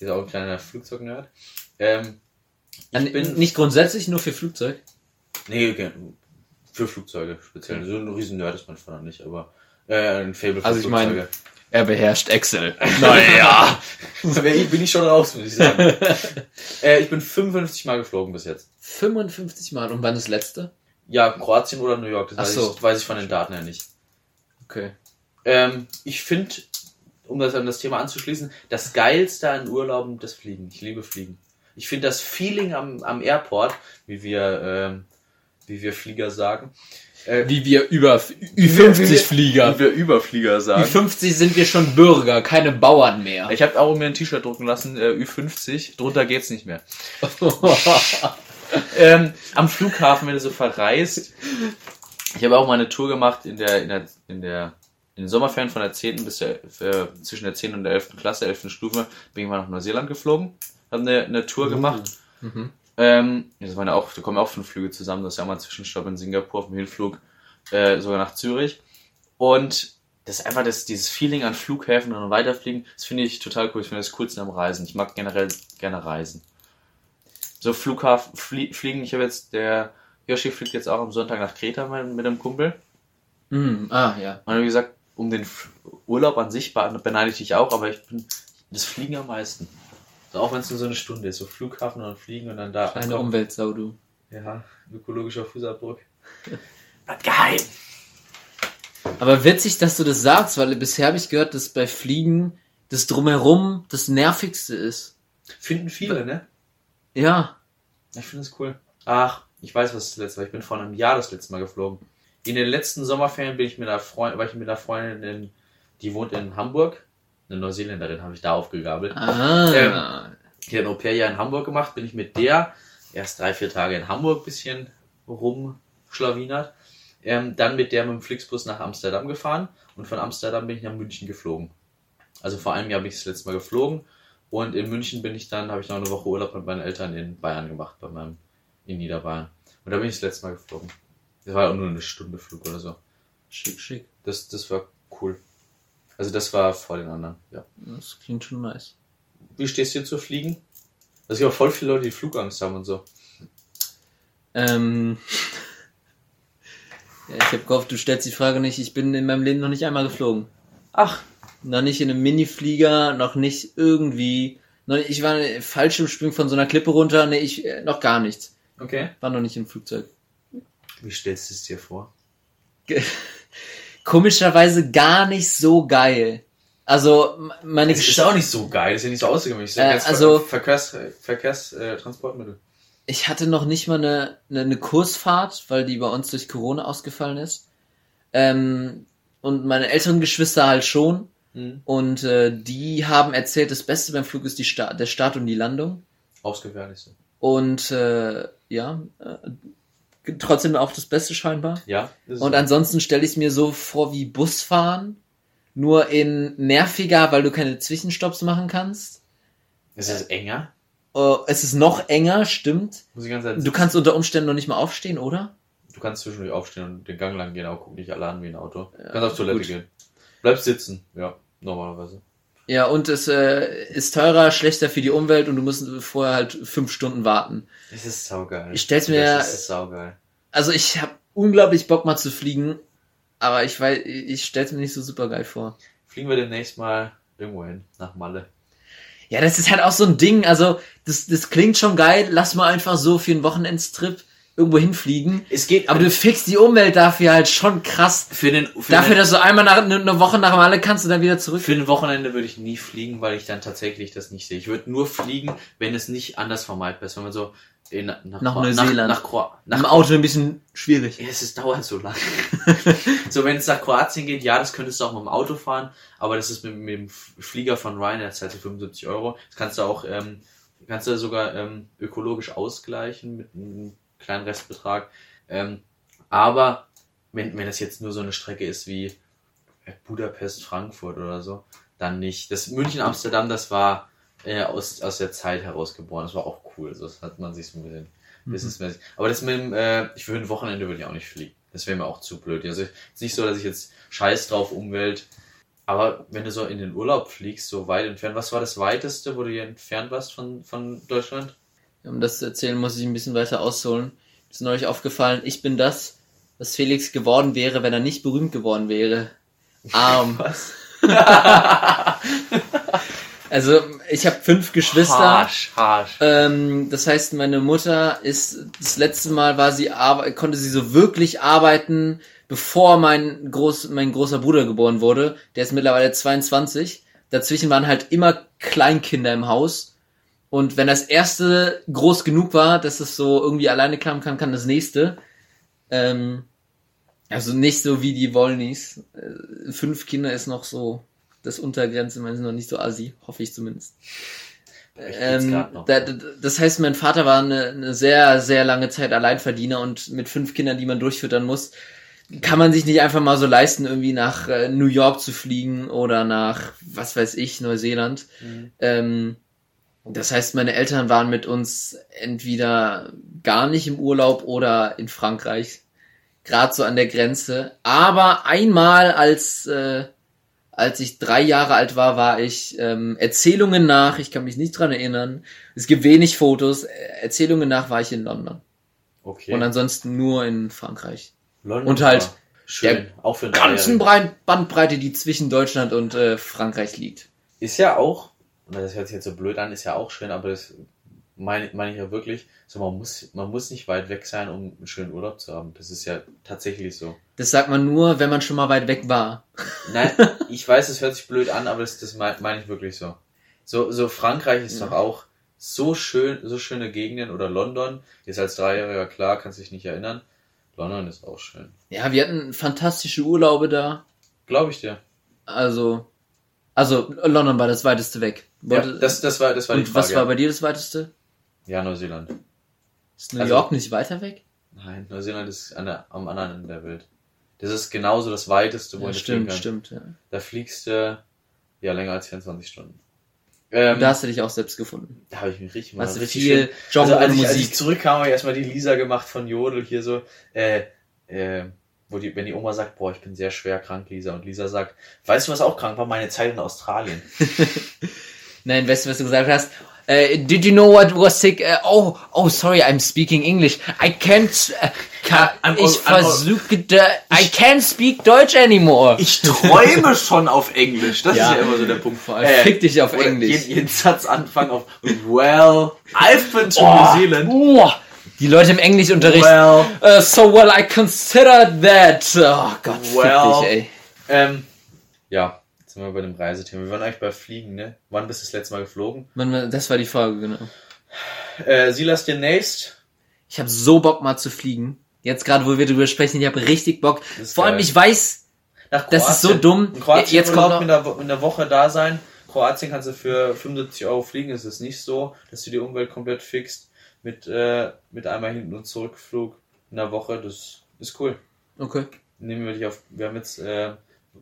[SPEAKER 1] Der ist auch ein kleiner Flugzeugnerd. Ähm, ich bin.
[SPEAKER 2] nicht grundsätzlich nur für Flugzeug.
[SPEAKER 1] Nee, okay, für Flugzeuge speziell. So ein riesen Nerd ist mein Vater nicht, aber äh, ein Fable für
[SPEAKER 2] Also ich meine-
[SPEAKER 1] Flugzeuge.
[SPEAKER 2] Er beherrscht Excel. Naja.
[SPEAKER 1] Bin ich schon raus, muss ich sagen. äh, ich bin 55 Mal geflogen bis jetzt.
[SPEAKER 2] 55 Mal. Und wann das letzte?
[SPEAKER 1] Ja, Kroatien oder New York, das
[SPEAKER 2] Ach
[SPEAKER 1] weiß,
[SPEAKER 2] so.
[SPEAKER 1] ich, weiß ich von den Daten her nicht.
[SPEAKER 2] Okay.
[SPEAKER 1] Ähm, ich finde, um das an das Thema anzuschließen, das Geilste an Urlauben das Fliegen. Ich liebe Fliegen. Ich finde das Feeling am, am Airport, wie wir, ähm, wie wir Flieger sagen, äh,
[SPEAKER 2] Wie wir über
[SPEAKER 1] wie
[SPEAKER 2] Ü50-Flieger.
[SPEAKER 1] wir Überflieger sagen.
[SPEAKER 2] Ü50 sind wir schon Bürger, keine Bauern mehr.
[SPEAKER 1] Ich habe auch mir ein T-Shirt drucken lassen, äh, Ü50, drunter geht's nicht mehr. ähm, am Flughafen, wenn du so verreist. Ich habe auch mal eine Tour gemacht in der, in der, in der in den Sommerferien von der 10. bis der, äh, zwischen der 10. und der 11. Klasse, 11. Stufe, bin ich mal nach Neuseeland geflogen, haben eine, eine Tour gemacht.
[SPEAKER 2] Mhm.
[SPEAKER 1] Ähm, das waren ja auch, da kommen auch fünf Flüge zusammen, das ist ja auch mal ein Zwischenstopp in Singapur auf dem Hinflug, äh, sogar nach Zürich. Und das ist einfach das, dieses Feeling an Flughäfen und weiterfliegen, das finde ich total cool. Ich finde das coolste am Reisen. Ich mag generell gerne reisen. So Flughafen, flie fliegen, ich habe jetzt, der Yoshi fliegt jetzt auch am Sonntag nach Kreta mit, mit einem Kumpel.
[SPEAKER 2] Mhm. Ah, ja.
[SPEAKER 1] Und wie gesagt, um den Urlaub an sich be- beneide ich dich auch, aber ich bin das Fliegen am meisten. So, auch wenn es nur so eine Stunde ist, so Flughafen und Fliegen und dann da.
[SPEAKER 2] Eine. Umweltsau, du.
[SPEAKER 1] Ja, ökologischer Fußabdruck. Geheim!
[SPEAKER 2] Aber witzig, dass du das sagst, weil bisher habe ich gehört, dass bei Fliegen das Drumherum das Nervigste ist.
[SPEAKER 1] Finden viele, ne?
[SPEAKER 2] Ja.
[SPEAKER 1] Ich finde es cool. Ach, ich weiß, was das letzte war. Ich bin vor einem Jahr das letzte Mal geflogen. In den letzten Sommerferien bin ich mit einer Freundin, war ich mit einer Freundin in, die wohnt in Hamburg. Eine Neuseeländerin habe ich da aufgegabelt.
[SPEAKER 2] Ah.
[SPEAKER 1] Ähm, Die hat ein Au-pair-Jahr in Hamburg gemacht, bin ich mit der erst drei, vier Tage in Hamburg bisschen rumschlawinert. Ähm, dann mit der mit dem Flixbus nach Amsterdam gefahren und von Amsterdam bin ich nach München geflogen. Also vor einem Jahr bin ich das letzte Mal geflogen und in München bin ich dann, habe ich noch eine Woche Urlaub mit meinen Eltern in Bayern gemacht, bei meinem, in Niederbayern. Und da bin ich das letzte Mal geflogen. Das war auch nur eine Stunde Flug oder so.
[SPEAKER 2] Schick, schick.
[SPEAKER 1] Das, das war cool. Also das war vor den anderen, ja.
[SPEAKER 2] Das klingt schon nice.
[SPEAKER 1] Wie stehst du zu Fliegen? Es gibt auch voll viele Leute, die Flugangst haben und so.
[SPEAKER 2] Ähm. Ja, ich habe gehofft, du stellst die Frage nicht. Ich bin in meinem Leben noch nicht einmal geflogen.
[SPEAKER 1] Ach,
[SPEAKER 2] Noch nicht in einem Miniflieger, noch nicht irgendwie. Noch, ich war Fallschirmspringen von so einer Klippe runter. Nee, ich, äh, noch gar nichts.
[SPEAKER 1] okay.
[SPEAKER 2] War noch nicht im Flugzeug.
[SPEAKER 1] Wie stellst du es dir vor?
[SPEAKER 2] Komischerweise gar nicht so geil. Also, meine
[SPEAKER 1] Es ist auch nicht so geil, das ist ja nicht so außergewöhnlich.
[SPEAKER 2] Äh, also-
[SPEAKER 1] Verkehrs, Verkehrs, äh,
[SPEAKER 2] ich hatte noch nicht mal eine, eine, eine Kursfahrt, weil die bei uns durch Corona ausgefallen ist. Ähm, und meine älteren Geschwister halt schon.
[SPEAKER 1] Mhm.
[SPEAKER 2] Und äh, die haben erzählt, das Beste beim Flug ist die Sta der Start und die Landung.
[SPEAKER 1] Aufs Gefährlichste.
[SPEAKER 2] Und äh, ja, äh, trotzdem auch das Beste scheinbar.
[SPEAKER 1] Ja. ist
[SPEAKER 2] Und
[SPEAKER 1] so.
[SPEAKER 2] ansonsten stelle ich es mir so vor wie Busfahren, nur in nerviger, weil du keine Zwischenstopps machen kannst.
[SPEAKER 1] Ist es enger?
[SPEAKER 2] Äh, es ist noch enger, stimmt.
[SPEAKER 1] Muss ich ganz
[SPEAKER 2] Du kannst unter Umständen noch nicht mal aufstehen, oder?
[SPEAKER 1] du kannst zwischendurch aufstehen und den Gang lang gehen, aber guck nicht alle an wie ein Auto. Du kannst auf Toilette
[SPEAKER 2] gut.
[SPEAKER 1] gehen. Bleib sitzen. Ja, normalerweise.
[SPEAKER 2] Ja, und es äh, ist teurer, schlechter für die Umwelt und du musst vorher halt fünf Stunden warten.
[SPEAKER 1] Das ist saugeil.
[SPEAKER 2] Ich stell's mir-
[SPEAKER 1] Das ist saugeil.
[SPEAKER 2] Also ich habe unglaublich Bock mal zu fliegen, aber ich weiß, ich stell's mir nicht so super geil vor.
[SPEAKER 1] Fliegen wir demnächst mal irgendwo hin, nach Malle.
[SPEAKER 2] Ja, das ist halt auch so ein Ding, also das, das klingt schon geil, lass mal einfach so für einen Wochenendstrip irgendwo hinfliegen.
[SPEAKER 1] Es geht
[SPEAKER 2] Aber du fixst die Umwelt dafür halt schon krass.
[SPEAKER 1] für den, für
[SPEAKER 2] Dafür, dass du einmal nach, eine Woche nach Malle kannst und dann wieder zurück.
[SPEAKER 1] Für ein Wochenende würde ich nie fliegen, weil ich dann tatsächlich das nicht sehe. Ich würde nur fliegen, wenn es nicht anders vermeidbar ist. Wenn man so in, nach,
[SPEAKER 2] Nach
[SPEAKER 1] Kro-
[SPEAKER 2] Neuseeland.
[SPEAKER 1] Nach, nach, Kro- nach
[SPEAKER 2] Im Auto ein bisschen schwierig.
[SPEAKER 1] Ja, es ist, dauert so lang. so, wenn es nach Kroatien geht, ja, das könntest du auch mit dem Auto fahren, aber das ist mit, mit dem Flieger von Ryanair, das zahlt 75 Euro. Das kannst du auch, ähm, kannst du sogar ähm, ökologisch ausgleichen mit einem kleinen Restbetrag. Ähm, aber wenn, wenn das jetzt nur so eine Strecke ist wie Budapest, Frankfurt oder so, dann nicht. Das München, Amsterdam, das war äh, aus, aus der Zeit heraus geboren. Das war auch cool. Das hat man sich so ein bisschen businessmäßig. Aber das mit dem, äh, ich würde ein Wochenende würde ich auch nicht fliegen. Das wäre mir auch zu blöd. Also es ist nicht so, dass ich jetzt scheiß drauf Umwelt. Aber wenn du so in den Urlaub fliegst, so weit entfernt, was war das weiteste, wo du hier entfernt warst von, von Deutschland?
[SPEAKER 2] Um das zu erzählen, muss ich ein bisschen weiter ausholen. Ist neulich aufgefallen, ich bin das, was Felix geworden wäre, wenn er nicht berühmt geworden wäre. Arm.
[SPEAKER 1] Was?
[SPEAKER 2] Also, ich habe fünf Geschwister.
[SPEAKER 1] Harsch, harsch.
[SPEAKER 2] Ähm, das heißt, meine Mutter ist das letzte Mal war sie konnte sie so wirklich arbeiten, bevor mein groß mein großer Bruder geboren wurde. Der ist mittlerweile 22. Dazwischen waren halt immer Kleinkinder im Haus. Und wenn das erste groß genug war, dass es so irgendwie alleine klappen kann, kann das nächste. Ähm, also nicht so wie die Wollnies. Äh, fünf Kinder ist noch so das Untergrenze, man ist noch nicht so assi, hoffe ich zumindest.
[SPEAKER 1] Geht's
[SPEAKER 2] Ähm, da, das heißt, mein Vater war eine, eine sehr, sehr lange Zeit Alleinverdiener und mit fünf Kindern, die man durchfüttern muss, kann man sich nicht einfach mal so leisten, irgendwie nach äh, New York zu fliegen oder nach, was weiß ich, Neuseeland.
[SPEAKER 1] Mhm.
[SPEAKER 2] Ähm, das heißt, meine Eltern waren mit uns entweder gar nicht im Urlaub oder in Frankreich, gerade so an der Grenze. Aber einmal, als äh, als ich drei Jahre alt war, war ich ähm, Erzählungen nach. Ich kann mich nicht dran erinnern. Es gibt wenig Fotos. Äh, Erzählungen nach war ich in London
[SPEAKER 1] Okay.
[SPEAKER 2] und ansonsten nur in Frankreich.
[SPEAKER 1] London
[SPEAKER 2] und halt
[SPEAKER 1] schön, auch für
[SPEAKER 2] Ganzen Bandbreite, die zwischen Deutschland und äh, Frankreich liegt.
[SPEAKER 1] Ist ja auch, na, das hört sich jetzt so blöd an, ist ja auch schön, aber das meine meine ich ja wirklich, so man muss, man muss nicht weit weg sein, um einen schönen Urlaub zu haben. Das ist ja tatsächlich so.
[SPEAKER 2] Das sagt man nur, wenn man schon mal weit weg war.
[SPEAKER 1] Nein, ich weiß, es hört sich blöd an, aber das, das meine mein ich wirklich so. So, so Frankreich ist
[SPEAKER 2] Ja.
[SPEAKER 1] doch auch so schön, so schöne Gegenden oder London. Jetzt als Dreijähriger, klar, kannst dich nicht erinnern. London ist auch schön.
[SPEAKER 2] Ja, wir hatten fantastische Urlaube da.
[SPEAKER 1] Glaube ich dir.
[SPEAKER 2] Also, also London war das weiteste weg.
[SPEAKER 1] Ja,
[SPEAKER 2] Wollte-
[SPEAKER 1] das, das war, das war die
[SPEAKER 2] und
[SPEAKER 1] Frage.
[SPEAKER 2] was war bei dir das weiteste?
[SPEAKER 1] ja, Neuseeland.
[SPEAKER 2] Ist New
[SPEAKER 1] Also-
[SPEAKER 2] York nicht weiter weg?
[SPEAKER 1] Nein, Neuseeland ist an der, am anderen Ende der Welt. Das ist genauso das weiteste, wo
[SPEAKER 2] Ja,
[SPEAKER 1] du
[SPEAKER 2] stimmt,
[SPEAKER 1] kannst.
[SPEAKER 2] stimmt. Ja.
[SPEAKER 1] Da fliegst du ja länger als 24 Stunden. Ähm,
[SPEAKER 2] da hast du dich auch selbst gefunden.
[SPEAKER 1] da habe ich mich richtig
[SPEAKER 2] Hast du
[SPEAKER 1] richtig
[SPEAKER 2] viel
[SPEAKER 1] schön- also, als, ich, als ich zurückkam, habe ich erstmal die Lisa gemacht von Jodel hier so, äh, äh, wo die, wenn die Oma sagt, boah, ich bin sehr schwer krank, Lisa, und Lisa sagt, weißt du, was auch krank war? Meine Zeit in Australien.
[SPEAKER 2] Nein, weißt du, was du gesagt hast? Äh, did you know what was sick? Äh, oh, oh, sorry, I'm speaking English. I can't. Äh, ka,
[SPEAKER 1] I'm
[SPEAKER 2] ich versuche. I can't speak Deutsch anymore.
[SPEAKER 1] Ich träume schon auf Englisch. Das
[SPEAKER 2] Ja.
[SPEAKER 1] ist ja immer so der Punkt.
[SPEAKER 2] Vor allem fick dich auf Englisch.
[SPEAKER 1] Jeden, jeden Satz anfangen auf Well, I've been to
[SPEAKER 2] Oh,
[SPEAKER 1] New Zealand.
[SPEAKER 2] oh, die Leute im Englischunterricht.
[SPEAKER 1] Well,
[SPEAKER 2] Uh, so well, I consider that. Oh Gott,
[SPEAKER 1] Well.
[SPEAKER 2] fick dich, ey.
[SPEAKER 1] ähm, ja, sind wir bei dem Reisethema. Wir waren eigentlich bei Fliegen, ne? Wann bist du das letzte Mal geflogen?
[SPEAKER 2] Das war die Frage, genau.
[SPEAKER 1] Äh, Silas demnächst.
[SPEAKER 2] Ich habe so Bock mal zu fliegen. Jetzt gerade, wo wir drüber sprechen, ich habe richtig Bock. Vor allem,
[SPEAKER 1] geil.
[SPEAKER 2] ich weiß,
[SPEAKER 1] Nach
[SPEAKER 2] Das ist so dumm.
[SPEAKER 1] In Kroatien
[SPEAKER 2] Jetzt kommt noch-
[SPEAKER 1] in der, in der Woche da sein. Kroatien kannst du für 75 Euro fliegen. Es ist nicht so, dass du die Umwelt komplett fixt. Mit, äh, mit einmal hinten und zurückflug in der Woche. Das ist cool.
[SPEAKER 2] okay.
[SPEAKER 1] Nehmen wir dich auf. Wir haben jetzt, äh,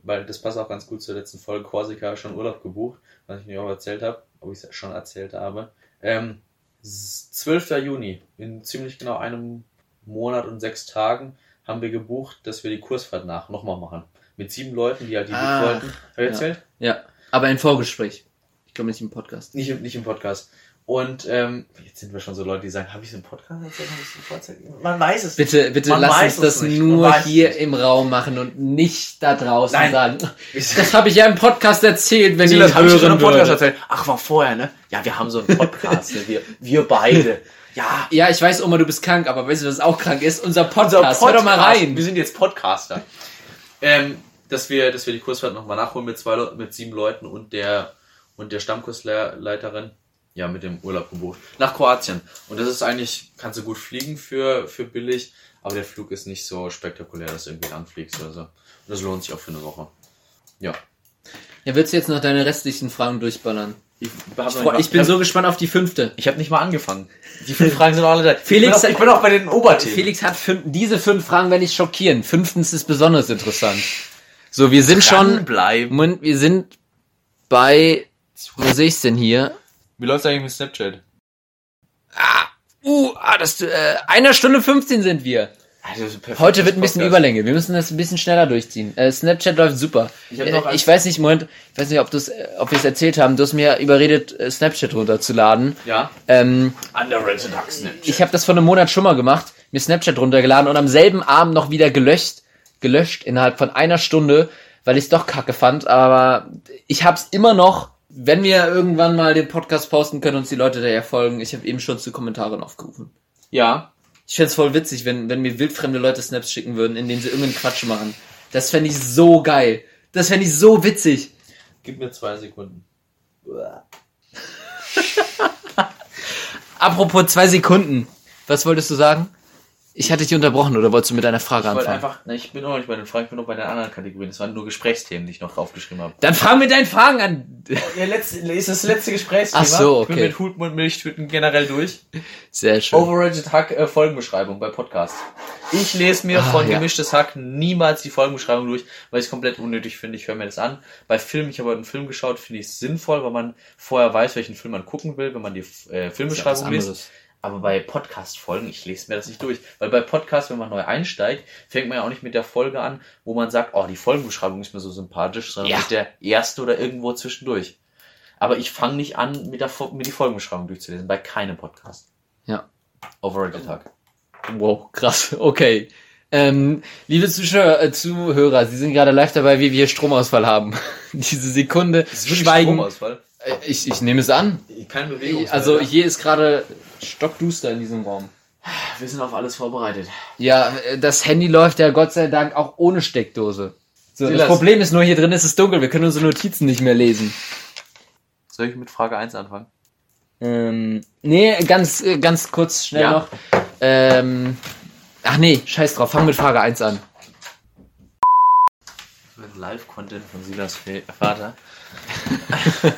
[SPEAKER 1] weil das passt auch ganz gut zur letzten Folge, Korsika schon Urlaub gebucht, was ich mir auch erzählt habe, ob ich es schon erzählt habe. Ähm, s- 12. Juni, in ziemlich genau einem Monat und sechs Tagen, haben wir gebucht, dass wir die Kursfahrt nach nochmal machen. Mit sieben Leuten, die halt die
[SPEAKER 2] Ah,
[SPEAKER 1] wollten. Hab ich
[SPEAKER 2] ja.
[SPEAKER 1] erzählt?
[SPEAKER 2] Ja, aber ein Vorgespräch. Ich glaube nicht im Podcast.
[SPEAKER 1] Nicht, im- nicht im Podcast. Und ähm, jetzt sind wir schon so Leute, die sagen, habe ich es im Podcast erzählt? Hab ich's im Podcast erzählt? Man weiß es
[SPEAKER 2] Bitte, bitte
[SPEAKER 1] Man
[SPEAKER 2] lass uns das
[SPEAKER 1] nicht,
[SPEAKER 2] nur hier
[SPEAKER 1] nicht.
[SPEAKER 2] im Raum machen und nicht da draußen
[SPEAKER 1] Nein.
[SPEAKER 2] sagen.
[SPEAKER 1] nicht.
[SPEAKER 2] Das habe ich ja im Podcast erzählt, wenn
[SPEAKER 1] Silas,
[SPEAKER 2] ihr
[SPEAKER 1] hab ich schon
[SPEAKER 2] hören
[SPEAKER 1] im Podcast erzählt? Ach, war vorher, ne? Ja, wir haben so einen Podcast, ne? wir, wir beide. Ja,
[SPEAKER 2] Ja, ich weiß, Oma, du bist krank, aber weißt du, was auch krank ist? Unser Podcast.
[SPEAKER 1] unser
[SPEAKER 2] Hör doch mal rein.
[SPEAKER 1] Wir sind jetzt Podcaster. Ähm, dass wir, dass wir die Kursfahrt nochmal nachholen mit zwei Leuten, mit sieben Leuten und der, und der Stammkursleiterin. Ja, mit dem Urlaub gebucht. Nach Kroatien. Und das ist eigentlich, kannst du gut fliegen für, für billig, aber der Flug ist nicht so spektakulär, dass du irgendwie anfliegst oder so. Und das lohnt sich auch für eine Woche. Ja.
[SPEAKER 2] Ja, willst du jetzt noch deine restlichen Fragen durchballern?
[SPEAKER 1] Ich,
[SPEAKER 2] Ich, freu- ich bin
[SPEAKER 1] hab-
[SPEAKER 2] so gespannt auf die fünfte.
[SPEAKER 1] Ich habe nicht mal angefangen. Die fünf Fragen sind alle da.
[SPEAKER 2] Felix-
[SPEAKER 1] ich bin auch, ich bin auch bei den Oberthemen.
[SPEAKER 2] Felix hat fünf, diese fünf Fragen werden dich schockieren. Fünftens ist besonders interessant. So, wir sind schon,
[SPEAKER 1] bleiben.
[SPEAKER 2] Moment, wir sind bei, wo sehe ich's denn hier?
[SPEAKER 1] Wie läuft's eigentlich mit Snapchat?
[SPEAKER 2] Ah, uh, ah, das, äh, einer Stunde 15 sind wir.
[SPEAKER 1] Also,
[SPEAKER 2] Heute wird ein bisschen
[SPEAKER 1] Podcast.
[SPEAKER 2] Überlänge. Wir müssen das ein bisschen schneller durchziehen. Äh, Snapchat läuft super.
[SPEAKER 1] Ich
[SPEAKER 2] Äh, ich weiß nicht, Moment, ich weiß nicht, ob, äh, ob wir es erzählt haben. Du hast mir überredet, äh, Snapchat runterzuladen.
[SPEAKER 1] Ja.
[SPEAKER 2] Ähm,
[SPEAKER 1] Underrated Snapchat.
[SPEAKER 2] ich habe das vor einem Monat schon mal gemacht, mir Snapchat runtergeladen und am selben Abend noch wieder gelöscht, gelöscht innerhalb von einer Stunde, weil ich es doch kacke fand. Aber ich hab's immer noch. Wenn wir irgendwann mal den Podcast posten, können uns die Leute daher folgen. Ich habe eben schon zu Kommentaren aufgerufen.
[SPEAKER 1] Ja.
[SPEAKER 2] Ich fänd's voll witzig, wenn, wenn mir wildfremde Leute Snaps schicken würden, in denen sie irgendeinen Quatsch machen. Das fände ich so geil. Das fände ich so witzig.
[SPEAKER 1] Gib mir zwei Sekunden.
[SPEAKER 2] Apropos zwei Sekunden. Was wolltest du sagen? Ich hatte dich unterbrochen oder wolltest du mit deiner Frage
[SPEAKER 1] Ich wollte
[SPEAKER 2] anfangen?
[SPEAKER 1] einfach, ne, ich bin noch nicht bei den Fragen, ich bin noch bei den anderen Kategorien. Das waren nur Gesprächsthemen, die ich noch draufgeschrieben habe.
[SPEAKER 2] Dann fang mit deinen Fragen an.
[SPEAKER 1] Ja, letzte, ist das letzte Gesprächsthema.
[SPEAKER 2] Ach so,
[SPEAKER 1] Ich bin
[SPEAKER 2] okay.
[SPEAKER 1] mit Hupen und Milchtüten generell durch.
[SPEAKER 2] Sehr schön.
[SPEAKER 1] Overrated Hack äh, Folgenbeschreibung bei Podcasts. Ich lese mir
[SPEAKER 2] Ah,
[SPEAKER 1] von
[SPEAKER 2] ja.
[SPEAKER 1] Gemischtes Hack niemals die Folgenbeschreibung durch, weil ich es komplett unnötig finde. Ich höre mir das an. Bei Film, ich habe heute einen Film geschaut, finde ich es sinnvoll, weil man vorher weiß, welchen Film man gucken will, wenn man die äh, Filmbeschreibung liest. Aber bei Podcast-Folgen, ich lese mir das nicht durch. Weil bei Podcast, wenn man neu einsteigt, fängt man ja auch nicht mit der Folge an, wo man sagt, oh, die Folgenbeschreibung ist mir so sympathisch, sondern
[SPEAKER 2] Ja.
[SPEAKER 1] mit der erste oder irgendwo zwischendurch. Aber ich fange nicht an, mit, der, mit die Folgenbeschreibung durchzulesen, bei keinem Podcast.
[SPEAKER 2] Ja.
[SPEAKER 1] Overrated Tag.
[SPEAKER 2] Wow, krass. Okay. Ähm, liebe Zuschauer, äh, Zuhörer, Sie sind gerade live dabei, wie wir Stromausfall haben. Diese Sekunde Schweigen.
[SPEAKER 1] Stromausfall.
[SPEAKER 2] Äh, Ich, ich nehme es an.
[SPEAKER 1] Keine Bewegung.
[SPEAKER 2] Also hier ist gerade stockduster in diesem Raum.
[SPEAKER 1] wir sind auf alles vorbereitet.
[SPEAKER 2] Ja, äh, das Handy läuft ja Gott sei Dank auch ohne Steckdose. So, das
[SPEAKER 1] Silas.
[SPEAKER 2] Problem ist nur, hier drin ist es dunkel, wir können unsere Notizen nicht mehr lesen.
[SPEAKER 1] Soll ich mit Frage 1 anfangen?
[SPEAKER 2] Ähm, nee, ganz, äh, ganz kurz, schnell
[SPEAKER 1] Ja.
[SPEAKER 2] noch. Ähm, ach nee, scheiß drauf, fang mit Frage 1 an.
[SPEAKER 1] Live-Content von Silas Vater.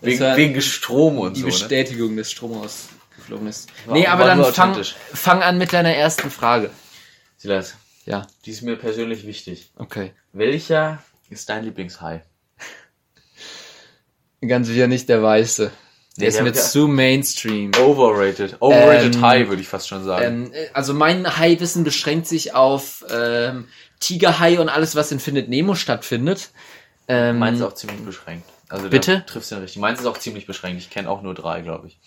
[SPEAKER 1] Wegen, wegen Strom und
[SPEAKER 2] Die
[SPEAKER 1] so. Ne?
[SPEAKER 2] Bestätigung des Stromaus geflogen ist.
[SPEAKER 1] War-
[SPEAKER 2] nee, aber dann fang, fang an mit deiner ersten Frage.
[SPEAKER 1] Silas,
[SPEAKER 2] Ja,
[SPEAKER 1] die ist mir persönlich wichtig.
[SPEAKER 2] okay.
[SPEAKER 1] Welcher ist dein Lieblingshai?
[SPEAKER 2] Ganz sicher nicht der Weiße. Der
[SPEAKER 1] Nee,
[SPEAKER 2] ist mir zu Mainstream.
[SPEAKER 1] Overrated. Overrated
[SPEAKER 2] Ähm,
[SPEAKER 1] High, würde ich fast schon sagen.
[SPEAKER 2] Ähm, äh, also mein Hai-Wissen beschränkt sich auf ähm, Tigerhai und alles, was in Findet Nemo stattfindet. Ähm,
[SPEAKER 1] Meins ist auch ziemlich beschränkt. Also
[SPEAKER 2] Bitte?
[SPEAKER 1] Da triffst du den richtig. Meins ist auch ziemlich beschränkt. Ich kenne auch nur drei, glaube ich.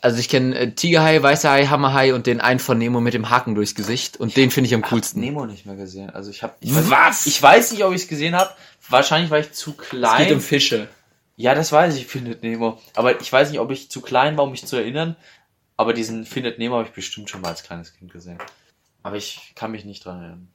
[SPEAKER 2] also ich kenne äh, Tigerhai, Weißer Hai, Hammerhai und den einen von Nemo mit dem Haken durchs Gesicht. Und den finde ich am coolsten.
[SPEAKER 1] Nemo nicht mehr gesehen. Also ich habe.
[SPEAKER 2] Was?
[SPEAKER 1] Ich weiß nicht, ob ich es gesehen habe. Wahrscheinlich war ich zu
[SPEAKER 2] es
[SPEAKER 1] klein.
[SPEAKER 2] geht um Fische.
[SPEAKER 1] Ja, das weiß ich, Findet Nemo. Aber ich weiß nicht, ob ich zu klein war, um mich zu erinnern. Aber diesen Findet Nemo habe ich bestimmt schon mal als kleines Kind gesehen. Aber ich kann mich nicht dran erinnern.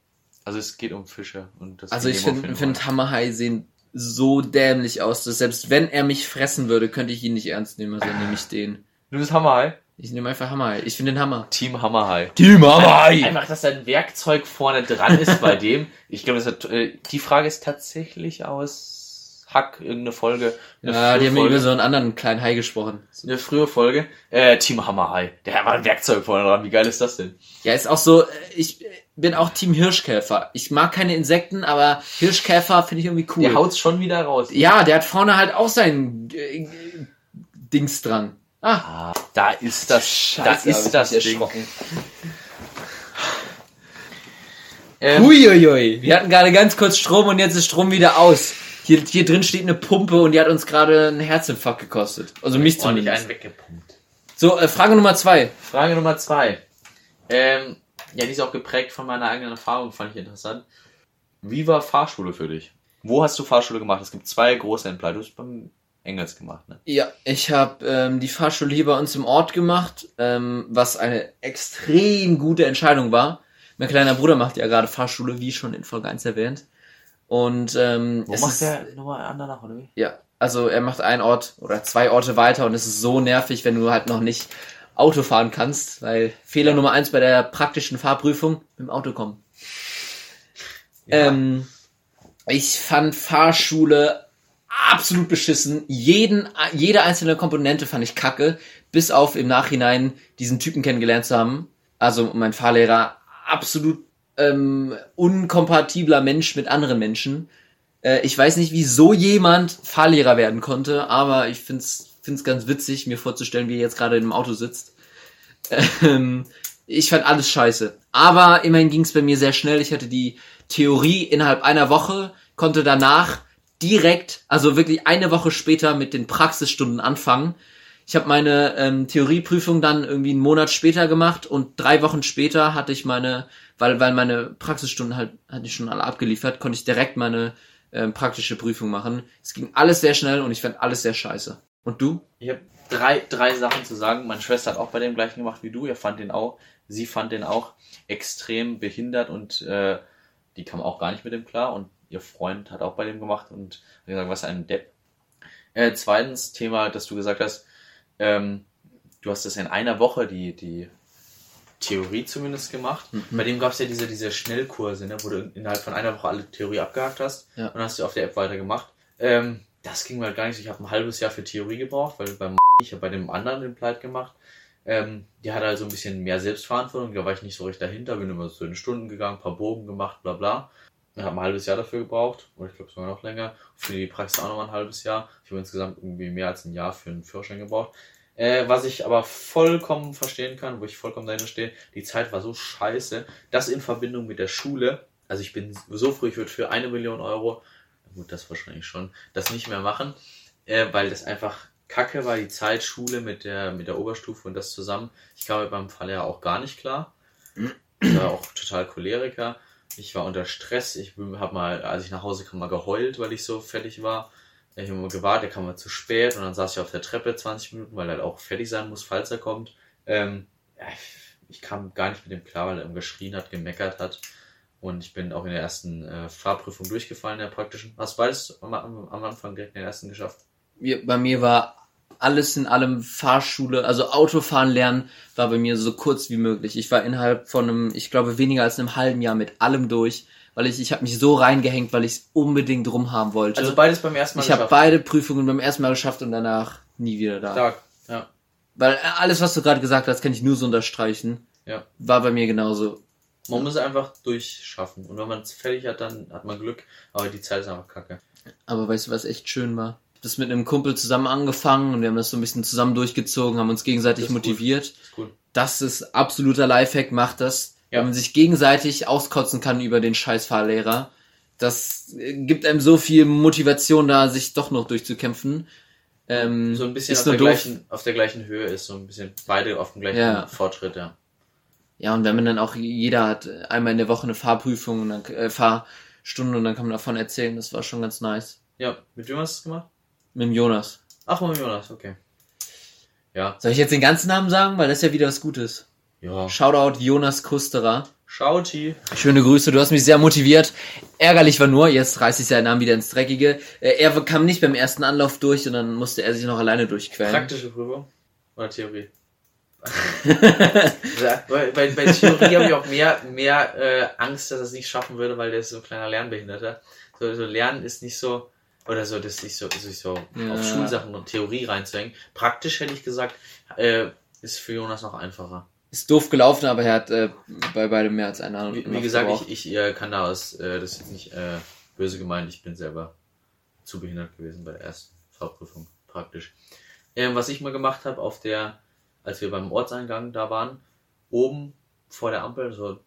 [SPEAKER 1] Also es geht um Fische und das
[SPEAKER 2] Also ich finde find. Hammerhai sehen so dämlich aus, dass selbst wenn er mich fressen würde, könnte ich ihn nicht ernst nehmen. Also nehme ich den.
[SPEAKER 1] Du bist Hammerhai?
[SPEAKER 2] Ich nehme einfach Hammerhai. Ich finde den Hammer.
[SPEAKER 1] Team Hammerhai.
[SPEAKER 2] Team Hammerhai!
[SPEAKER 1] Einfach, dass ein Werkzeug vorne dran ist bei dem. Ich glaube, das hat, äh, die Frage ist tatsächlich aus Hack, irgendeine Folge. Eine
[SPEAKER 2] Ja, die haben
[SPEAKER 1] Folge.
[SPEAKER 2] über so einen anderen kleinen Hai gesprochen.
[SPEAKER 1] Eine frühe Folge. Äh, Team Hammerhai. Der war ein Werkzeug vorne dran. Wie geil ist das denn?
[SPEAKER 2] Ja, ist auch so, äh, ich bin auch Team Hirschkäfer. Ich mag keine Insekten, aber Hirschkäfer finde ich irgendwie cool.
[SPEAKER 1] Der haut's schon wieder raus.
[SPEAKER 2] ja, der hat vorne halt auch sein äh, Dings dran. Ah,
[SPEAKER 1] Ah, da ist das, da
[SPEAKER 2] Scheiße, hab
[SPEAKER 1] ist das
[SPEAKER 2] erschrocken.
[SPEAKER 1] Ähm,
[SPEAKER 2] Huiuiui, wir hatten gerade ganz kurz Strom und jetzt ist Strom wieder aus. Hier, hier drin steht eine Pumpe und die hat uns gerade einen Herzinfarkt gekostet. Also mich
[SPEAKER 1] ordentlich
[SPEAKER 2] zumindest.
[SPEAKER 1] einen weggepumpt.
[SPEAKER 2] So, äh, Frage Nummer zwei.
[SPEAKER 1] Frage Nummer zwei. Ähm, ja, die ist auch geprägt von meiner eigenen Erfahrung, fand ich interessant. Wie war Fahrschule für dich? Wo hast du Fahrschule gemacht? Es gibt zwei große Entbleib. Du hast beim Engels gemacht, ne?
[SPEAKER 2] Ja, ich habe ähm, die Fahrschule hier bei uns im Ort gemacht, ähm, was eine extrem gute Entscheidung war. Mein kleiner Bruder macht ja gerade Fahrschule, wie schon in Folge 1 erwähnt. Und ähm,
[SPEAKER 1] Wo macht
[SPEAKER 2] ist,
[SPEAKER 1] der nochmal an danach, oder wie?
[SPEAKER 2] Ja, also er macht einen Ort oder zwei Orte weiter und es ist so nervig, wenn du halt noch nicht Auto fahren kannst, weil Fehler Nummer eins bei der praktischen Fahrprüfung mit dem Auto kommen. Ähm, ich fand Fahrschule absolut beschissen. Jeden, jede einzelne Komponente fand ich kacke, bis auf im Nachhinein diesen Typen kennengelernt zu haben. Also mein Fahrlehrer, absolut ähm, unkompatibler Mensch mit anderen Menschen. Äh, ich weiß nicht, wieso jemand Fahrlehrer werden konnte, aber ich find's find's ganz witzig, mir vorzustellen, wie er jetzt gerade im Auto sitzt. Ähm, ich fand alles scheiße. Aber immerhin ging's bei mir sehr schnell. Ich hatte die Theorie innerhalb einer Woche, konnte danach direkt, also wirklich eine Woche später mit den Praxisstunden anfangen. Ich habe meine ähm, Theorieprüfung dann irgendwie einen Monat später gemacht und drei Wochen später hatte ich meine, weil, weil meine Praxisstunden halt, hatte ich schon alle abgeliefert, konnte ich direkt meine ähm, praktische Prüfung machen. Es ging alles sehr schnell und ich fand alles sehr scheiße. Und du?
[SPEAKER 1] Ich habe drei, drei Sachen zu sagen. Meine Schwester hat auch bei dem gleichen gemacht wie du. Ihr fand den auch. Sie fand den auch extrem behindert und äh, die kam auch gar nicht mit dem klar. Und ihr Freund hat auch bei dem gemacht und hat gesagt, was ein Depp. Äh, zweitens Thema, dass du gesagt hast, ähm, du hast das in einer Woche die, die Theorie zumindest gemacht. Bei dem gab es ja diese, diese Schnellkurse, ne, wo du innerhalb von einer Woche alle Theorie abgehakt hast
[SPEAKER 2] Ja.
[SPEAKER 1] und hast du auf der App weitergemacht. Ähm, das ging mir halt gar nicht. Ich habe ein halbes Jahr für Theorie gebraucht, weil beim ich habe bei dem anderen den Pleit gemacht. Ähm, die hatte also ein bisschen mehr Selbstverantwortung, da war ich nicht so recht dahinter, bin immer so in Stunden gegangen, paar Bogen gemacht, bla bla. Ich habe ein halbes Jahr dafür gebraucht, oder ich glaube sogar noch länger. Für die Praxis auch nochmal ein halbes Jahr. Ich habe insgesamt irgendwie mehr als ein Jahr für einen Führerschein gebraucht. Äh, was ich aber vollkommen verstehen kann, wo ich vollkommen dahinter stehe, die Zeit war so scheiße, das in Verbindung mit der Schule, also ich bin so früh, ich würde für eine Million Euro, gut, das wahrscheinlich schon, das nicht mehr machen, äh, weil das einfach kacke war, die Zeit Schule mit der, mit der Oberstufe und das zusammen. Ich kam beim Fall ja auch gar nicht klar. Ich war auch total Choleriker. Ich war unter Stress. Ich habe mal, als ich nach Hause kam, mal geheult, weil ich so fertig war. Ich habe immer gewartet, der kam mal zu spät und dann saß ich auf der Treppe 20 Minuten, weil er halt auch fertig sein muss, falls er kommt. Ähm, ich, kam gar nicht mit dem klar, weil er geschrien hat, gemeckert hat. Und ich bin auch in der ersten äh, Fahrprüfung durchgefallen, in der praktischen. Hast du beides am, am, Anfang direkt in der ersten geschafft?
[SPEAKER 2] Bei mir war alles in allem Fahrschule, also Autofahren lernen war bei mir so kurz wie möglich. Ich war innerhalb von einem, ich glaube weniger als einem halben Jahr mit allem durch, weil ich, ich habe mich so reingehängt, weil ich es unbedingt drum haben wollte.
[SPEAKER 1] Also beides beim ersten Mal
[SPEAKER 2] ich habe beide Prüfungen beim ersten Mal geschafft und danach nie wieder da.
[SPEAKER 1] Stark, ja.
[SPEAKER 2] Weil äh, alles, was du gerade gesagt hast, kann ich nur so unterstreichen.
[SPEAKER 1] Ja.
[SPEAKER 2] War bei mir genauso.
[SPEAKER 1] Man muss einfach durchschaffen. Und wenn man es fertig hat, dann hat man Glück. Aber die Zeit ist einfach kacke.
[SPEAKER 2] Aber weißt du, was echt schön war? Das mit einem Kumpel zusammen angefangen und wir haben das so ein bisschen zusammen durchgezogen, haben uns gegenseitig
[SPEAKER 1] Das ist gut.
[SPEAKER 2] motiviert.
[SPEAKER 1] ist cool.
[SPEAKER 2] Das ist absoluter Lifehack, macht das.
[SPEAKER 1] Ja.
[SPEAKER 2] Wenn man sich gegenseitig auskotzen kann über den scheiß Fahrlehrer. Das äh, gibt einem so viel Motivation da, sich doch noch durchzukämpfen. Ähm,
[SPEAKER 1] So ein bisschen
[SPEAKER 2] ist
[SPEAKER 1] auf der, gleichen, auf der gleichen Höhe ist, so ein bisschen beide auf dem gleichen
[SPEAKER 2] Ja.
[SPEAKER 1] Fortschritt, ja.
[SPEAKER 2] Ja, und wenn man dann auch, jeder hat einmal in der Woche eine Fahrprüfung und dann, äh, Fahrstunde und dann kann man davon erzählen, das war schon ganz nice.
[SPEAKER 1] Ja, mit wem hast du es gemacht?
[SPEAKER 2] Mit dem Jonas.
[SPEAKER 1] Ach, mit Jonas, okay. Ja,
[SPEAKER 2] Soll ich jetzt den ganzen Namen sagen? Weil das ja wieder was Gutes.
[SPEAKER 1] ja.
[SPEAKER 2] Shoutout Jonas Kusterer.
[SPEAKER 1] Schauti.
[SPEAKER 2] Schöne Grüße, du hast mich sehr motiviert. Ärgerlich war nur, jetzt reißt sich seinen Namen wieder ins Dreckige. Äh, Er kam nicht beim ersten Anlauf durch und dann musste er sich noch alleine durchquälen.
[SPEAKER 1] Praktische Prüfung oder Theorie? bei, bei, bei Theorie habe ich auch mehr, mehr äh, Angst, dass er es nicht schaffen würde, weil der ist so ein kleiner Lernbehinderter. So, so Lernen ist nicht so, oder so, das nicht so, sich so
[SPEAKER 2] Ja.
[SPEAKER 1] auf Schulsachen und Theorie reinzuhängen. Praktisch hätte ich gesagt, äh, ist für Jonas noch einfacher.
[SPEAKER 2] Ist doof gelaufen, aber er hat äh, bei beidem mehr als einen Anlauf
[SPEAKER 1] Wie, wie gesagt,
[SPEAKER 2] gebraucht.
[SPEAKER 1] ich, ich äh, kann da aus, äh, das ist jetzt nicht äh, böse gemeint, ich bin selber zu behindert gewesen bei der ersten Fahrprüfung, praktisch. Ähm, was ich mal gemacht habe, auf der, als wir beim Ortseingang da waren, oben vor der Ampel, so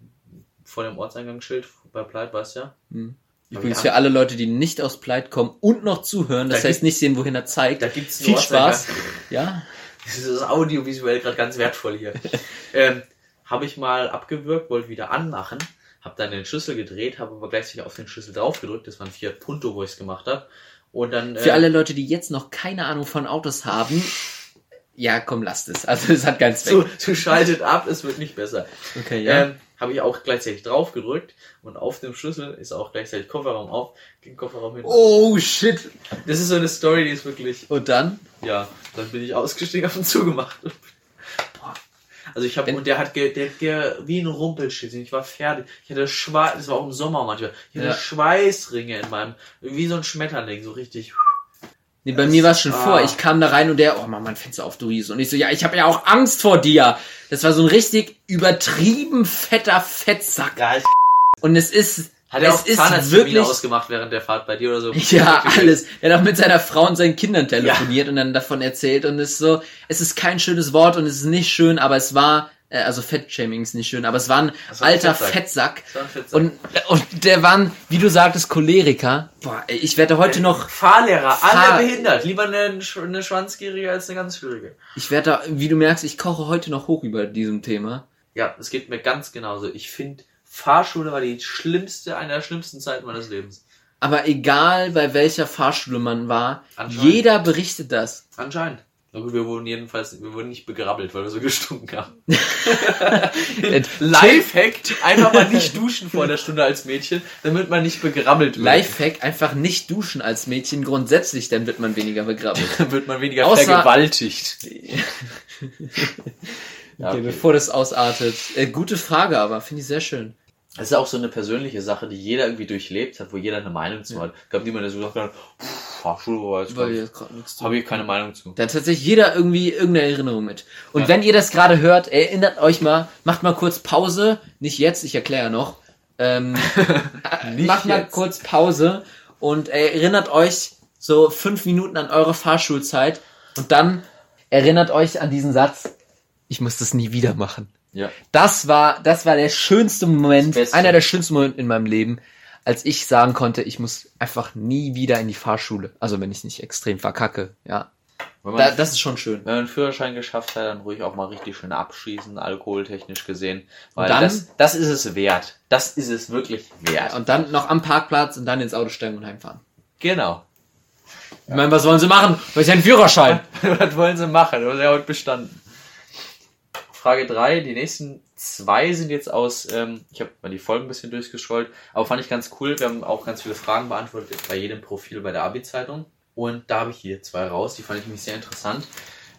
[SPEAKER 1] vor dem Ortseingangsschild bei Pleit, weißt du ja?
[SPEAKER 2] Hm.
[SPEAKER 1] Aber
[SPEAKER 2] Übrigens für alle Leute, die nicht aus Pleit kommen und noch zuhören, das
[SPEAKER 1] Da
[SPEAKER 2] heißt nicht sehen, wohin er zeigt.
[SPEAKER 1] Da gibt's
[SPEAKER 2] Viel. Spaß. Ja.
[SPEAKER 1] Das ist audiovisuell gerade ganz wertvoll hier. ähm, habe ich mal abgewürgt, wollte wieder anmachen, habe dann den Schlüssel gedreht, habe aber gleichzeitig auf den Schlüssel drauf gedrückt. Das war ein Fiat Punto, wo ich es gemacht habe. Und dann
[SPEAKER 2] Für
[SPEAKER 1] äh,
[SPEAKER 2] alle Leute, die jetzt noch keine Ahnung von Autos haben, ja, komm, lasst es. Also es hat keinen Zweck.
[SPEAKER 1] so, so schaltet ab, es wird nicht besser.
[SPEAKER 2] Okay, ja.
[SPEAKER 1] Ähm, habe ich auch gleichzeitig drauf gedrückt und auf dem Schlüssel ist auch gleichzeitig Kofferraum auf, ging Kofferraum hin.
[SPEAKER 2] oh shit.
[SPEAKER 1] Das ist so eine Story, die ist wirklich,
[SPEAKER 2] Und dann?
[SPEAKER 1] ja, dann bin ich ausgestiegen, auf und zugemacht. Boah. Also ich habe und der hat ge, der hat ge, wie ein Rumpelstilzchen. Ich war fertig. Ich hatte Schweiß, das war auch im Sommer manchmal. Ich hatte
[SPEAKER 2] Ja.
[SPEAKER 1] Schweißringe in meinem, wie so ein Schmetterling, so richtig.
[SPEAKER 2] Nee, bei mir war es schon
[SPEAKER 1] Ah.
[SPEAKER 2] vor. Ich kam da rein und der, oh mach mein Fenster auf, du Ries. Und ich so, ja, ich habe ja auch Angst vor dir. Das war so ein richtig übertrieben fetter Fettsack.
[SPEAKER 1] Geil.
[SPEAKER 2] Und es ist,
[SPEAKER 1] Hat er
[SPEAKER 2] es
[SPEAKER 1] auch Zahnarzttermine
[SPEAKER 2] wirklich,
[SPEAKER 1] ausgemacht während der Fahrt bei dir oder so?
[SPEAKER 2] ja, alles. Er hat auch mit seiner Frau und seinen Kindern telefoniert und dann davon erzählt und es ist so, es ist kein schönes Wort und es ist nicht schön, aber es war, äh, also Fettshaming ist nicht schön, aber es war ein
[SPEAKER 1] war ein
[SPEAKER 2] alter
[SPEAKER 1] Fettsack.
[SPEAKER 2] Fettsack.
[SPEAKER 1] War ein Fettsack.
[SPEAKER 2] Und, und der waren, wie du sagtest, Choleriker. Boah, ey, ich werde heute noch,
[SPEAKER 1] Fahrlehrer,
[SPEAKER 2] Fahr-
[SPEAKER 1] alle behindert. Lieber eine, eine Schwanzgierige als eine ganz schwierige.
[SPEAKER 2] ich werde da, wie du merkst, ich koche heute noch hoch über diesem Thema.
[SPEAKER 1] Ja, es geht mir ganz genauso. Ich finde, Fahrschule war die schlimmste, eine der schlimmsten Zeiten meines Lebens.
[SPEAKER 2] Aber egal bei welcher Fahrschule man war, jeder berichtet das.
[SPEAKER 1] Anscheinend. Na gut, wir wurden jedenfalls, wir wurden nicht begrabbelt, weil wir so gestunken haben. Lifehack, einfach mal nicht duschen vor der Stunde als Mädchen, damit man nicht begrabbelt wird.
[SPEAKER 2] Lifehack, einfach nicht duschen als Mädchen grundsätzlich, dann wird man weniger begrabbelt.
[SPEAKER 1] Dann wird man weniger
[SPEAKER 2] Außer-
[SPEAKER 1] vergewaltigt. Ja,
[SPEAKER 2] Okay,
[SPEAKER 1] okay.
[SPEAKER 2] bevor das ausartet. Äh, gute Frage, aber finde ich sehr schön.
[SPEAKER 1] Das ist auch so eine persönliche Sache, die jeder irgendwie durchlebt hat, wo jeder eine Meinung zu hat. Ich glaube, niemand, der so gesagt hat, "Pff, Fahrschule war jetzt,
[SPEAKER 2] Weil jetzt gerade nichts zu-
[SPEAKER 1] habe ich keine Meinung zu.
[SPEAKER 2] Da hat tatsächlich jeder irgendwie irgendeine Erinnerung mit. Und
[SPEAKER 1] Ja.
[SPEAKER 2] wenn ihr das gerade hört, erinnert euch mal, macht mal kurz Pause. Nicht jetzt, ich erkläre noch. Ähm, macht mal
[SPEAKER 1] jetzt.
[SPEAKER 2] kurz Pause und erinnert euch so fünf Minuten an eure Fahrschulzeit und dann erinnert euch an diesen Satz, ich muss das nie wieder machen.
[SPEAKER 1] Ja.
[SPEAKER 2] Das war, das war der schönste Moment, einer der schönsten Momente in meinem Leben, als ich sagen konnte, ich muss einfach nie wieder in die Fahrschule. Also wenn ich nicht extrem verkacke, ja. Da, das ist schon schön.
[SPEAKER 1] wenn man einen Führerschein geschafft hat, dann ruhig auch mal richtig schön abschießen, alkoholtechnisch gesehen. Weil
[SPEAKER 2] dann-
[SPEAKER 1] das, das ist es wert. Das ist es wirklich wert.
[SPEAKER 2] Und dann noch am Parkplatz und dann ins Auto steigen und heimfahren.
[SPEAKER 1] Genau.
[SPEAKER 2] Ich meine, was wollen sie machen? Weil ich einen Führerschein.
[SPEAKER 1] Was wollen sie machen? Du hast ja heute bestanden. Frage 3. Die nächsten zwei sind jetzt aus, ähm, ich habe mal die Folgen ein bisschen durchgescrollt, aber fand ich ganz cool. Wir haben auch ganz viele Fragen beantwortet bei jedem Profil bei der Abi-Zeitung. Und da habe ich hier zwei raus, die fand ich nämlich sehr interessant.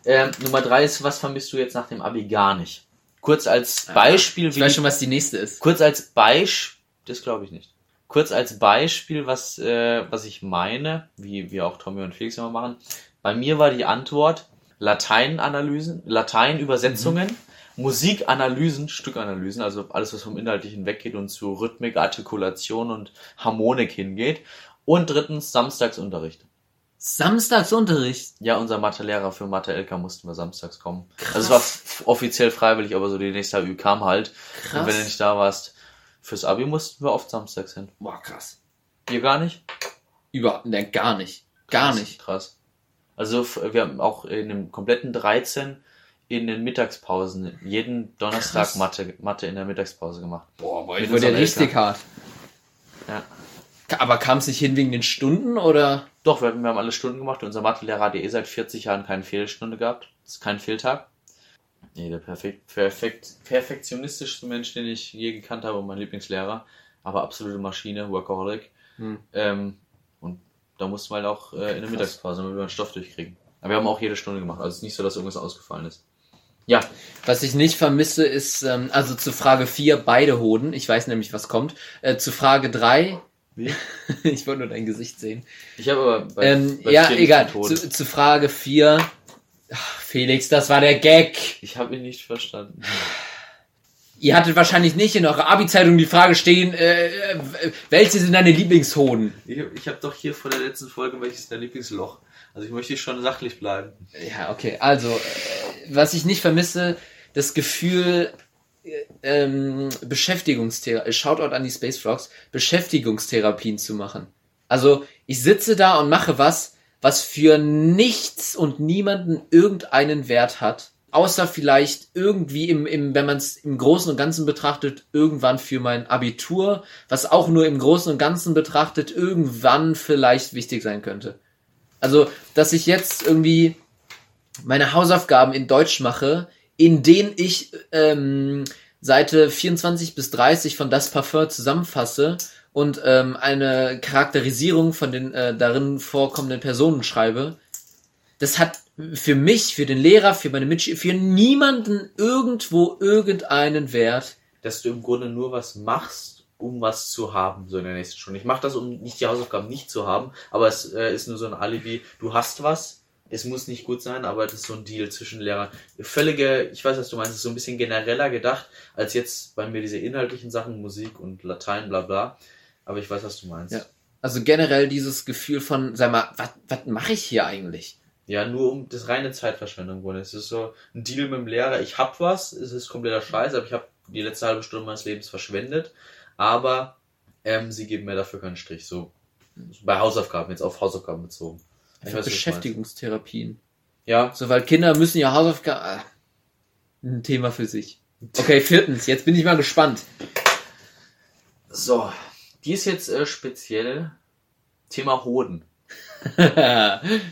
[SPEAKER 1] Ähm, Nummer drei ist, was vermisst du jetzt nach dem Abi gar nicht? Kurz als Beispiel,
[SPEAKER 2] Ich weiß schon, was die nächste ist.
[SPEAKER 1] Kurz als Beispiel, das glaube ich nicht. Kurz als Beispiel, was, äh, was ich meine, wie wir auch Tommy und Felix immer machen. Bei mir war die Antwort Lateinanalysen, Lateinübersetzungen, Musikanalysen, Stückanalysen, also alles, was vom Inhaltlichen weggeht und zu Rhythmik, Artikulation und Harmonik hingeht. Und drittens Samstagsunterricht.
[SPEAKER 2] Samstagsunterricht.
[SPEAKER 1] Ja, unser Mathelehrer für Mathe-LK mussten wir samstags kommen.
[SPEAKER 2] Krass.
[SPEAKER 1] Also es war offiziell freiwillig, aber so die nächste Ü kam halt.
[SPEAKER 2] Krass.
[SPEAKER 1] Und wenn du nicht da warst, fürs Abi mussten wir oft samstags hin.
[SPEAKER 2] Boah, krass.
[SPEAKER 1] Ihr gar nicht?
[SPEAKER 2] Überhaupt, ne, gar nicht. Gar
[SPEAKER 1] Krass,
[SPEAKER 2] nicht.
[SPEAKER 1] Krass. Also wir haben auch in dem kompletten 13 in den Mittagspausen jeden Donnerstag
[SPEAKER 2] Krass.
[SPEAKER 1] Mathe, Mathe in der Mittagspause gemacht.
[SPEAKER 2] Boah, ich wurde ja richtig hart.
[SPEAKER 1] Ja.
[SPEAKER 2] Aber kam es nicht hin wegen den Stunden oder?
[SPEAKER 1] Doch, wir, haben- wir haben alle Stunden gemacht. Unser Mathelehrer hat eh seit 40 Jahren keine Fehlstunde gehabt. Das ist kein Fehltag. Nee, der perfekt, perfekt, perfektionistischste Mensch, den ich je gekannt habe, und mein Lieblingslehrer. Aber absolute Maschine, Workaholic.
[SPEAKER 2] Hm.
[SPEAKER 1] Ähm, und da mussten wir halt auch äh, in der Mittagspause, damit wir den Stoff durchkriegen. Aber wir haben auch jede Stunde gemacht. Also es ist nicht so, dass irgendwas ausgefallen ist. Ja,
[SPEAKER 2] Was ich nicht vermisse, ist, ähm, also zu Frage 4 beide Hoden. Ich weiß nämlich, was kommt. Äh, zu Frage 3,
[SPEAKER 1] wie?
[SPEAKER 2] ich wollte nur dein Gesicht sehen.
[SPEAKER 1] Ich habe aber bei,
[SPEAKER 2] Ähm,
[SPEAKER 1] bei
[SPEAKER 2] ja, egal. Zu, zu Frage 4. Ach, Felix, das war der Gag.
[SPEAKER 1] Ich habe ihn nicht verstanden.
[SPEAKER 2] Ihr hattet wahrscheinlich nicht in eurer Abi-Zeitung die Frage stehen, äh, äh, welche sind deine Lieblingshoden?
[SPEAKER 1] Ich, ich habe doch hier vor der letzten Folge, welches ist dein Lieblingsloch? Also ich möchte schon sachlich bleiben.
[SPEAKER 2] Ja, okay. Also, äh, was ich nicht vermisse, das Gefühl, äh, ähm, Beschäftigungstherapie, Shoutout an die Space Frogs, Beschäftigungstherapien zu machen. Also, ich sitze da und mache was, was für nichts und niemanden irgendeinen Wert hat. Außer vielleicht irgendwie im, im wenn man es im Großen und Ganzen betrachtet, irgendwann für mein Abitur, was auch nur im Großen und Ganzen betrachtet, irgendwann vielleicht wichtig sein könnte. Also, dass ich jetzt irgendwie meine Hausaufgaben in Deutsch mache, in denen ich ähm, Seite 24 bis 30 von Das Parfum zusammenfasse und ähm, eine Charakterisierung von den äh, darin vorkommenden Personen schreibe, das hat für mich, für den Lehrer, für meine Mitschüler, für niemanden irgendwo irgendeinen Wert.
[SPEAKER 1] Dass du im Grunde nur was machst, um was zu haben, so in der nächsten Stunde. Ich mache das, um nicht die Hausaufgaben nicht zu haben, aber es äh, ist nur so ein Alibi. Du hast was, es muss nicht gut sein, aber das ist so ein Deal zwischen Lehrern. Völlige, ich weiß, was du meinst, es ist so ein bisschen genereller gedacht, als jetzt bei mir diese inhaltlichen Sachen, Musik und Latein, bla bla. Aber ich weiß, was du meinst.
[SPEAKER 2] Ja. Also generell dieses Gefühl von, sag mal, was mache ich hier eigentlich?
[SPEAKER 1] Ja, nur um das reine Zeitverschwendung wurde. Es ist so ein Deal mit dem Lehrer. Ich hab was, es ist kompletter Scheiß, aber ich habe die letzte halbe Stunde meines Lebens verschwendet. Aber ähm, sie geben mir dafür keinen Strich. So bei Hausaufgaben, jetzt auf Hausaufgaben bezogen. Ich weiß.
[SPEAKER 2] Beschäftigungstherapien.
[SPEAKER 1] Ja,
[SPEAKER 2] So, weil Kinder müssen ja Hausaufgaben. Ah, ein Thema für sich. Okay, viertens, jetzt bin ich mal gespannt.
[SPEAKER 1] so. Die ist jetzt äh, speziell Thema Hoden.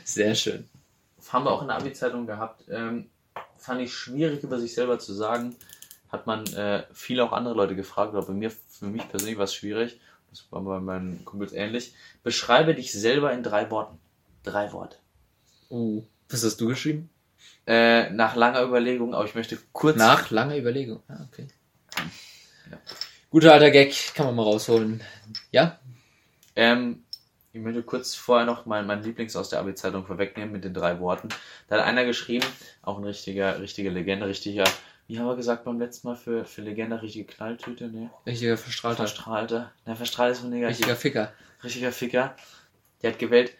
[SPEAKER 2] Sehr schön.
[SPEAKER 1] haben wir auch in der Abi-Zeitung gehabt. Ähm, fand ich schwierig über sich selber zu sagen. Hat man äh, viele auch andere Leute gefragt, aber bei mir, für mich persönlich war es schwierig. Das war bei meinen Kumpels ähnlich. Beschreibe dich selber in drei Worten. Drei Worte.
[SPEAKER 2] Oh. Was hast du geschrieben?
[SPEAKER 1] Äh, nach langer Überlegung, aber ich möchte kurz.
[SPEAKER 2] Nach langer Überlegung. Ah, okay. Guter alter Gag, kann man mal rausholen. Ja?
[SPEAKER 1] Ähm, ich möchte kurz vorher noch mal mein Lieblings aus der Abi-Zeitung vorwegnehmen mit den drei Worten. Da hat einer geschrieben, auch ein richtiger, richtige Legende, richtiger, wie haben wir gesagt beim letzten Mal für, für Legende, richtige Knalltüte, ne?
[SPEAKER 2] Richtiger Verstrahlter.
[SPEAKER 1] Verstrahlte. Na, verstrahlt ist von negativ.
[SPEAKER 2] Richtiger Ficker.
[SPEAKER 1] richtiger Ficker. Der hat gewählt,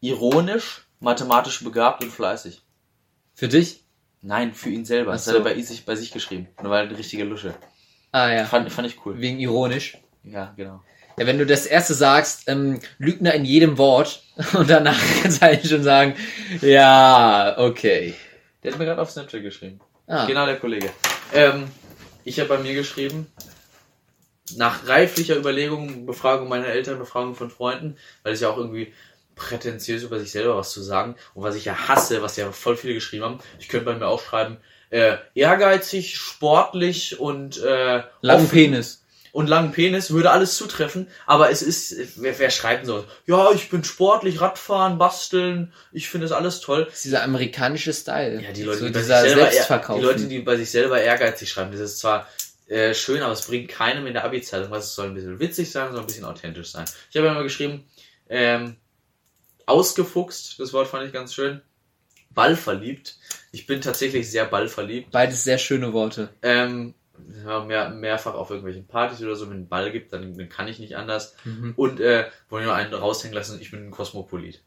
[SPEAKER 1] ironisch, mathematisch begabt und fleißig.
[SPEAKER 2] Für dich?
[SPEAKER 1] Nein, für ihn selber.
[SPEAKER 2] Ach
[SPEAKER 1] Das hat er bei sich, bei sich geschrieben. Und war eine richtige Lusche.
[SPEAKER 2] Ah ja.
[SPEAKER 1] Fand, fand ich cool.
[SPEAKER 2] Wegen ironisch.
[SPEAKER 1] Ja, genau.
[SPEAKER 2] Ja, wenn du das erste sagst, ähm, Lügner in jedem Wort und danach kannst du eigentlich schon sagen, ja, okay.
[SPEAKER 1] Der hat mir gerade auf Snapchat geschrieben.
[SPEAKER 2] Ah,
[SPEAKER 1] Genau der Kollege. Ähm, ich habe bei mir geschrieben, nach reiflicher Überlegung, Befragung meiner Eltern, Befragung von Freunden, weil es ja auch irgendwie prätentiös über sich selber was zu sagen und was ich ja hasse, was ja voll viele geschrieben haben. Ich könnte bei mir auch schreiben, äh, ehrgeizig, sportlich und äh,
[SPEAKER 2] langen
[SPEAKER 1] offen
[SPEAKER 2] Penis.
[SPEAKER 1] und langen Penis würde alles zutreffen, aber es ist, wer, wer schreibt so, ja, ich bin sportlich, Radfahren, basteln, ich finde das alles toll.
[SPEAKER 2] Das ist dieser amerikanische Style.
[SPEAKER 1] Ja, die Leute,
[SPEAKER 2] so
[SPEAKER 1] die, bei sich selber die Leute, die bei sich selber ehrgeizig schreiben, das ist zwar äh, schön, aber es bringt keinem in der Abi-Zeitung was. Es soll ein bisschen witzig sein, soll ein bisschen authentisch sein. Ich habe immer geschrieben, ähm, ausgefuchst, das Wort fand ich ganz schön. Ballverliebt. Ich bin tatsächlich sehr ballverliebt.
[SPEAKER 2] Beides sehr schöne Worte.
[SPEAKER 1] Ähm, wenn man mehr, mehrfach auf irgendwelchen Partys oder so mit einem Ball gibt, dann, dann kann ich nicht anders.
[SPEAKER 2] Mhm.
[SPEAKER 1] Und äh, wollen nur einen raushängen lassen, ich bin ein Kosmopolit.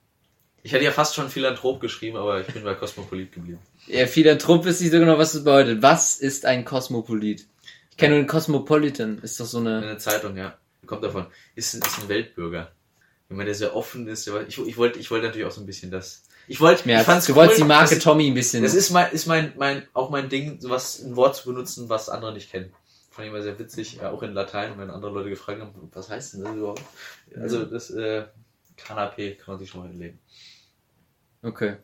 [SPEAKER 1] Ich hätte ja fast schon Philanthrop geschrieben, aber ich bin bei Kosmopolit geblieben.
[SPEAKER 2] Ja, Philanthrop ist nicht so genau, was das bedeutet. Was ist ein Kosmopolit? Ich kenne nur den Cosmopolitan. Ist doch so eine.
[SPEAKER 1] Eine Zeitung, ja. Kommt davon. Ist, ist ein Weltbürger. Jemand, der sehr offen ist. Ich, ich wollte ich wollte natürlich auch so ein bisschen das. Ich wollte. Fand's
[SPEAKER 2] du wolltest
[SPEAKER 1] cool,
[SPEAKER 2] die Marke
[SPEAKER 1] das,
[SPEAKER 2] Tommy ein bisschen.
[SPEAKER 1] das ist mein, ist mein, mein, auch mein Ding, sowas, ein Wort zu benutzen, was andere nicht kennen. Fand ich immer sehr witzig, ja, auch in Latein, wenn andere Leute gefragt haben, was heißt denn das überhaupt? Also, das, äh, Kanapé kann man sich schon mal hinlegen.
[SPEAKER 2] okay.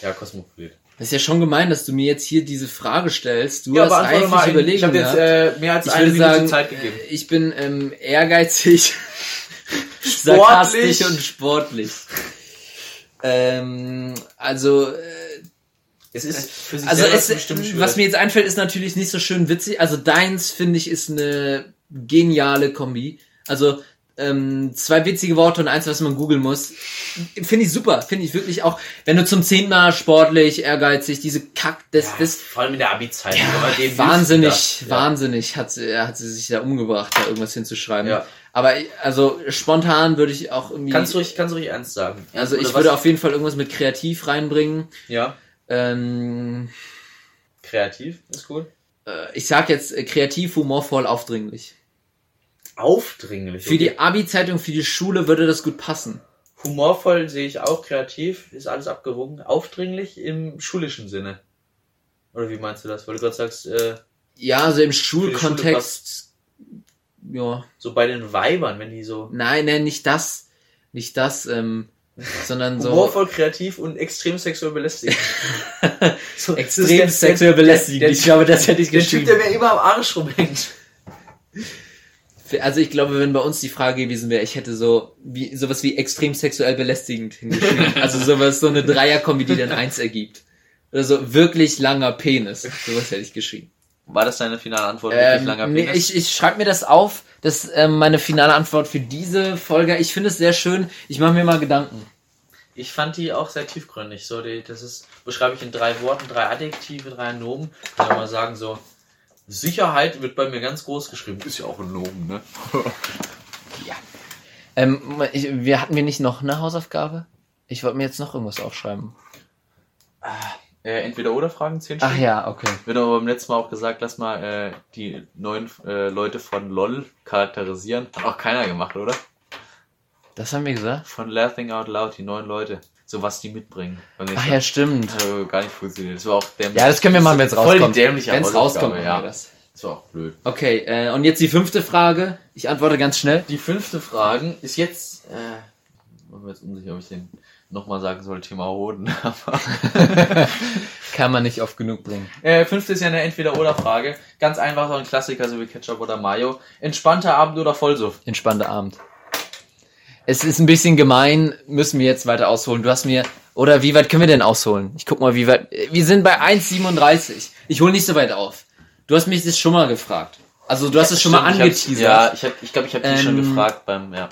[SPEAKER 1] Ja, Kosmopolit.
[SPEAKER 2] Das ist ja schon gemein, dass du mir jetzt hier diese Frage stellst. Du
[SPEAKER 1] Ja,
[SPEAKER 2] hast
[SPEAKER 1] beantworte mal
[SPEAKER 2] überlegt.
[SPEAKER 1] Ich habe jetzt äh, mehr als
[SPEAKER 2] ich
[SPEAKER 1] eine Minute
[SPEAKER 2] sagen,
[SPEAKER 1] Zeit gegeben.
[SPEAKER 2] äh, ich bin ähm, ehrgeizig, sarkastisch und sportlich. Ähm, also, äh,
[SPEAKER 1] Es ist für sich
[SPEAKER 2] also es, was mir jetzt einfällt, ist natürlich nicht so schön witzig. Also deins finde ich ist eine geniale Kombi. Also ähm, zwei witzige Worte und eins, was man googeln muss. Finde ich super. Finde ich wirklich auch, wenn du zum zehnten Mal sportlich, ehrgeizig, diese Kack, das,
[SPEAKER 1] ja,
[SPEAKER 2] das
[SPEAKER 1] vor allem in der Abi-Zeit. hilft
[SPEAKER 2] wahnsinnig.
[SPEAKER 1] Ja.
[SPEAKER 2] wahnsinnig hat sie, hat sie sich da umgebracht, da irgendwas hinzuschreiben.
[SPEAKER 1] Ja.
[SPEAKER 2] Aber also spontan würde ich auch irgendwie.
[SPEAKER 1] Kannst du ruhig, kannst du ruhig ernst sagen.
[SPEAKER 2] also
[SPEAKER 1] Oder
[SPEAKER 2] ich würde auf jeden Fall irgendwas mit kreativ reinbringen.
[SPEAKER 1] Ja,
[SPEAKER 2] Ähm,
[SPEAKER 1] kreativ ist cool.
[SPEAKER 2] äh, ich sag jetzt äh, kreativ, humorvoll, aufdringlich.
[SPEAKER 1] Aufdringlich.
[SPEAKER 2] Für die Abi-Zeitung, für die Schule würde das gut passen.
[SPEAKER 1] Humorvoll sehe ich auch, kreativ, ist alles abgewogen. Aufdringlich im schulischen Sinne. Oder wie meinst du das? Weil du gerade sagst, äh,
[SPEAKER 2] Ja, also im Schulkontext. Ja,
[SPEAKER 1] so bei den Weibern, wenn die so
[SPEAKER 2] nein, nein, nicht das, nicht das, ähm, sondern so
[SPEAKER 1] humorvoll, kreativ und extrem sexuell belästigend. so,
[SPEAKER 2] extrem sexuell belästigend.
[SPEAKER 1] Der,
[SPEAKER 2] ich glaube, das hätte ich
[SPEAKER 1] der Typ,
[SPEAKER 2] geschrieben.
[SPEAKER 1] der mir immer am Arsch rumhängt.
[SPEAKER 2] Also ich glaube, wenn bei uns die Frage gewesen wäre, ich hätte so wie sowas wie extrem sexuell belästigend hingeschrieben. also sowas, so eine Dreierkombi, die dann eins ergibt. Oder so wirklich langer Penis. Sowas hätte ich geschrieben.
[SPEAKER 1] War das deine finale Antwort? Wirklich
[SPEAKER 2] Ähm,
[SPEAKER 1] langer
[SPEAKER 2] nee,
[SPEAKER 1] Penis?
[SPEAKER 2] ich ich schreibe mir das auf. Das ist ähm, meine finale Antwort für diese Folge. Ich finde es sehr schön. Ich mache mir mal Gedanken.
[SPEAKER 1] Ich fand die auch sehr tiefgründig. So, die, das ist, beschreibe ich in drei Worten, drei Adjektive, drei Nomen. Kann man mal sagen, so, Sicherheit wird bei mir ganz groß geschrieben. Ist ja auch ein Nomen, ne?
[SPEAKER 2] Ähm, ich, wir hatten wir nicht noch eine Hausaufgabe? Ich wollte mir jetzt noch irgendwas aufschreiben.
[SPEAKER 1] Äh, entweder oder Fragen, zehn
[SPEAKER 2] Ach
[SPEAKER 1] Stück.
[SPEAKER 2] ja, okay.
[SPEAKER 1] Wir haben aber beim letzten Mal auch gesagt, lass mal äh, die neuen äh, Leute von LOL charakterisieren. Hat auch keiner gemacht, oder?
[SPEAKER 2] Das haben wir gesagt.
[SPEAKER 1] Von Laughing Out Loud, die neuen Leute. So was die mitbringen.
[SPEAKER 2] Ach ja, stimmt.
[SPEAKER 1] Das hat aber gar nicht funktioniert. Das war auch dämlich.
[SPEAKER 2] Ja, das können wir machen, wenn es
[SPEAKER 1] Voll
[SPEAKER 2] rauskommt.
[SPEAKER 1] die dämliche
[SPEAKER 2] Wenn es rauskommt,
[SPEAKER 1] ja.
[SPEAKER 2] das.
[SPEAKER 1] Das war auch blöd.
[SPEAKER 2] Okay, äh, und jetzt die fünfte Frage. Ich antworte ganz schnell.
[SPEAKER 1] Die fünfte Frage ist jetzt, äh, bin mir jetzt unsicher, ob ich den nochmal sagen soll, Thema Hoden. Aber,
[SPEAKER 2] Kann man nicht oft genug bringen.
[SPEAKER 1] äh, fünfte ist ja eine Entweder-Oder-Frage. Ganz einfach, so ein Klassiker, so wie Ketchup oder Mayo. Entspannter Abend oder Vollsuff?
[SPEAKER 2] Entspannter Abend. Es ist ein bisschen gemein, müssen wir jetzt weiter ausholen. Du hast mir Oder wie weit können wir denn ausholen? Ich guck mal, wie weit. Wir sind bei 1,37. Ich hole nicht so weit auf. Du hast mich das schon mal gefragt. Also du hast es schon mal
[SPEAKER 1] Stimmt, ich
[SPEAKER 2] angeteasert.
[SPEAKER 1] hab- Ja, ich glaube, ich, glaub, ich habe dich schon
[SPEAKER 2] Ähm,
[SPEAKER 1] gefragt beim, ja.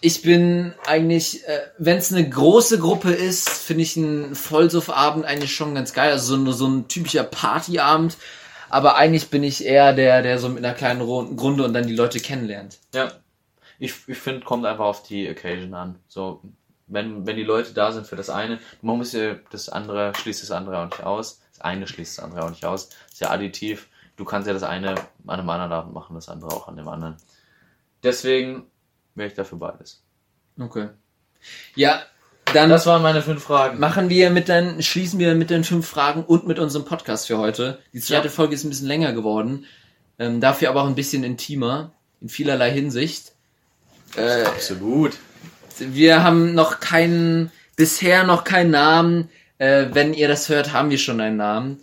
[SPEAKER 2] Ich bin eigentlich, äh, wenn es eine große Gruppe ist, finde ich einen Vollsuffabend eigentlich schon ganz geil. Also so, ein- so ein typischer Partyabend. Aber eigentlich bin ich eher der, der so mit einer kleinen Ru- Runde und dann die Leute kennenlernt.
[SPEAKER 1] Ja. Ich, ich finde, kommt einfach auf die Occasion an. So, wenn, wenn die Leute da sind für das eine, man muss ja das andere, schließt das andere auch nicht aus. Das eine schließt das andere auch nicht aus. ist ja additiv. Du kannst ja das eine an einem anderen Abend machen, das andere auch an dem anderen. Deswegen wäre ich dafür beides.
[SPEAKER 2] Okay. Ja, dann
[SPEAKER 1] Das waren meine fünf Fragen.
[SPEAKER 2] machen wir mit den, schließen wir mit den fünf Fragen und mit unserem Podcast für heute. Die zweite
[SPEAKER 1] Ja.
[SPEAKER 2] Folge ist ein bisschen länger geworden. Ähm, dafür aber auch ein bisschen intimer. In vielerlei Hinsicht. Äh,
[SPEAKER 1] Absolut.
[SPEAKER 2] Wir haben noch keinen, bisher noch keinen Namen. Äh, wenn ihr das hört, haben wir schon einen Namen.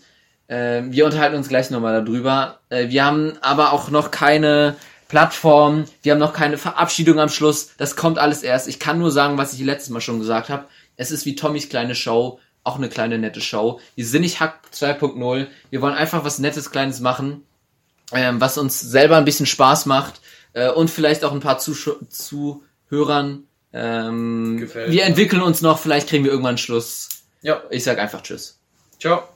[SPEAKER 2] Äh, wir unterhalten uns gleich nochmal darüber. Äh, wir haben aber auch noch keine Plattform. Wir haben noch keine Verabschiedung am Schluss. Das kommt alles erst. Ich kann nur sagen, was ich letztes Mal schon gesagt habe. Es ist wie Tommys kleine Show. Auch eine kleine nette Show. Wir sind nicht Hack 2.0. Wir wollen einfach was Nettes, Kleines machen. Ähm, was uns selber ein bisschen Spaß macht. Äh, und vielleicht auch ein paar Zusch Zuhörern. Ähm,
[SPEAKER 1] Gefällt.
[SPEAKER 2] wir entwickeln uns noch. Vielleicht kriegen wir irgendwann Schluss.
[SPEAKER 1] Ja.
[SPEAKER 2] Ich sag einfach Tschüss.
[SPEAKER 1] Ciao.